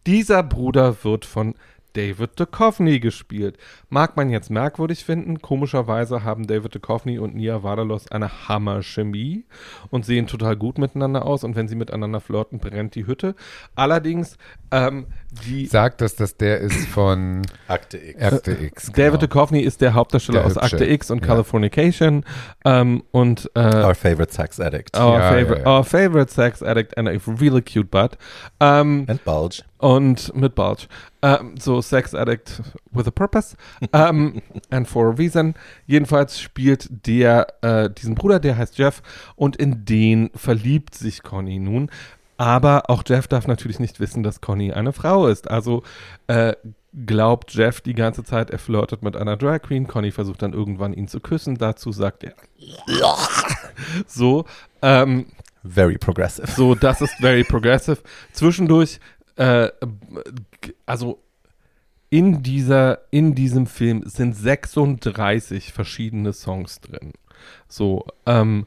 Dieser Bruder wird von David Duchovny gespielt. Mag man jetzt merkwürdig finden. Komischerweise haben David Duchovny und Nia Vardalos eine Hammer-Chemie und sehen total gut miteinander aus. Und wenn sie miteinander flirten, brennt die Hütte. Allerdings, ähm, die Sagt, dass das der ist von Akte X. Akte X. David genau. Duchovny ist der Hauptdarsteller Der aus Hübsche. Akte X und Ja. Californication ähm, und äh, Our favorite sex addict. our, Ja, favorite, ja, ja. our favorite sex addict and a really cute butt. Ähm, And Bulge. und mit Bulge. Ähm, so Sex Addict with a Purpose. ähm, and for a reason. Jedenfalls spielt der äh, diesen Bruder, der heißt Jeff, und in den verliebt sich Conny nun. Aber auch Jeff darf natürlich nicht wissen, dass Conny eine Frau ist. Also äh, glaubt Jeff die ganze Zeit, er flirtet mit einer Drag Queen. Conny versucht dann irgendwann ihn zu küssen. Dazu sagt er so. Ähm, Very progressive. so, das ist very progressive. Zwischendurch, äh, also in dieser, in diesem Film sind 36 verschiedene Songs drin. So, ähm,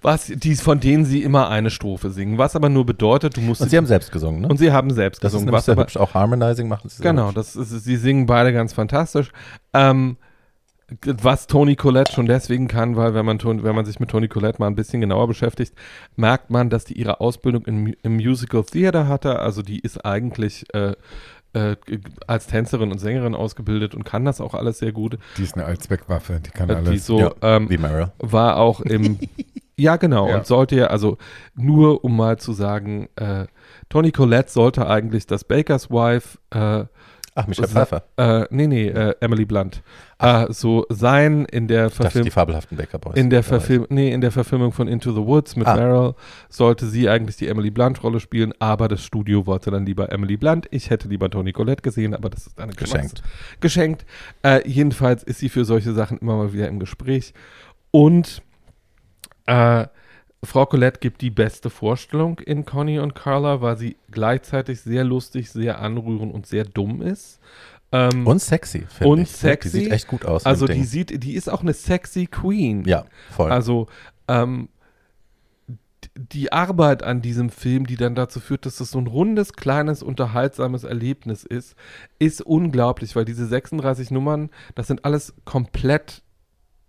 was, die, von denen sie immer eine Strophe singen, was aber nur bedeutet, du musst Und sie haben selbst gesungen, ne? und sie haben selbst das ist gesungen, nämlich was sehr aber, hübsch. Auch Harmonizing machen sie Genau, das ist, sie singen beide ganz fantastisch. Ähm, was Tony Collette schon deswegen kann, weil wenn man, wenn man sich mit Tony Collette mal ein bisschen genauer beschäftigt, merkt man, dass die ihre Ausbildung im, im Musical Theater hatte. Also die ist eigentlich äh, äh, als Tänzerin und Sängerin ausgebildet und kann das auch alles sehr gut. Die ist eine Allzweckwaffe, die kann Äh, die alles. so Ja, ähm, Wie Meryl. war auch im ja genau Ja. und sollte ja also nur um mal zu sagen äh, Tony Collette sollte eigentlich das Baker's Wife äh, Ach, Michelle Pfeiffer. äh, nee, nee, äh, Emily Blunt. Äh, so sein in der Verfilmung. die fabelhaften Baker Boys. In der. Verfilm nee, in der Verfilmung von Into the Woods mit Ah. Meryl sollte sie eigentlich die Emily Blunt-Rolle spielen, aber das Studio wollte dann lieber Emily Blunt. Ich hätte lieber Toni Collette gesehen, aber das ist eine Geschenkt. Geschenkt. Äh, jedenfalls ist sie für solche Sachen immer mal wieder im Gespräch. Und äh, Frau Colette gibt die beste Vorstellung in Conny und Carla, weil sie gleichzeitig sehr lustig, sehr anrührend und sehr dumm ist. Ähm, Und sexy, finde Und ich. sexy. Die sieht echt gut aus. also die Ding. sieht, die ist auch eine sexy Queen. Ja, voll. Also ähm, die Arbeit an diesem Film, die dann dazu führt, dass es so ein rundes, kleines, unterhaltsames Erlebnis ist, ist unglaublich, weil diese 36 Nummern, das sind alles komplett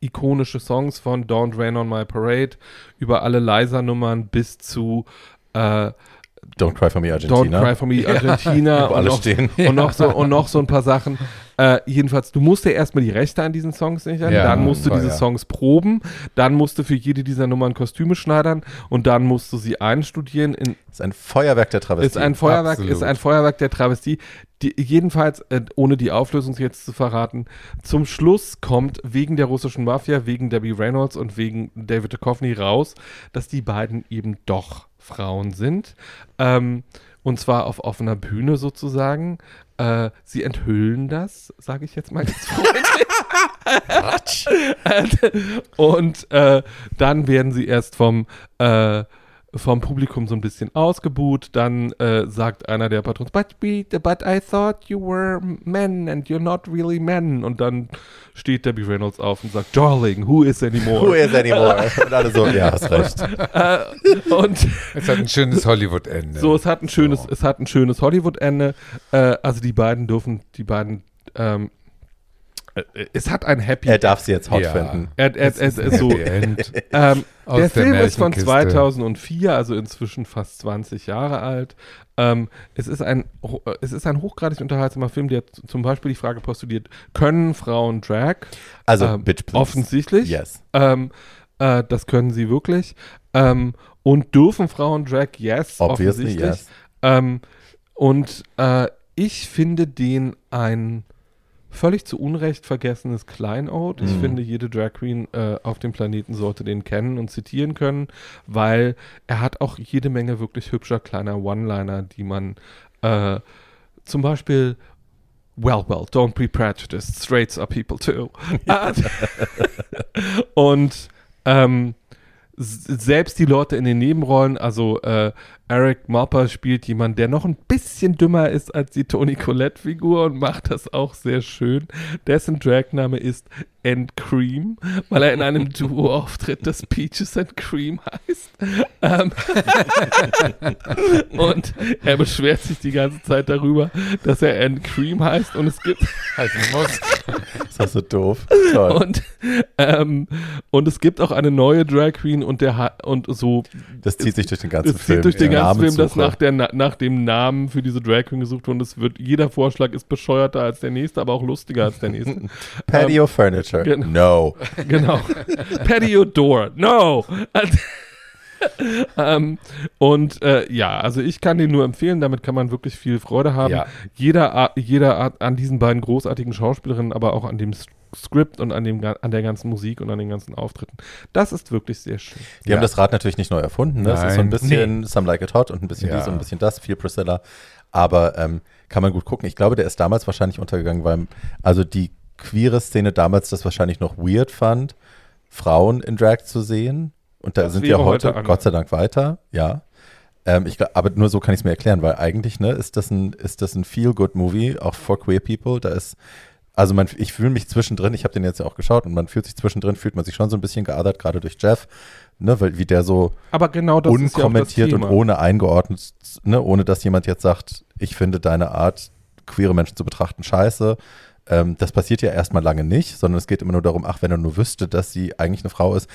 ikonische Songs von Don't Rain on My Parade über alle Liza-Nummern bis zu äh, Don't Cry for Me Don't Argentina. Cry for Me Argentina Wo und alle noch, stehen. und, noch so, und noch so ein paar Sachen. Äh, jedenfalls, du musst dir erstmal die Rechte an diesen Songs sichern, Ja, dann musst du diese ja. Songs proben, dann musst du für jede dieser Nummern Kostüme schneidern und dann musst du sie einstudieren. In, ist ein Feuerwerk der Travestie. ist ein Feuerwerk, absolut. ist ein Feuerwerk der Travestie. Die, jedenfalls, äh, ohne die Auflösung jetzt zu verraten, zum Schluss kommt wegen der russischen Mafia, wegen Debbie Reynolds und wegen David Duchovny raus, dass die beiden eben doch Frauen sind. Ähm, und zwar auf offener Bühne sozusagen. Äh, sie enthüllen das, sage ich jetzt mal ganz freundlich. und äh, dann werden sie erst vom äh, vom Publikum so ein bisschen ausgebuht. Dann äh, sagt einer der Patrons, but, we, but I thought you were men and you're not really men. Und dann steht Debbie Reynolds auf und sagt, Darling, who is anymore? Who is anymore? Und alle so, ja, hast recht. äh, und Es hat ein schönes Hollywood-Ende. so, es hat ein schönes, So. es hat ein schönes Hollywood-Ende. Äh, also die beiden dürfen, die beiden, ähm, äh, es hat ein Happy Er darf sie jetzt hot Ja. finden. Er, er, er, er, so, ähm, Aus der der Film ist von Märchenkiste. 2004, also inzwischen fast 20 Jahre alt. Ähm, es, ist ein, äh, es ist ein hochgradig unterhaltsamer Film, der zum Beispiel die Frage postuliert, können Frauen Drag? Also, Ähm, bitch, please. Offensichtlich. Yes. Ähm, äh, das können sie wirklich. Ähm, und dürfen Frauen Drag? Yes, Obviously, offensichtlich. yes. Ähm, und äh, ich finde den ein völlig zu Unrecht vergessenes Kleinod. Ich Mhm. finde, jede Drag Queen äh, auf dem Planeten sollte den kennen und zitieren können, weil er hat auch jede Menge wirklich hübscher kleiner One-Liner, die man äh, zum Beispiel Well, well, don't be prejudiced. Straights are people too. Ah, und ähm, selbst die Leute in den Nebenrollen, also äh, Eric Marper spielt jemanden, der noch ein bisschen dümmer ist als die Toni Collette-Figur und macht das auch sehr schön. Dessen Dragname ist and Cream, weil er in einem Duo auftritt, das Peaches and Cream heißt. Ähm, und er beschwert sich die ganze Zeit darüber, dass er and Cream heißt und es gibt Heißen muss. Das ist so doof. Toll. und, ähm, und es gibt auch eine neue Drag Queen und der hat und so Das zieht sich durch den ganzen Film. zieht durch den Die ganzen Film, dass nach, der, Na- nach dem Namen für diese Drag Queen gesucht. Und es wird, jeder Vorschlag ist bescheuerter als der nächste, aber auch lustiger als der nächste. Patio Furniture. genau. No. genau. Patio Door. No. ähm, und äh, ja, also ich kann den nur empfehlen, damit kann man wirklich viel Freude haben. Ja. Jeder, jeder Art an diesen beiden großartigen Schauspielerinnen, aber auch an dem S- Skript und an, dem, an der ganzen Musik und an den ganzen Auftritten. Das ist wirklich sehr schön. Die Ja. haben das Rad natürlich nicht neu erfunden. Ne? Es ist so ein bisschen Some Like It Hot und ein bisschen Ja. dies und ein bisschen das, viel Priscilla. Aber ähm, kann man gut gucken. Ich glaube, der ist damals wahrscheinlich untergegangen, weil also die queere Szene damals das wahrscheinlich noch weird fand, Frauen in Drag zu sehen. Und da Das sind wir heute, heute. Gott sei Dank, weiter, ja. Ähm, ich, glaub- aber nur so kann ich es mir erklären, weil eigentlich ne, ist das ein, ist das ein Feel-Good-Movie, auch for queer people. Da ist, also man, ich fühle mich zwischendrin, ich habe den jetzt ja auch geschaut und man fühlt sich zwischendrin, fühlt man sich schon so ein bisschen geadert, gerade durch Jeff, ne, weil wie der so Aber genau das ist ja unkommentiert und ohne eingeordnet, ne, ohne dass jemand jetzt sagt, ich finde deine Art, queere Menschen zu betrachten, scheiße. Ähm, das passiert ja erstmal lange nicht, sondern es geht immer nur darum, ach, wenn er nur wüsste, dass sie eigentlich eine Frau ist,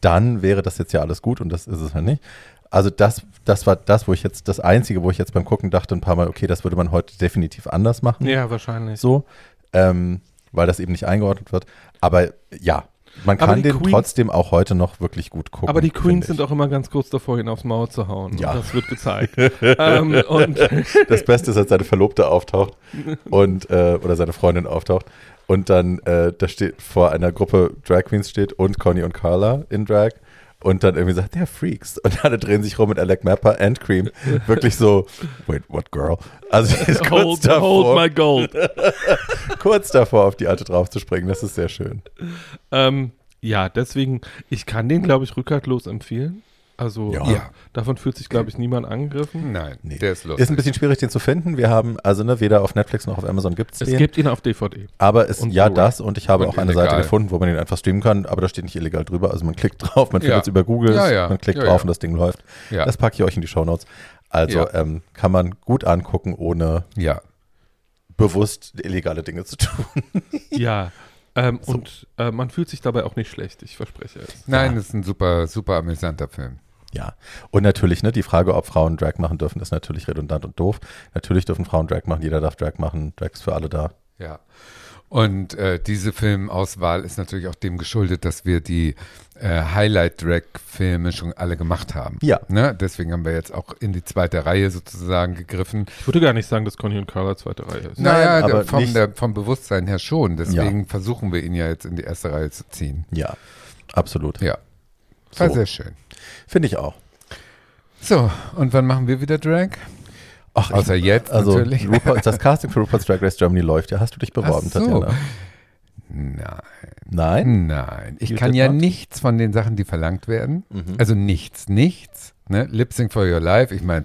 dann wäre das jetzt ja alles gut und das ist es ja nicht. Also das, das war das, wo ich jetzt, das Einzige, wo ich jetzt beim Gucken dachte ein paar Mal, okay, das würde man heute definitiv anders machen. Ja, wahrscheinlich. So, ähm, weil das eben nicht eingeordnet wird. Aber ja, man kann den Queens- trotzdem auch heute noch wirklich gut gucken. Aber die Queens sind auch immer ganz kurz davor, ihn aufs Maul zu hauen. Ja. Das wird gezeigt. ähm, und Das Beste ist, als seine Verlobte auftaucht und äh, oder seine Freundin auftaucht und dann äh, da steht vor einer Gruppe Drag Queens steht und Conny und Carla in Drag und dann irgendwie sagt, der Freaks. Und alle drehen sich rum mit Alec Mapper and Cream. Wirklich so, wait, what girl? Also ist kurz hold, davor, hold my gold. kurz davor, auf die alte draufzuspringen. Das ist sehr schön. ähm, ja, deswegen, ich kann den, glaube ich, rückhaltlos empfehlen. Also Ja. Ja. davon fühlt sich, glaube ich, niemand angegriffen. Nein, Nee. der ist lustig. Ist ein bisschen schwierig, den zu finden. Wir haben, also ne, weder auf Netflix noch auf Amazon gibt es Es den. gibt ihn auf DVD. Aber es, Und ja, Blu-ray. das und ich habe Und auch eine illegal. Seite gefunden, wo man den einfach streamen kann, aber da steht nicht illegal drüber. Also man klickt drauf, man findet Ja. es über Google, Ja, ja. man klickt Ja, drauf ja. und das Ding läuft. ja. Das packe ich euch in die Shownotes. Also Ja. ähm, kann man gut angucken, ohne ja. bewusst illegale Dinge zu tun. Ja. Ähm, So. Und äh, man fühlt sich dabei auch nicht schlecht, ich verspreche es. Nein, Ja. das ist ein super, super amüsanter Film. Ja. Und natürlich, ne, die Frage, ob Frauen Drag machen dürfen, ist natürlich redundant und doof. Natürlich dürfen Frauen Drag machen, jeder darf Drag machen, Drag ist für alle da. Ja. Und äh, diese Filmauswahl ist natürlich auch dem geschuldet, dass wir die äh, Highlight-Drag-Filme schon alle gemacht haben. Ja. Ne? Deswegen haben wir jetzt auch in die zweite Reihe sozusagen gegriffen. Ich würde gar nicht sagen, dass Conny und Carla zweite Reihe ist. Nein, naja, aber der, vom, der, vom Bewusstsein her schon. Deswegen versuchen wir ihn ja jetzt in die erste Reihe zu ziehen. Ja, absolut. Ja. War So. sehr schön. Finde ich auch. So, und wann machen wir wieder Drag? Ach, Außer jetzt also natürlich. RuPaul, das Casting für RuPaul's Drag Race Germany läuft ja. Hast du dich beworben, Ach so. Tatjana? Nein. Nein? Nein. Ich You kann ja not? nichts von den Sachen, die verlangt werden. Mhm. Also nichts, nichts. Ne? Lip Sync for Your Life, ich meine,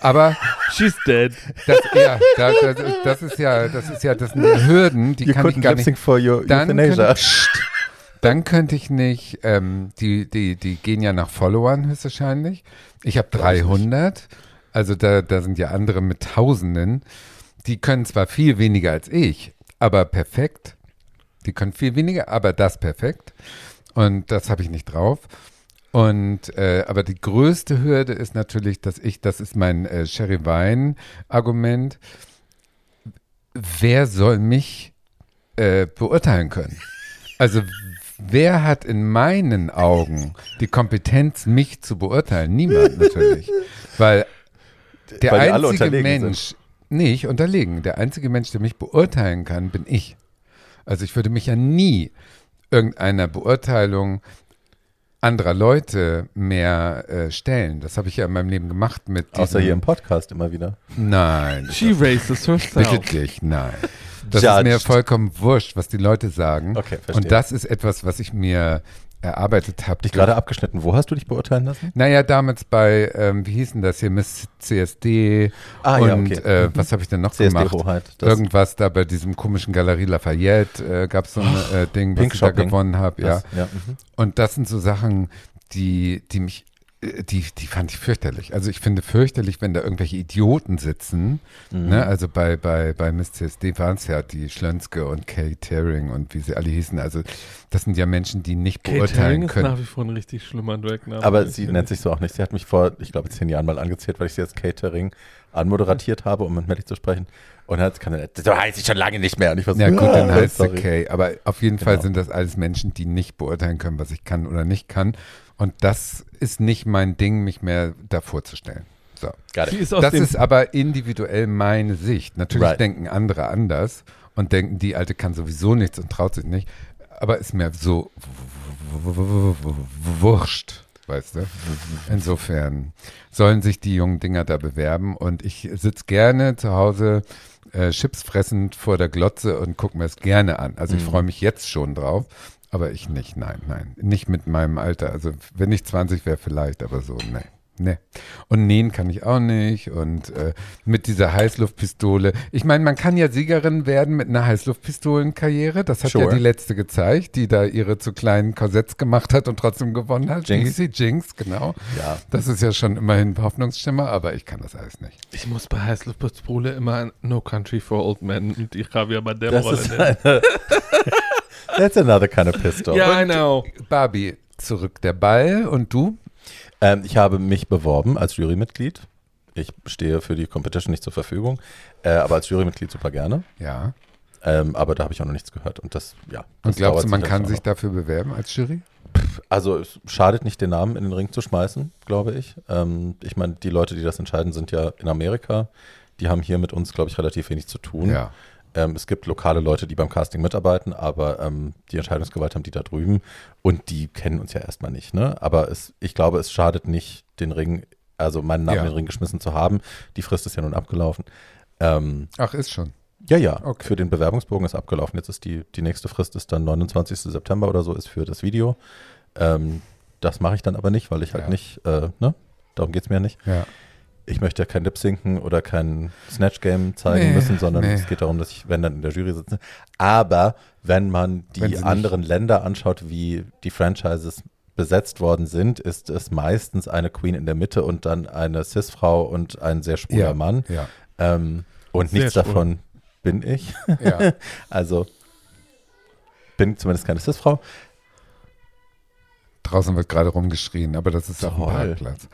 aber She's dead. das, ja, das, das, das ist ja, das ist ja, das sind Hürden, die You kann ich gar lip nicht. sync for your Dann euthanasia. könnte, Psst. dann könnte ich nicht, ähm, die, die, die gehen ja nach Followern höchstwahrscheinlich. Ich habe Glaub ich nicht. 300, also da, da sind ja andere mit Tausenden. Die können zwar viel weniger als ich, aber perfekt. Die können viel weniger, aber das perfekt. Und das habe ich nicht drauf. Und äh, aber die größte Hürde ist natürlich, dass ich, das ist mein äh, Sherry Wein Argument. Wer soll mich äh, beurteilen können? Also wer hat in meinen Augen die Kompetenz, mich zu beurteilen? Niemand natürlich, weil der Weil einzige Mensch, nicht unterlegen, der einzige Mensch, der mich beurteilen kann, bin ich. Also ich würde mich ja nie irgendeiner Beurteilung anderer Leute mehr äh, stellen. Das habe ich ja in meinem Leben gemacht mit Außer hier im Podcast immer wieder. Nein, She raises bitte herself. dich, nein. Das ist mir Judged. vollkommen wurscht, was die Leute sagen. Okay, verstehe. Und das ist etwas, was ich mir erarbeitet habe. Dich gerade abgeschnitten. Wo hast du dich beurteilen lassen? Naja, damals bei, ähm, wie hieß denn das hier, Miss CSD Ah, und ja, okay. äh, was habe ich denn noch gemacht? CSD-Hoheit. Das- Irgendwas da bei diesem komischen Galerie Lafayette äh, gab es so ein äh, Ding, was Pink ich da Shopping. gewonnen habe. Ja. ja. mhm. Und das sind so Sachen, die, die mich, die, die fand ich fürchterlich. Also ich finde fürchterlich, wenn da irgendwelche Idioten sitzen. Mhm. Ne? Also bei, bei, bei Miss CSD waren es ja die Schlönske und Kay Tearing und wie sie alle hießen. Also das sind ja Menschen, die nicht Catering beurteilen ist können. nach wie vor ein richtig schlimmer Dragname. Aber sie nennt sich so auch nicht. Sie hat mich vor, ich glaube, zehn Jahren mal angezählt, weil ich sie als Catering anmoderatiert habe, um mit Melly zu sprechen. Und dann hat sie so heißt ich schon lange nicht mehr. Und ich war so, Ja gut, dann heißt sie. Kay. Aber auf jeden Fall Genau. sind das alles Menschen, die nicht beurteilen können, was ich kann oder nicht kann. Und das ist nicht mein Ding, mich mehr da vorzustellen. So. Ist Das ist aber individuell meine Sicht. Natürlich Right. denken andere anders und denken, die Alte kann sowieso nichts und traut sich nicht. Aber ist mir so wurscht, weißt du? Insofern sollen sich die jungen Dinger da bewerben und ich sitze gerne zu Hause äh, Chips fressend vor der Glotze und gucke mir es gerne an. Also ich Mhm. freue mich jetzt schon drauf. Aber ich nicht, nein, nein. Nicht mit meinem Alter. Also wenn ich 20 wäre vielleicht, aber so, nee. Nee. Und nähen kann ich auch nicht. Und äh, mit dieser Heißluftpistole. Ich meine, man kann ja Siegerin werden mit einer Heißluftpistolenkarriere. Das hat ja Sure. die letzte gezeigt, die da ihre zu kleinen Korsetts gemacht hat und trotzdem gewonnen hat. Jinx. Sie? Jinx, genau. Ja. Das ist ja schon immerhin ein Hoffnungsschimmer, aber ich kann das alles nicht. Ich muss bei Heißluftpistole immer an No Country for Old Men mit die Javier Bardem Das Rolle ist nennen. eine. That's another kind of pistol. Ja, I know. Barbie, zurück der Ball und du? Ähm, ich habe mich beworben als Jurymitglied. Ich stehe für die Competition nicht zur Verfügung, äh, aber als Jurymitglied super gerne. Ja. Ähm, aber da habe ich auch noch nichts gehört. Und das, ja. Und das glaubst dauert du, man kann sich noch. dafür bewerben als Jury? Also es schadet nicht, den Namen in den Ring zu schmeißen, glaube ich. Ähm, ich meine, die Leute, die das entscheiden, sind ja in Amerika. Die haben hier mit uns, glaube ich, relativ wenig zu tun. Ja. Ähm, es gibt lokale Leute, die beim Casting mitarbeiten, aber ähm, die Entscheidungsgewalt haben die da drüben und die kennen uns ja erstmal nicht. Ne? Aber es, ich glaube, es schadet nicht, den Ring, also meinen Namen Ja. in den Ring geschmissen zu haben. Die Frist ist ja nun abgelaufen. Ähm, Ach, ist schon. ja, ja, Okay. für den Bewerbungsbogen ist abgelaufen. Jetzt ist die, die nächste Frist ist dann 29. September oder so, ist für das Video. Ähm, das mache ich dann aber nicht, weil ich halt Ja. nicht, äh, ne? Darum geht es mir ja nicht. Ja. Ich möchte ja kein Lip-Sinken oder kein Snatch-Game zeigen Nee, müssen, sondern nee. es geht darum, dass ich, wenn dann in der Jury sitze. Aber wenn man Wenn die nicht- anderen Länder anschaut, wie die Franchises besetzt worden sind, ist es meistens eine Queen in der Mitte und dann eine Cis-Frau und ein sehr schwuler Ja. Mann. Ja. Ähm, und Sehr nichts schwul. davon bin ich. ja. Also bin zumindest keine Cis-Frau. Draußen wird gerade rumgeschrien, aber das ist auf dem Toll. Parkplatz.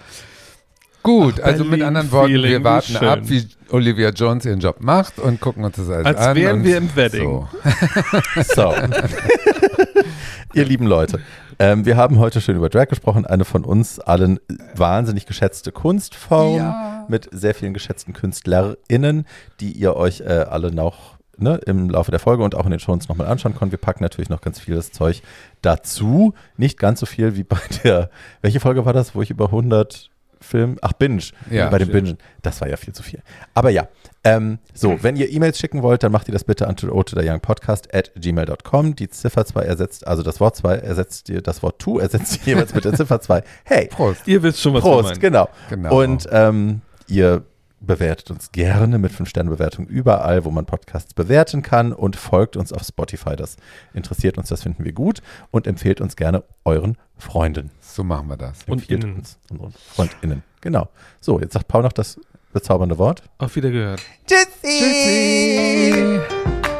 Gut, Ach, also mit anderen Worten, Feeling, wir warten schön. ab, wie Olivia Jones ihren Job macht und gucken uns das alles Als an. wären und wir im Wedding. So. So. Ihr lieben Leute, ähm, wir haben heute schön über Drag gesprochen, eine von uns allen wahnsinnig geschätzte Kunstform Ja. mit sehr vielen geschätzten KünstlerInnen, die ihr euch äh, alle noch ne, im Laufe der Folge und auch in den Shows nochmal anschauen könnt. Wir packen natürlich noch ganz vieles Zeug dazu. Nicht ganz so viel wie bei der, welche Folge war das, wo ich über 100 Film, ach Binge, Ja, bei dem stimmt. Bingen, das war ja viel zu viel. Aber ja, ähm, so, wenn ihr E-Mails schicken wollt, dann macht ihr das bitte an Podcast at gmail.com. Die Ziffer 2 ersetzt, also das Wort 2 ersetzt ihr, das Wort to ersetzt ihr jeweils mit der Ziffer 2. Hey, Prost. Ihr wisst schon, was wir Prost, meinen. genau. Genau. Und ähm, ihr bewertet uns gerne mit 5-Sterne-Bewertung überall, wo man Podcasts bewerten kann und folgt uns auf Spotify. Das interessiert uns, das finden wir gut und empfehlt uns gerne euren Freunden. So machen wir das. Und Empfiehlt innen. uns unseren FreundInnen. Genau. So, jetzt sagt Paul noch das bezaubernde Wort. Auf Wiedergehört. Tschüssi! Tschüssi.